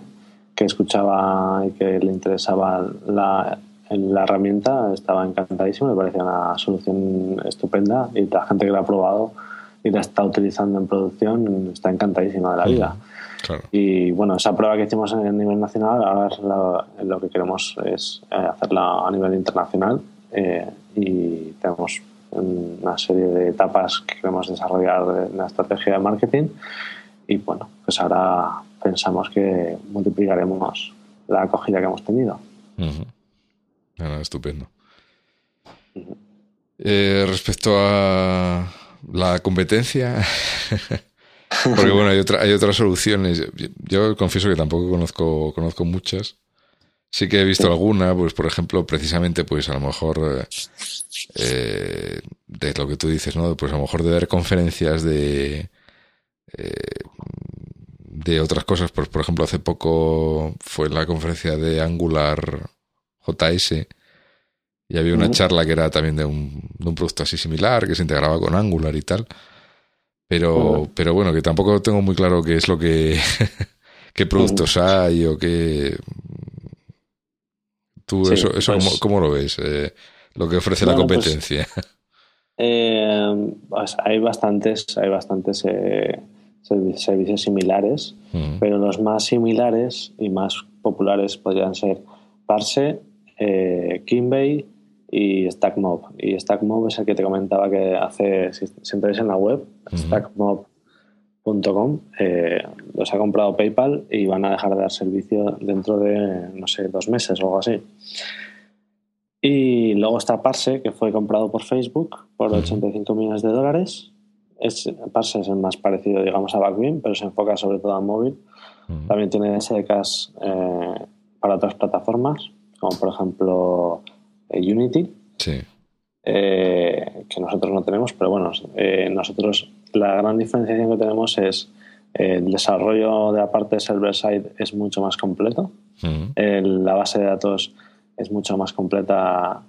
que escuchaba y que le interesaba la, la herramienta estaba encantadísimo, me parecía una solución estupenda y la gente que la ha probado y la está utilizando en producción está encantadísima de la vida. Y bueno, esa prueba que hicimos a nivel nacional, ahora lo, que queremos es eh, hacerla a nivel internacional eh, y tenemos una serie de etapas que queremos desarrollar en la estrategia de marketing y bueno, pues ahora pensamos que multiplicaremos la acogida que hemos tenido. estupendo. Eh, respecto a la competencia, <laughs> Porque bueno, hay, otra, hay otras soluciones. Yo confieso que tampoco conozco, conozco muchas. Sí que he visto alguna, pues por ejemplo, precisamente, pues a lo mejor eh, eh, de lo que tú dices, ¿no? Pues a lo mejor de ver conferencias de eh, de otras cosas. Pues por ejemplo, hace poco fue la conferencia de Angular JS y había una charla que era también de un, de un producto así similar que se integraba con Angular y tal. Pero, pero bueno, que tampoco tengo muy claro qué es lo que, <laughs> qué productos hay o qué. ¿Tú eso, eso pues ¿cómo, lo ves? Eh, lo que ofrece la pues, competencia. eh, pues hay bastantes, hay bastantes eh, servicios similares, pero los más similares y más populares podrían ser Parse, eh, Kimbay y StackMob. Y StackMob es el que te comentaba que hace, si, entráis en la web, stackmob.com, eh, los ha comprado PayPal y van a dejar de dar servicio dentro de, no sé, dos meses o algo así. Y luego está Parse, que fue comprado por Facebook por 85 millones de dólares. Es, Parse es el más parecido, digamos, a Backbeam, pero se enfoca sobre todo a móvil. También tiene SDKs eh, para otras plataformas, como por ejemplo eh, Unity, que nosotros no tenemos, pero bueno, nosotros la gran diferenciación que tenemos es el desarrollo de la parte server-side es mucho más completo, la base de datos es mucho más completa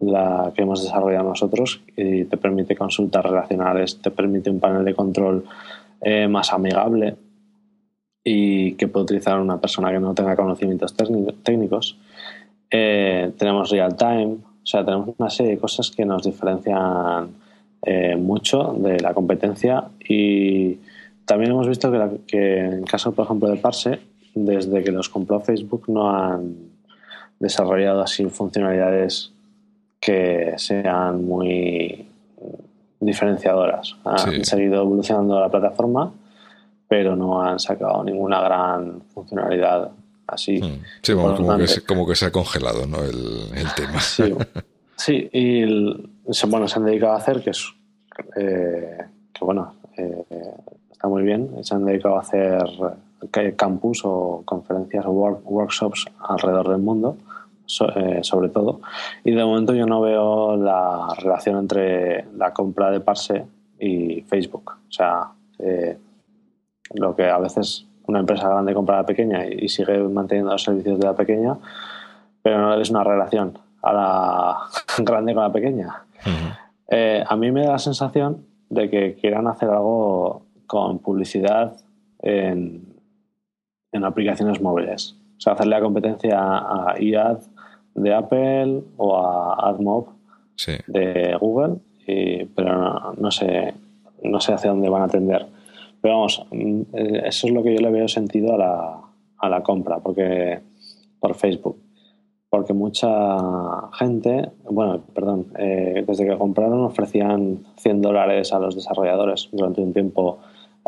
la que hemos desarrollado nosotros y te permite consultas relacionales, te permite un panel de control más amigable y que puede utilizar una persona que no tenga conocimientos técnicos. Eh, tenemos real time, o sea, tenemos una serie de cosas que nos diferencian eh, mucho de la competencia y también hemos visto que, que, en caso, por ejemplo, de Parse, desde que los compró Facebook no han desarrollado así funcionalidades que sean muy diferenciadoras. Han seguido evolucionando la plataforma, pero no han sacado ninguna gran funcionalidad así. Hmm. Sí, como, que se, ha congelado ¿no? el, tema. Sí, <laughs> y bueno, se han dedicado a hacer, que es eh, que bueno, eh, está muy bien, se han dedicado a hacer campus o conferencias o workshops alrededor del mundo, eh, sobre todo. Y de momento yo no veo la relación entre la compra de Parse y Facebook. O sea, lo que a veces una empresa grande compra a la pequeña y, sigue manteniendo los servicios de la pequeña, pero no es una relación a la <laughs> grande con la pequeña. Eh, a mí me da la sensación de que quieran hacer algo con publicidad en, en aplicaciones móviles. O sea, hacerle la competencia a iAd de Apple o a AdMob de Google, pero no, sé, no sé hacia dónde van a tender. Pero vamos, mm, eh, eso es lo que yo le veo sentido a la, a la compra, porque por Facebook. Porque mucha gente, bueno, perdón, eh, desde que compraron ofrecían 100 dólares a los desarrolladores durante un tiempo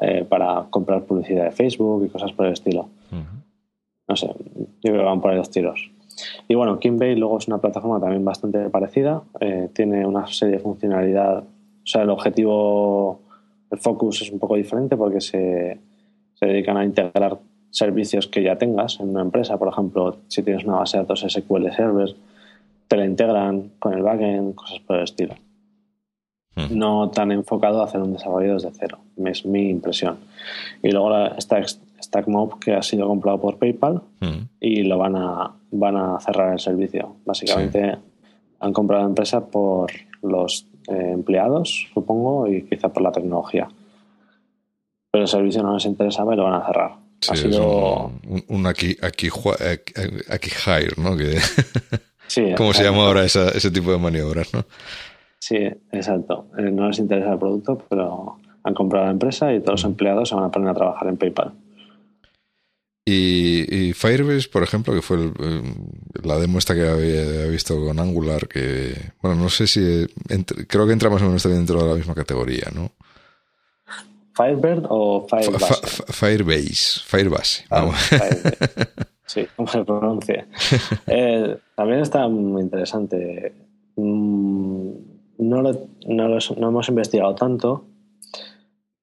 eh, para comprar publicidad de Facebook y cosas por el estilo. No sé, yo creo que van por ahí los tiros. Y bueno, Kimbay luego es una plataforma también bastante parecida, tiene una serie de funcionalidad, o sea, el objetivo el focus es un poco diferente porque se, se dedican a integrar servicios que ya tengas en una empresa. Por ejemplo, si tienes una base de datos SQL Server, te la integran con el backend, cosas por el estilo. Hmm. No tan enfocado a hacer un desarrollo desde cero. Es mi impresión. Y luego está StackMob, que ha sido comprado por PayPal hmm. y lo van a, van a cerrar el servicio. Básicamente han comprado la empresa por los eh, empleados, supongo, y quizá por la tecnología. Pero el servicio no les interesa y lo van a cerrar. Ha sido... un, aquí, aquí, aquí, hire, ¿no? Que... <laughs> <laughs> ¿Cómo se llama ahora ese tipo de maniobras, no? Sí, exacto. Eh, no les interesa el producto, pero han comprado la empresa y todos los empleados se van a poner a trabajar en PayPal. Y, Firebase, por ejemplo, que fue la demo esta que había, visto con Angular, que, bueno, no sé si, creo que entra más o menos dentro de la misma categoría, ¿no? Firebird o Firebase? Firebase, Firebase. Ah, sí, <laughs> como se pronuncia. Eh, también está muy interesante. Mm, no, no, no hemos investigado tanto,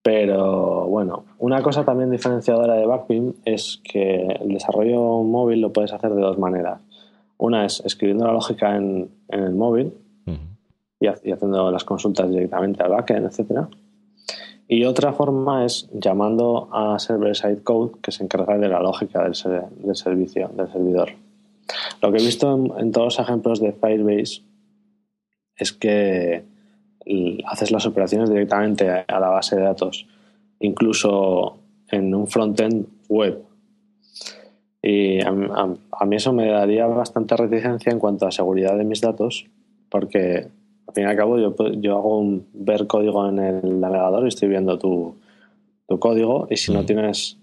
Pero bueno, una cosa también diferenciadora de Backbeam es que el desarrollo móvil lo puedes hacer de dos maneras. Una es escribiendo la lógica en, el móvil y, haciendo las consultas directamente al backend, etcétera. Y otra forma es llamando a server-side code que se encarga de la lógica del, servicio, del servidor. Lo que he visto en, todos los ejemplos de Firebase es que haces las operaciones directamente a la base de datos, incluso en un frontend web. Y a, mí eso me daría bastante reticencia en cuanto a seguridad de mis datos, porque al fin y al cabo yo, yo hago un ver código en el navegador y estoy viendo tu, código y si no tienes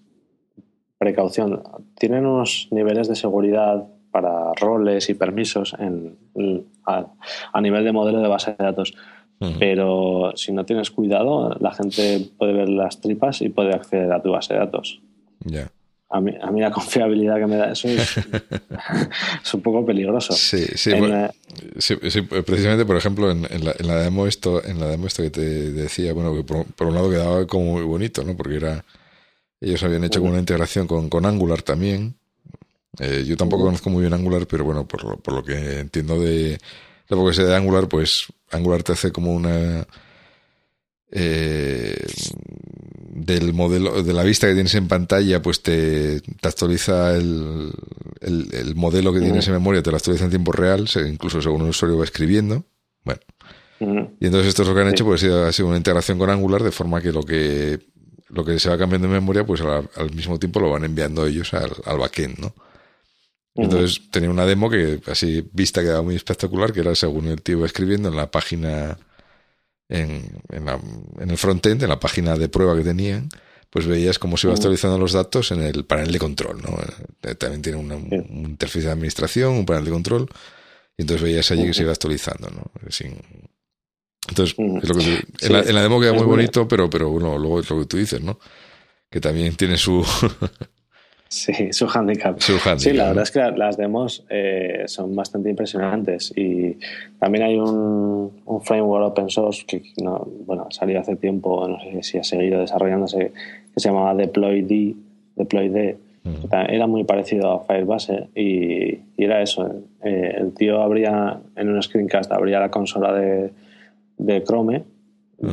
precaución, tienen unos niveles de seguridad para roles y permisos en, a, nivel de modelo de base de datos. Pero si no tienes cuidado, la gente puede ver las tripas y puede acceder a tu base de datos. Ya a mí, a mí la <laughs> confiabilidad que me da eso es, <laughs> un poco peligroso. Sí, sí, precisamente, por ejemplo, en, la, en, la, demo esto, en la demo esto que te decía, bueno, que por, un lado quedaba como muy bonito, ¿no? Porque era ellos habían hecho como una integración con, con Angular también. Eh, yo tampoco conozco muy bien Angular, pero bueno, por lo, por lo que entiendo de lo que sé de Angular, pues Angular te hace como una eh, del modelo, de la vista que tienes en pantalla, pues te, actualiza el, el, modelo que tienes en memoria, te lo actualiza en tiempo real, incluso según el usuario va escribiendo. Bueno. Y entonces esto es lo que han hecho, pues ha sido una integración con Angular, de forma que lo que lo que se va cambiando en memoria, pues al, mismo tiempo lo van enviando ellos al, al backend, ¿no? Entonces tenía una demo que así vista quedaba muy espectacular, que era según el tío iba escribiendo en la página en, en, la, en el frontend, en la página de prueba que tenían, pues veías cómo se iba actualizando los datos en el panel de control, ¿no? Eh, también tiene una, un interfaz de administración, un panel de control, y entonces veías allí que se iba actualizando, ¿no? Entonces, es lo que en, la, en, la, demo queda muy bonito, pero, pero bueno, luego es lo que tú dices, ¿no? Que también tiene su, <laughs> Sí, <laughs> su handicap. sí, la verdad es que las demos eh, son bastante impresionantes y también hay un, framework open source que no, bueno, salió hace tiempo, no sé si ha seguido desarrollándose, que se llamaba DeployD, DeployD. Era muy parecido a Firebase y, era eso. Eh, el tío abría en un screencast, abría la consola de, de Chrome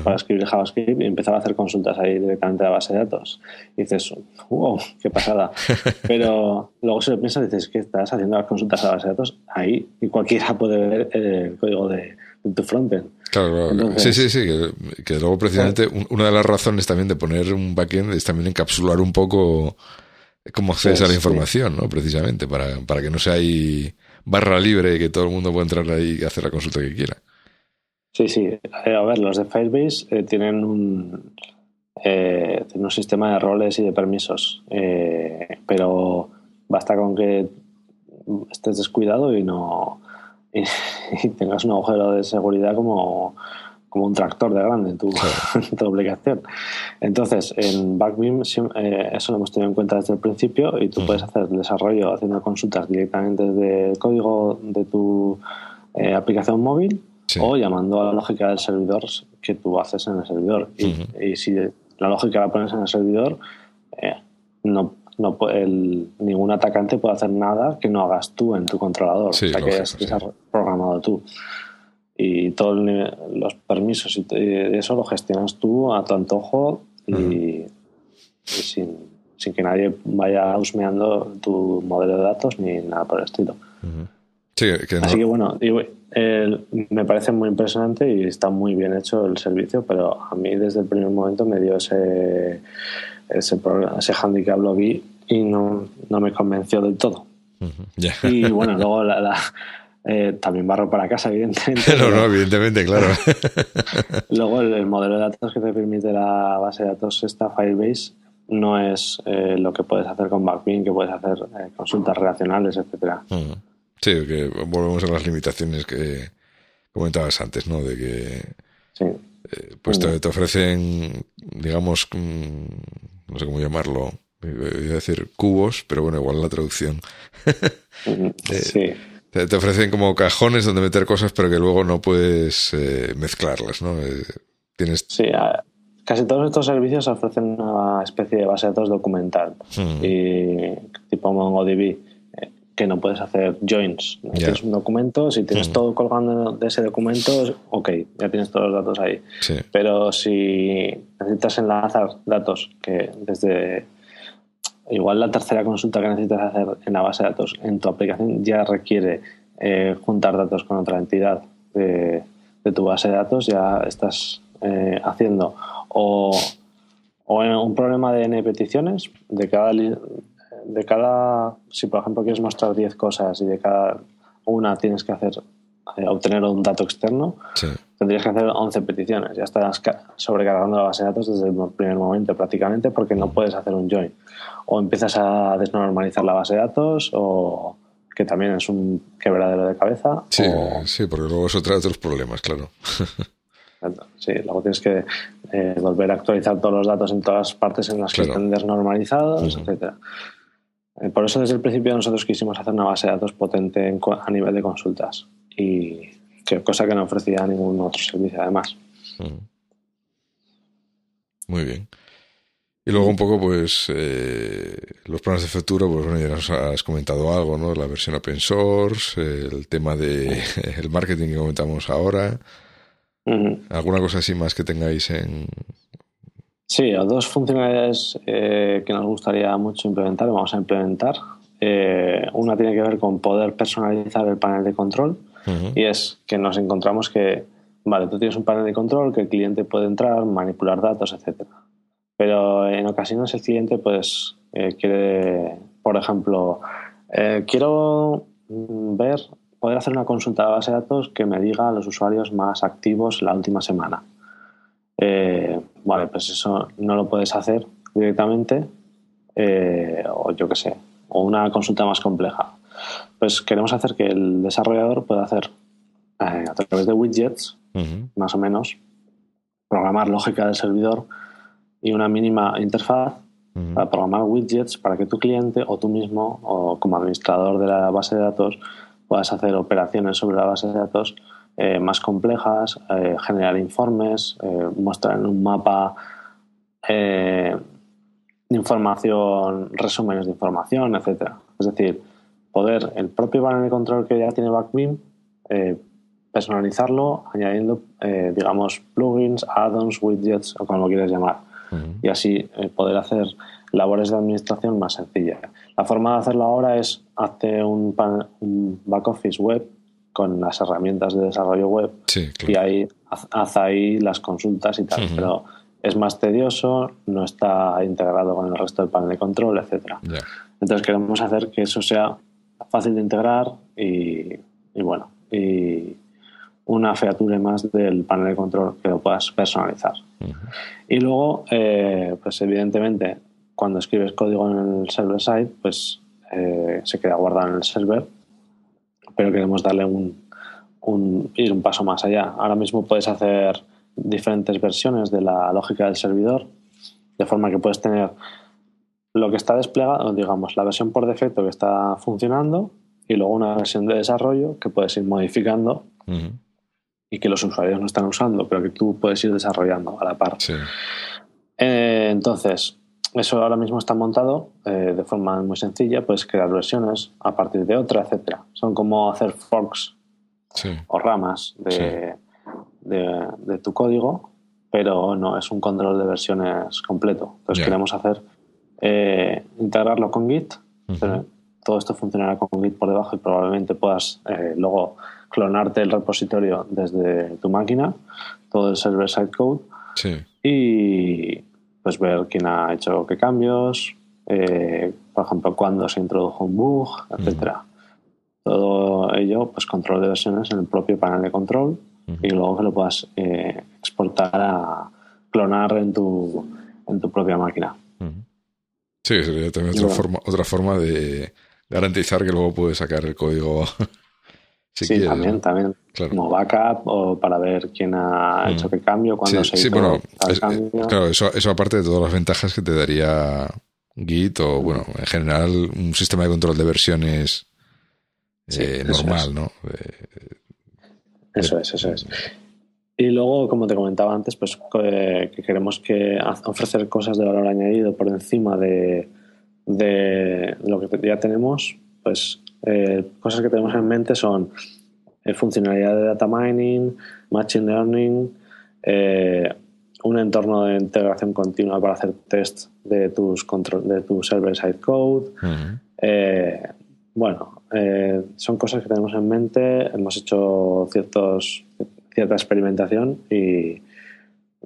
para escribir JavaScript y empezaba a hacer consultas ahí directamente a la base de datos. Y dices, wow, qué pasada. <laughs> Pero luego se lo piensas y dices que estás haciendo las consultas a la base de datos ahí y cualquiera puede ver el código de, tu frontend. Claro, claro. sí, sí, sí. Que, luego precisamente una de las razones también de poner un backend es también encapsular un poco cómo accedes a la información, ¿no? Precisamente, para, para que no sea ahí barra libre y que todo el mundo pueda entrar ahí y hacer la consulta que quiera. Sí, sí. Eh, a ver, los de Firebase eh, tienen un eh, tienen un sistema de roles y de permisos, pero basta con que estés descuidado y no <laughs> y, tengas un agujero de seguridad como, como un tractor de grande en tu, <laughs> tu aplicación. Entonces, en Backbeam eso lo hemos tenido en cuenta desde el principio y tú puedes hacer desarrollo haciendo consultas directamente desde el código de tu aplicación móvil o llamando a la lógica del servidor que tú haces en el servidor. y, si la lógica la pones en el servidor, eh, no, no el, ningún atacante puede hacer nada que no hagas tú en tu controlador, o sea, que, es, has programado tú. Y todos los permisos y eso lo gestionas tú a tu antojo y, sin, sin, que nadie vaya husmeando tu modelo de datos ni nada por el estilo. Así que bueno, me parece muy impresionante y está muy bien hecho el servicio, pero a mí desde el primer momento me dio ese, ese, ese handicap, lo vi y no, no me convenció del todo. Y <laughs> bueno, luego la, eh, también barro para casa, evidentemente. no, no, evidentemente, claro. <laughs> luego el, modelo de datos que te permite la base de datos esta Firebase no es eh, lo que puedes hacer con Backbeam, que puedes hacer eh, consultas relacionales, etcétera. Sí, que volvemos a las limitaciones que comentabas antes, ¿no? De que eh, pues te, ofrecen, digamos, no sé cómo llamarlo, voy a decir cubos, pero bueno, igual la traducción. <laughs> Eh, sí. Te, ofrecen como cajones donde meter cosas, pero que luego no puedes eh, mezclarlas, ¿no? tienes... Sí, casi todos estos servicios ofrecen una especie de base de datos documental. Hmm. Y tipo MongoDB, eh, que no puedes hacer joins. Tienes un documento, si tienes Hmm. todo colgando de ese documento, ok, ya tienes todos los datos ahí. Sí. Pero si necesitas enlazar datos que desde igual la tercera consulta que necesitas hacer en la base de datos en tu aplicación ya requiere eh, juntar datos con otra entidad de, de tu base de datos, ya estás eh, haciendo o, o en un problema de N peticiones, de cada, de cada, si por ejemplo quieres mostrar 10 cosas y de cada una tienes que hacer, eh, obtener un dato externo, Sí. tendrías que hacer 11 peticiones. Ya estás ca- sobrecargando la base de datos desde el primer momento prácticamente porque no puedes hacer un join. O empiezas a desnormalizar la base de datos o que también es un quebradero de cabeza. Sí, o- sí, porque luego eso trae otros problemas, claro. <laughs> Sí, luego tienes que eh, volver a actualizar todos los datos en todas las partes en las Claro. que estén desnormalizados, etcétera. Eh, por eso desde el principio nosotros quisimos hacer una base de datos potente a nivel de consultas y que cosa que no ofrecía ningún otro servicio además. Muy bien. Y luego un poco, pues, eh, los planes de futuro, pues bueno, ya nos has comentado algo, ¿no? La versión open source, el tema de <laughs> el marketing que comentamos ahora. ¿Alguna cosa así más que tengáis en...? Sí, dos funcionalidades eh, que nos gustaría mucho implementar, vamos a implementar. Eh, una tiene que ver con poder personalizar el panel de control y es que nos encontramos que, vale, tú tienes un panel de control que el cliente puede entrar, manipular datos, etcétera. Pero en ocasiones el cliente pues eh, quiere, por ejemplo, quiero mm, ver, poder hacer una consulta de base de datos que me diga a los usuarios más activos la última semana. Eh, vale, pues eso no lo puedes hacer directamente, eh, o yo qué sé, o una consulta más compleja. Pues queremos hacer que el desarrollador pueda hacer eh, a través de widgets, más o menos, programar lógica del servidor y una mínima interfaz para programar widgets para que tu cliente o tú mismo o como administrador de la base de datos puedas hacer operaciones sobre la base de datos eh, más complejas, eh, generar informes, eh, mostrar en un mapa información, resúmenes de información, etcétera. Es decir, poder el propio panel de control que ya tiene Backbeam personalizarlo añadiendo, digamos, plugins, add-ons, widgets o como lo quieras llamar y así poder hacer labores de administración más sencillas. La forma de hacerlo ahora es hazte un, un back office web con las herramientas de desarrollo web Sí, y ahí haz, haz ahí las consultas y tal, pero es más tedioso, no está integrado con el resto del panel de control, etcétera. Ya. Entonces queremos hacer que eso sea fácil de integrar y, y bueno, y una feature más del panel de control que lo puedas personalizar. Y luego, eh, pues evidentemente, cuando escribes código en el server-side, pues eh, se queda guardado en el server, pero queremos darle un, un- ir un paso más allá. Ahora mismo puedes hacer diferentes versiones de la lógica del servidor, de forma que puedes tener lo que está desplegado, digamos, la versión por defecto que está funcionando y luego una versión de desarrollo que puedes ir modificando y que los usuarios no están usando, pero que tú puedes ir desarrollando a la par. Sí. Eh, entonces, eso ahora mismo está montado eh, de forma muy sencilla, puedes crear versiones a partir de otra, etcétera. Son como hacer forks Sí. o ramas de, de, de tu código, pero no es un control de versiones completo. Entonces queremos hacer eh, integrarlo con Git. Pero todo esto funcionará con Git por debajo y probablemente puedas eh, luego clonarte el repositorio desde tu máquina, todo el server-side code Sí. y pues ver quién ha hecho qué cambios, eh, por ejemplo, cuándo se introdujo un bug, etcétera. Todo ello, pues control de versiones en el propio panel de control y luego que lo puedas eh, exportar a clonar en tu, en tu propia máquina. Sí, sería también otra bueno. forma, otra forma de garantizar que luego puedes sacar el código si sí, también, ¿no? también. Claro. Como backup o para ver quién ha Mm. hecho qué cambio, cuándo Sí, se sí, hizo bueno, tal es- eh, cambio. claro, eso, eso aparte de todas las ventajas que te daría Git o, bueno, en general un sistema de control de versiones Sí, eh, normal, es. ¿no? Eh, Eso es, eso es. Y luego, como te comentaba antes, pues que queremos que ofrecer cosas de valor añadido por encima de, de lo que ya tenemos, pues eh, cosas que tenemos en mente son eh, funcionalidad de data mining, machine learning, eh, un entorno de integración continua para hacer test de tus de tu server side code. bueno, son cosas que tenemos en mente. Hemos hecho ciertos, cierta experimentación y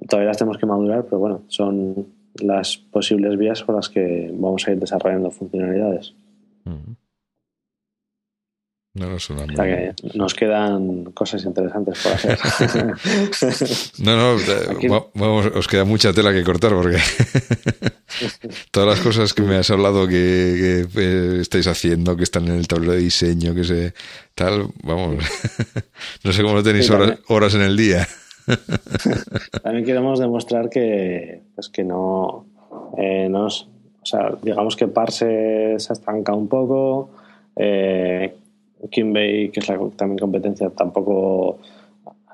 todavía las tenemos que madurar, pero bueno, son las posibles vías por las que vamos a ir desarrollando funcionalidades. No, no suena nos quedan cosas interesantes por hacer. <laughs> no, no, os queda mucha tela que cortar porque <laughs> todas las cosas que me has hablado que, eh, estáis haciendo, que están en el tablero de diseño, que se tal, vamos, <laughs> no sé cómo lo tenéis horas, en el día. también queremos demostrar que, pues que no, eh, nos, o sea, digamos que Parse se estanca un poco. Eh, Kimbay, que es la también competencia, tampoco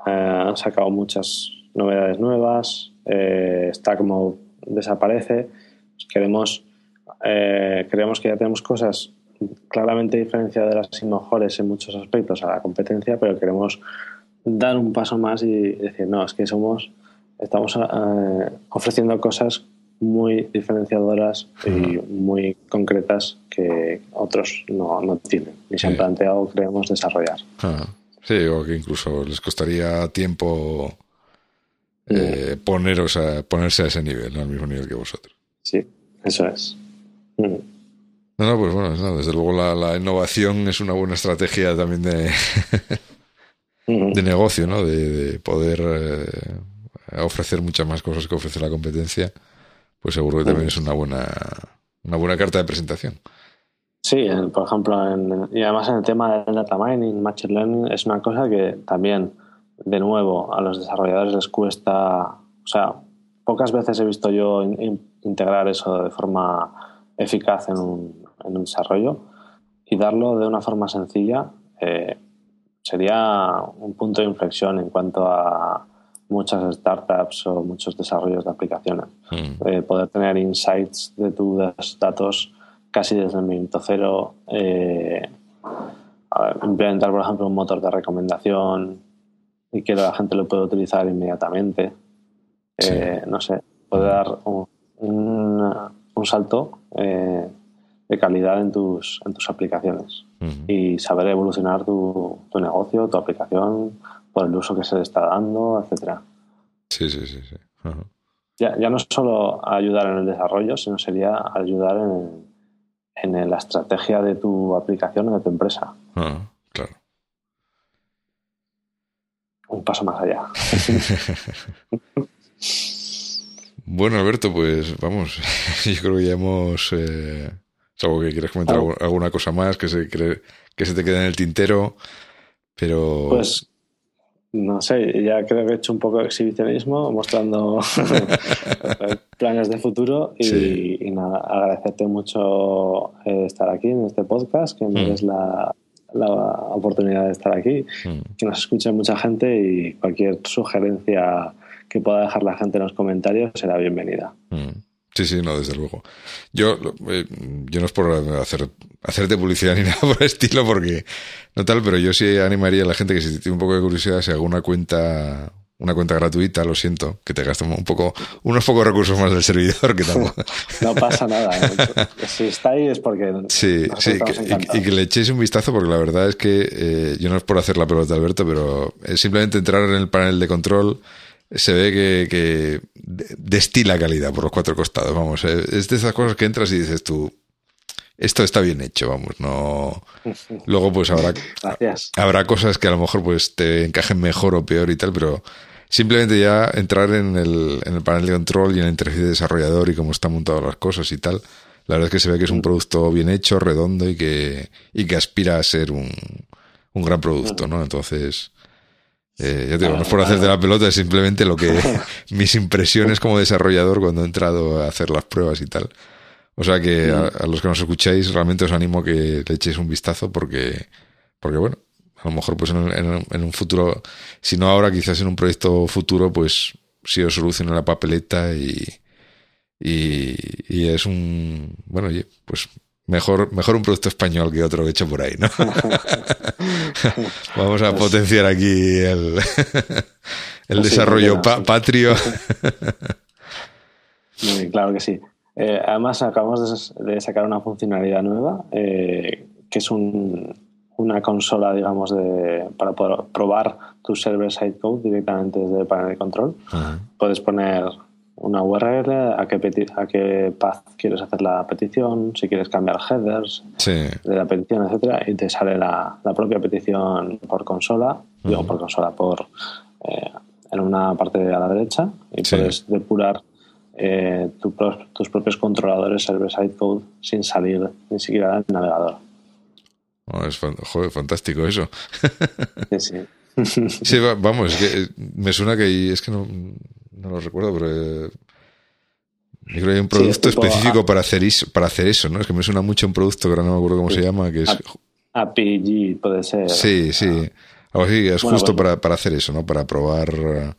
eh, ha sacado muchas novedades nuevas. Eh, Stack Mode desaparece. Pues queremos, eh, creemos que ya tenemos cosas claramente diferenciadas y mejores en muchos aspectos a la competencia, pero queremos dar un paso más y decir, no, es que somos, estamos eh, ofreciendo cosas muy diferenciadoras y muy concretas que otros no, no tienen. Ni se han planteado creemos desarrollar. Sí, o que incluso les costaría tiempo eh, poneros a, ponerse a ese nivel, al mismo nivel que vosotros. Sí, eso es. No, no, pues bueno, desde luego la, innovación es una buena estrategia también de, <laughs> de negocio, ¿no? De, poder eh, ofrecer muchas más cosas que ofrece la competencia pues seguro que también es una buena, una buena carta de presentación. Sí, por ejemplo, y además en el tema del data mining, machine learning, es una cosa que también, de nuevo, a los desarrolladores les cuesta, o sea, pocas veces he visto yo integrar eso de forma eficaz en un, en un, desarrollo y darlo de una forma sencilla eh, sería un punto de inflexión en cuanto a muchas startups o muchos desarrollos de aplicaciones. Mm. Eh, poder tener insights de tus datos casi desde el minuto cero. Eh, implementar, por ejemplo, un motor de recomendación y que la gente lo pueda utilizar inmediatamente. Eh, no sé, poder dar un, un, salto de calidad en tus, en tus aplicaciones y saber evolucionar tu, tu negocio, tu aplicación, por el uso que se le está dando, etcétera. Sí, sí, sí. sí. ya, ya, no solo ayudar en el desarrollo, sino sería ayudar en, en la estrategia de tu aplicación o de tu empresa. claro. Un paso más allá. <laughs> bueno, Alberto, pues vamos, <laughs> yo creo que ya hemos... Eh, que quieres comentar alguna cosa más que se, que se te quede en el tintero, pero... Pues no sé, ya creo que he hecho un poco de exhibicionismo mostrando <laughs> planes de futuro y, nada, agradecerte mucho eh, estar aquí en este podcast, que me mm. des la, oportunidad de estar aquí, mm. que nos escuche mucha gente y cualquier sugerencia que pueda dejar la gente en los comentarios será bienvenida. Mm. Sí, sí, no, desde luego. Yo, eh, yo no es por hacer, hacerte publicidad <laughs> ni nada por el estilo, porque no tal, pero yo sí animaría a la gente que si tiene un poco de curiosidad, se haga una cuenta, una cuenta gratuita, lo siento, que te gaste un poco, unos pocos recursos más del servidor, que tampoco. <laughs> no pasa nada. ¿eh? Si estáis es porque. Sí, sí, y, que le echéis un vistazo, porque la verdad es que eh, yo no es por hacer la pelota, Alberto, pero es simplemente entrar en el panel de control se ve que, que, destila calidad por los cuatro costados. Vamos, eh, es de esas cosas que entras y dices tú, esto está bien hecho, vamos, no. <laughs> Luego, pues habrá, habrá cosas que a lo mejor pues te encajen mejor o peor y tal, pero simplemente ya entrar en el, en el panel de control y en el interfaz de desarrollador y cómo están montadas las cosas y tal. La verdad es que se ve que es un mm. producto bien hecho, redondo y que, y que aspira a ser un, un gran producto, ¿no? Entonces, eh, ya te digo, no es por hacerte la pelota, es simplemente lo que <laughs> mis impresiones como desarrollador cuando he entrado a hacer las pruebas y tal. O sea que a, los que nos escucháis, realmente os animo a que le echéis un vistazo porque, porque bueno, a lo mejor pues en, un futuro, si no ahora, quizás en un proyecto futuro, pues si os solucione la papeleta y, y, es un, bueno, oye, pues mejor, mejor un producto español que otro hecho por ahí, ¿no? <laughs> Vamos a pues potenciar aquí el, <laughs> el pues desarrollo patrio. <laughs> claro que sí. Eh, además, acabamos de, sacar una funcionalidad nueva, eh, que es una consola, digamos, de, para poder probar tu server-side code directamente desde el panel de control. Puedes poner una URL, a qué, a qué path quieres hacer la petición, si quieres cambiar headers de la petición, etcétera, y te sale la, propia petición por consola, digo por consola, por eh, en una parte a la derecha, y puedes depurar eh, tus propios controladores server-side code sin salir ni siquiera del navegador. Oh, es joder, fantástico eso. sí, sí. Vamos, que me suena que es que no, no lo recuerdo, pero eh, yo creo que hay un producto específico para hacer eso, para hacer eso, ¿no? Es que me suena mucho un producto que ahora no me acuerdo cómo se llama, que es APG puede ser. Sí, sí. Algo así, es justo para, para hacer eso, ¿no? Para probar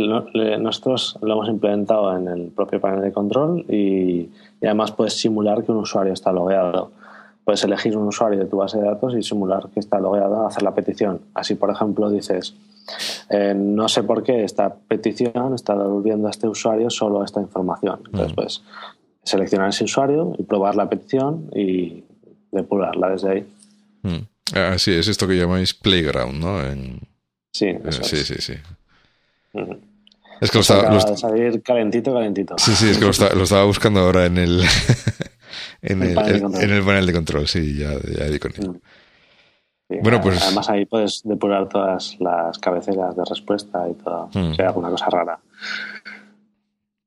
nosotros lo hemos implementado en el propio panel de control y, además puedes simular que un usuario está logueado. Puedes elegir un usuario de tu base de datos y simular que está logueado, hacer la petición. Así, por ejemplo, dices, eh, no sé por qué esta petición está devolviendo a este usuario solo esta información. Entonces, pues, seleccionar ese usuario y probar la petición y depurarla desde ahí. Ah, sí, es esto que llamáis Playground, ¿no? Sí, eh, sí, sí, sí. Es que lo estaba. salir calentito, calentito. Sí, sí, es que lo, <laughs> estaba buscando ahora en el. <laughs> en, el, en el panel de control, sí, ya, ya di con. Mm. bueno, pues. Además, ahí puedes depurar todas las cabeceras de respuesta y todo. Mm. Si hay alguna cosa rara.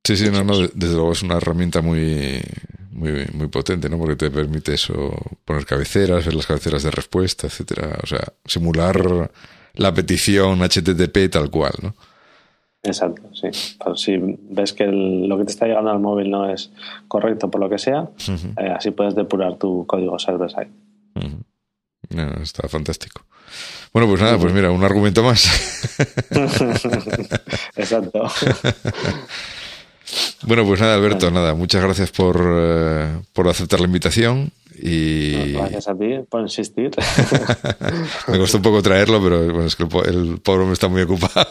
Sí, sí, no, no, desde luego es una herramienta muy, muy, muy potente, ¿no? Porque te permite eso, poner cabeceras, ver las cabeceras de respuesta, etcétera. O sea, simular la petición HTTP tal cual, ¿no? Exacto, sí. si ves que lo que te está llegando al móvil no es correcto por lo que sea, eh, así puedes depurar tu código server-side. está fantástico. Bueno, pues nada, pues mira, un argumento más. <laughs> <laughs> Exacto. <laughs> bueno, pues nada, Alberto, nada, muchas gracias por, eh, por aceptar la invitación y... Gracias a ti por insistir. <laughs> me costó un poco traerlo, pero bueno, es que el, pobre me está muy ocupado.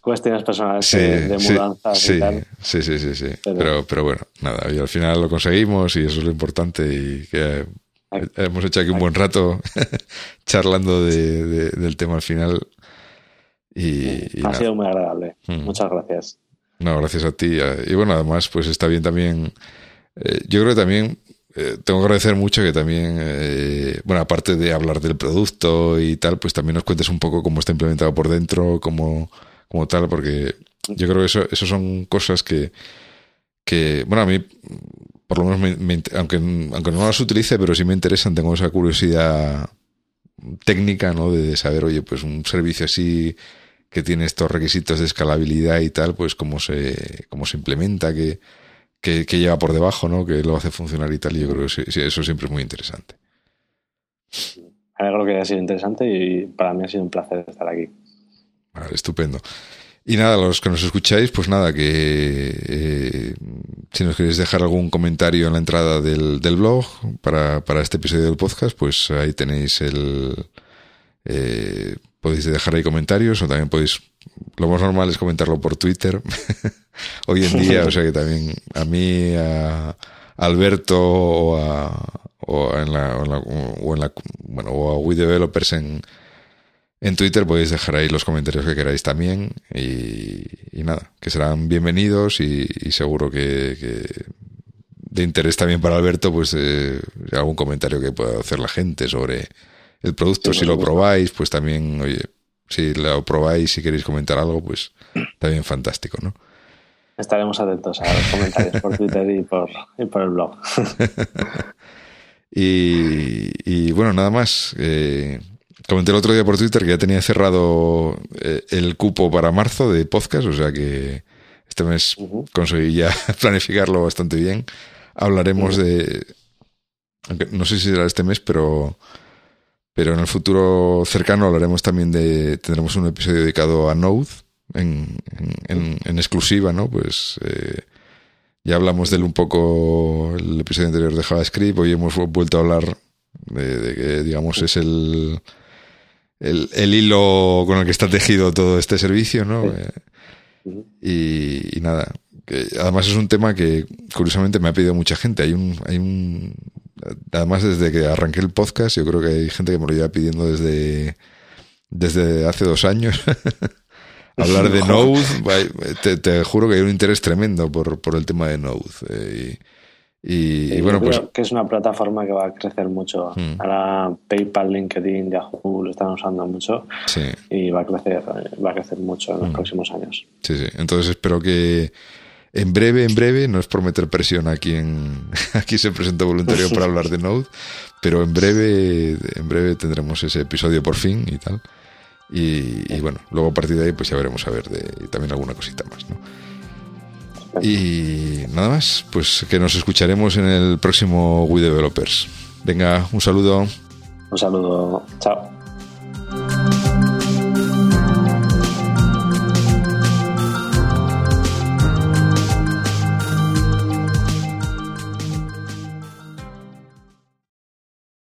cuestiones personales de mudanza. Sí, sí, sí, sí, sí. Pero, pero, bueno, nada, y al final lo conseguimos y eso es lo importante y que hemos hecho aquí un buen rato <laughs> charlando de, del tema al final. Y, ha sido muy agradable. Mm. Muchas gracias. No, gracias a ti. Y bueno, además, pues está bien también eh, yo creo que también eh, tengo que agradecer mucho que también, eh, bueno, aparte de hablar del producto y tal, pues también nos cuentes un poco cómo está implementado por dentro, cómo, como tal, porque yo creo que eso, eso son cosas que, que, bueno, a mí, por lo menos, aunque, aunque no las utilice, pero sí me interesan, tengo esa curiosidad técnica, ¿no? De saber, oye, pues un servicio así que tiene estos requisitos de escalabilidad y tal, pues cómo se, cómo se implementa, que que, lleva por debajo, ¿no? Que lo hace funcionar y tal. Y yo creo que eso siempre es muy interesante. Algo que haya sido interesante y para mí ha sido un placer estar aquí. Vale, estupendo. Y nada, los que nos escucháis, pues nada, que eh, si nos queréis dejar algún comentario en la entrada del, del blog para, para, este episodio del podcast, pues ahí tenéis el... Eh, podéis dejar ahí comentarios o también podéis... Lo más normal es comentarlo por Twitter. <laughs> hoy en día, o sea que también a mí, a Alberto o a, o en la, o en la, bueno, o a We Developers en, en Twitter podéis dejar ahí los comentarios que queráis también y, nada, que serán bienvenidos y, seguro que, de interés también para Alberto, pues eh, algún comentario que pueda hacer la gente sobre el producto, si lo probáis, pues también, oye, si lo probáis, si queréis comentar algo, pues también fantástico, ¿no? Estaremos atentos a los comentarios por Twitter y por, el blog. <laughs> y, bueno, nada más. Eh, comenté el otro día por Twitter que ya tenía cerrado eh, el cupo para marzo de podcast, o sea que este mes conseguí ya <laughs> planificarlo bastante bien. Hablaremos de. no sé si será este mes, pero Pero en el futuro cercano hablaremos también de. Tendremos un episodio dedicado a Node en, en, exclusiva, ¿no? Pues eh, ya hablamos de él un poco el episodio anterior de JavaScript. Hoy hemos vuelto a hablar de, que, digamos, es el, el, hilo con el que está tejido todo este servicio, ¿no? Eh, y, y, nada. además es un tema que curiosamente me ha pedido mucha gente. Hay un, hay un Además, desde que arranqué el podcast, yo creo que hay gente que me lo lleva pidiendo desde, desde hace dos años. <laughs> Hablar de <laughs> Node, te, juro que hay un interés tremendo por, por el tema de Node. Eh, y, bueno, pues. que es una plataforma que va a crecer mucho. Mm. Ahora PayPal, LinkedIn, Yahoo lo están usando mucho. Sí. Y va a crecer, va a crecer mucho en los mm. próximos años. Sí, sí. Entonces espero que en breve, en breve, no es por meter presión a quien <laughs> aquí se presentó voluntario para hablar de Node, pero en breve, en breve tendremos ese episodio por fin y tal. Y, bueno, luego a partir de ahí pues ya veremos a ver de, también alguna cosita más. Y nada más, pues que nos escucharemos en el próximo We Developers. Venga, un saludo. Un saludo, chao.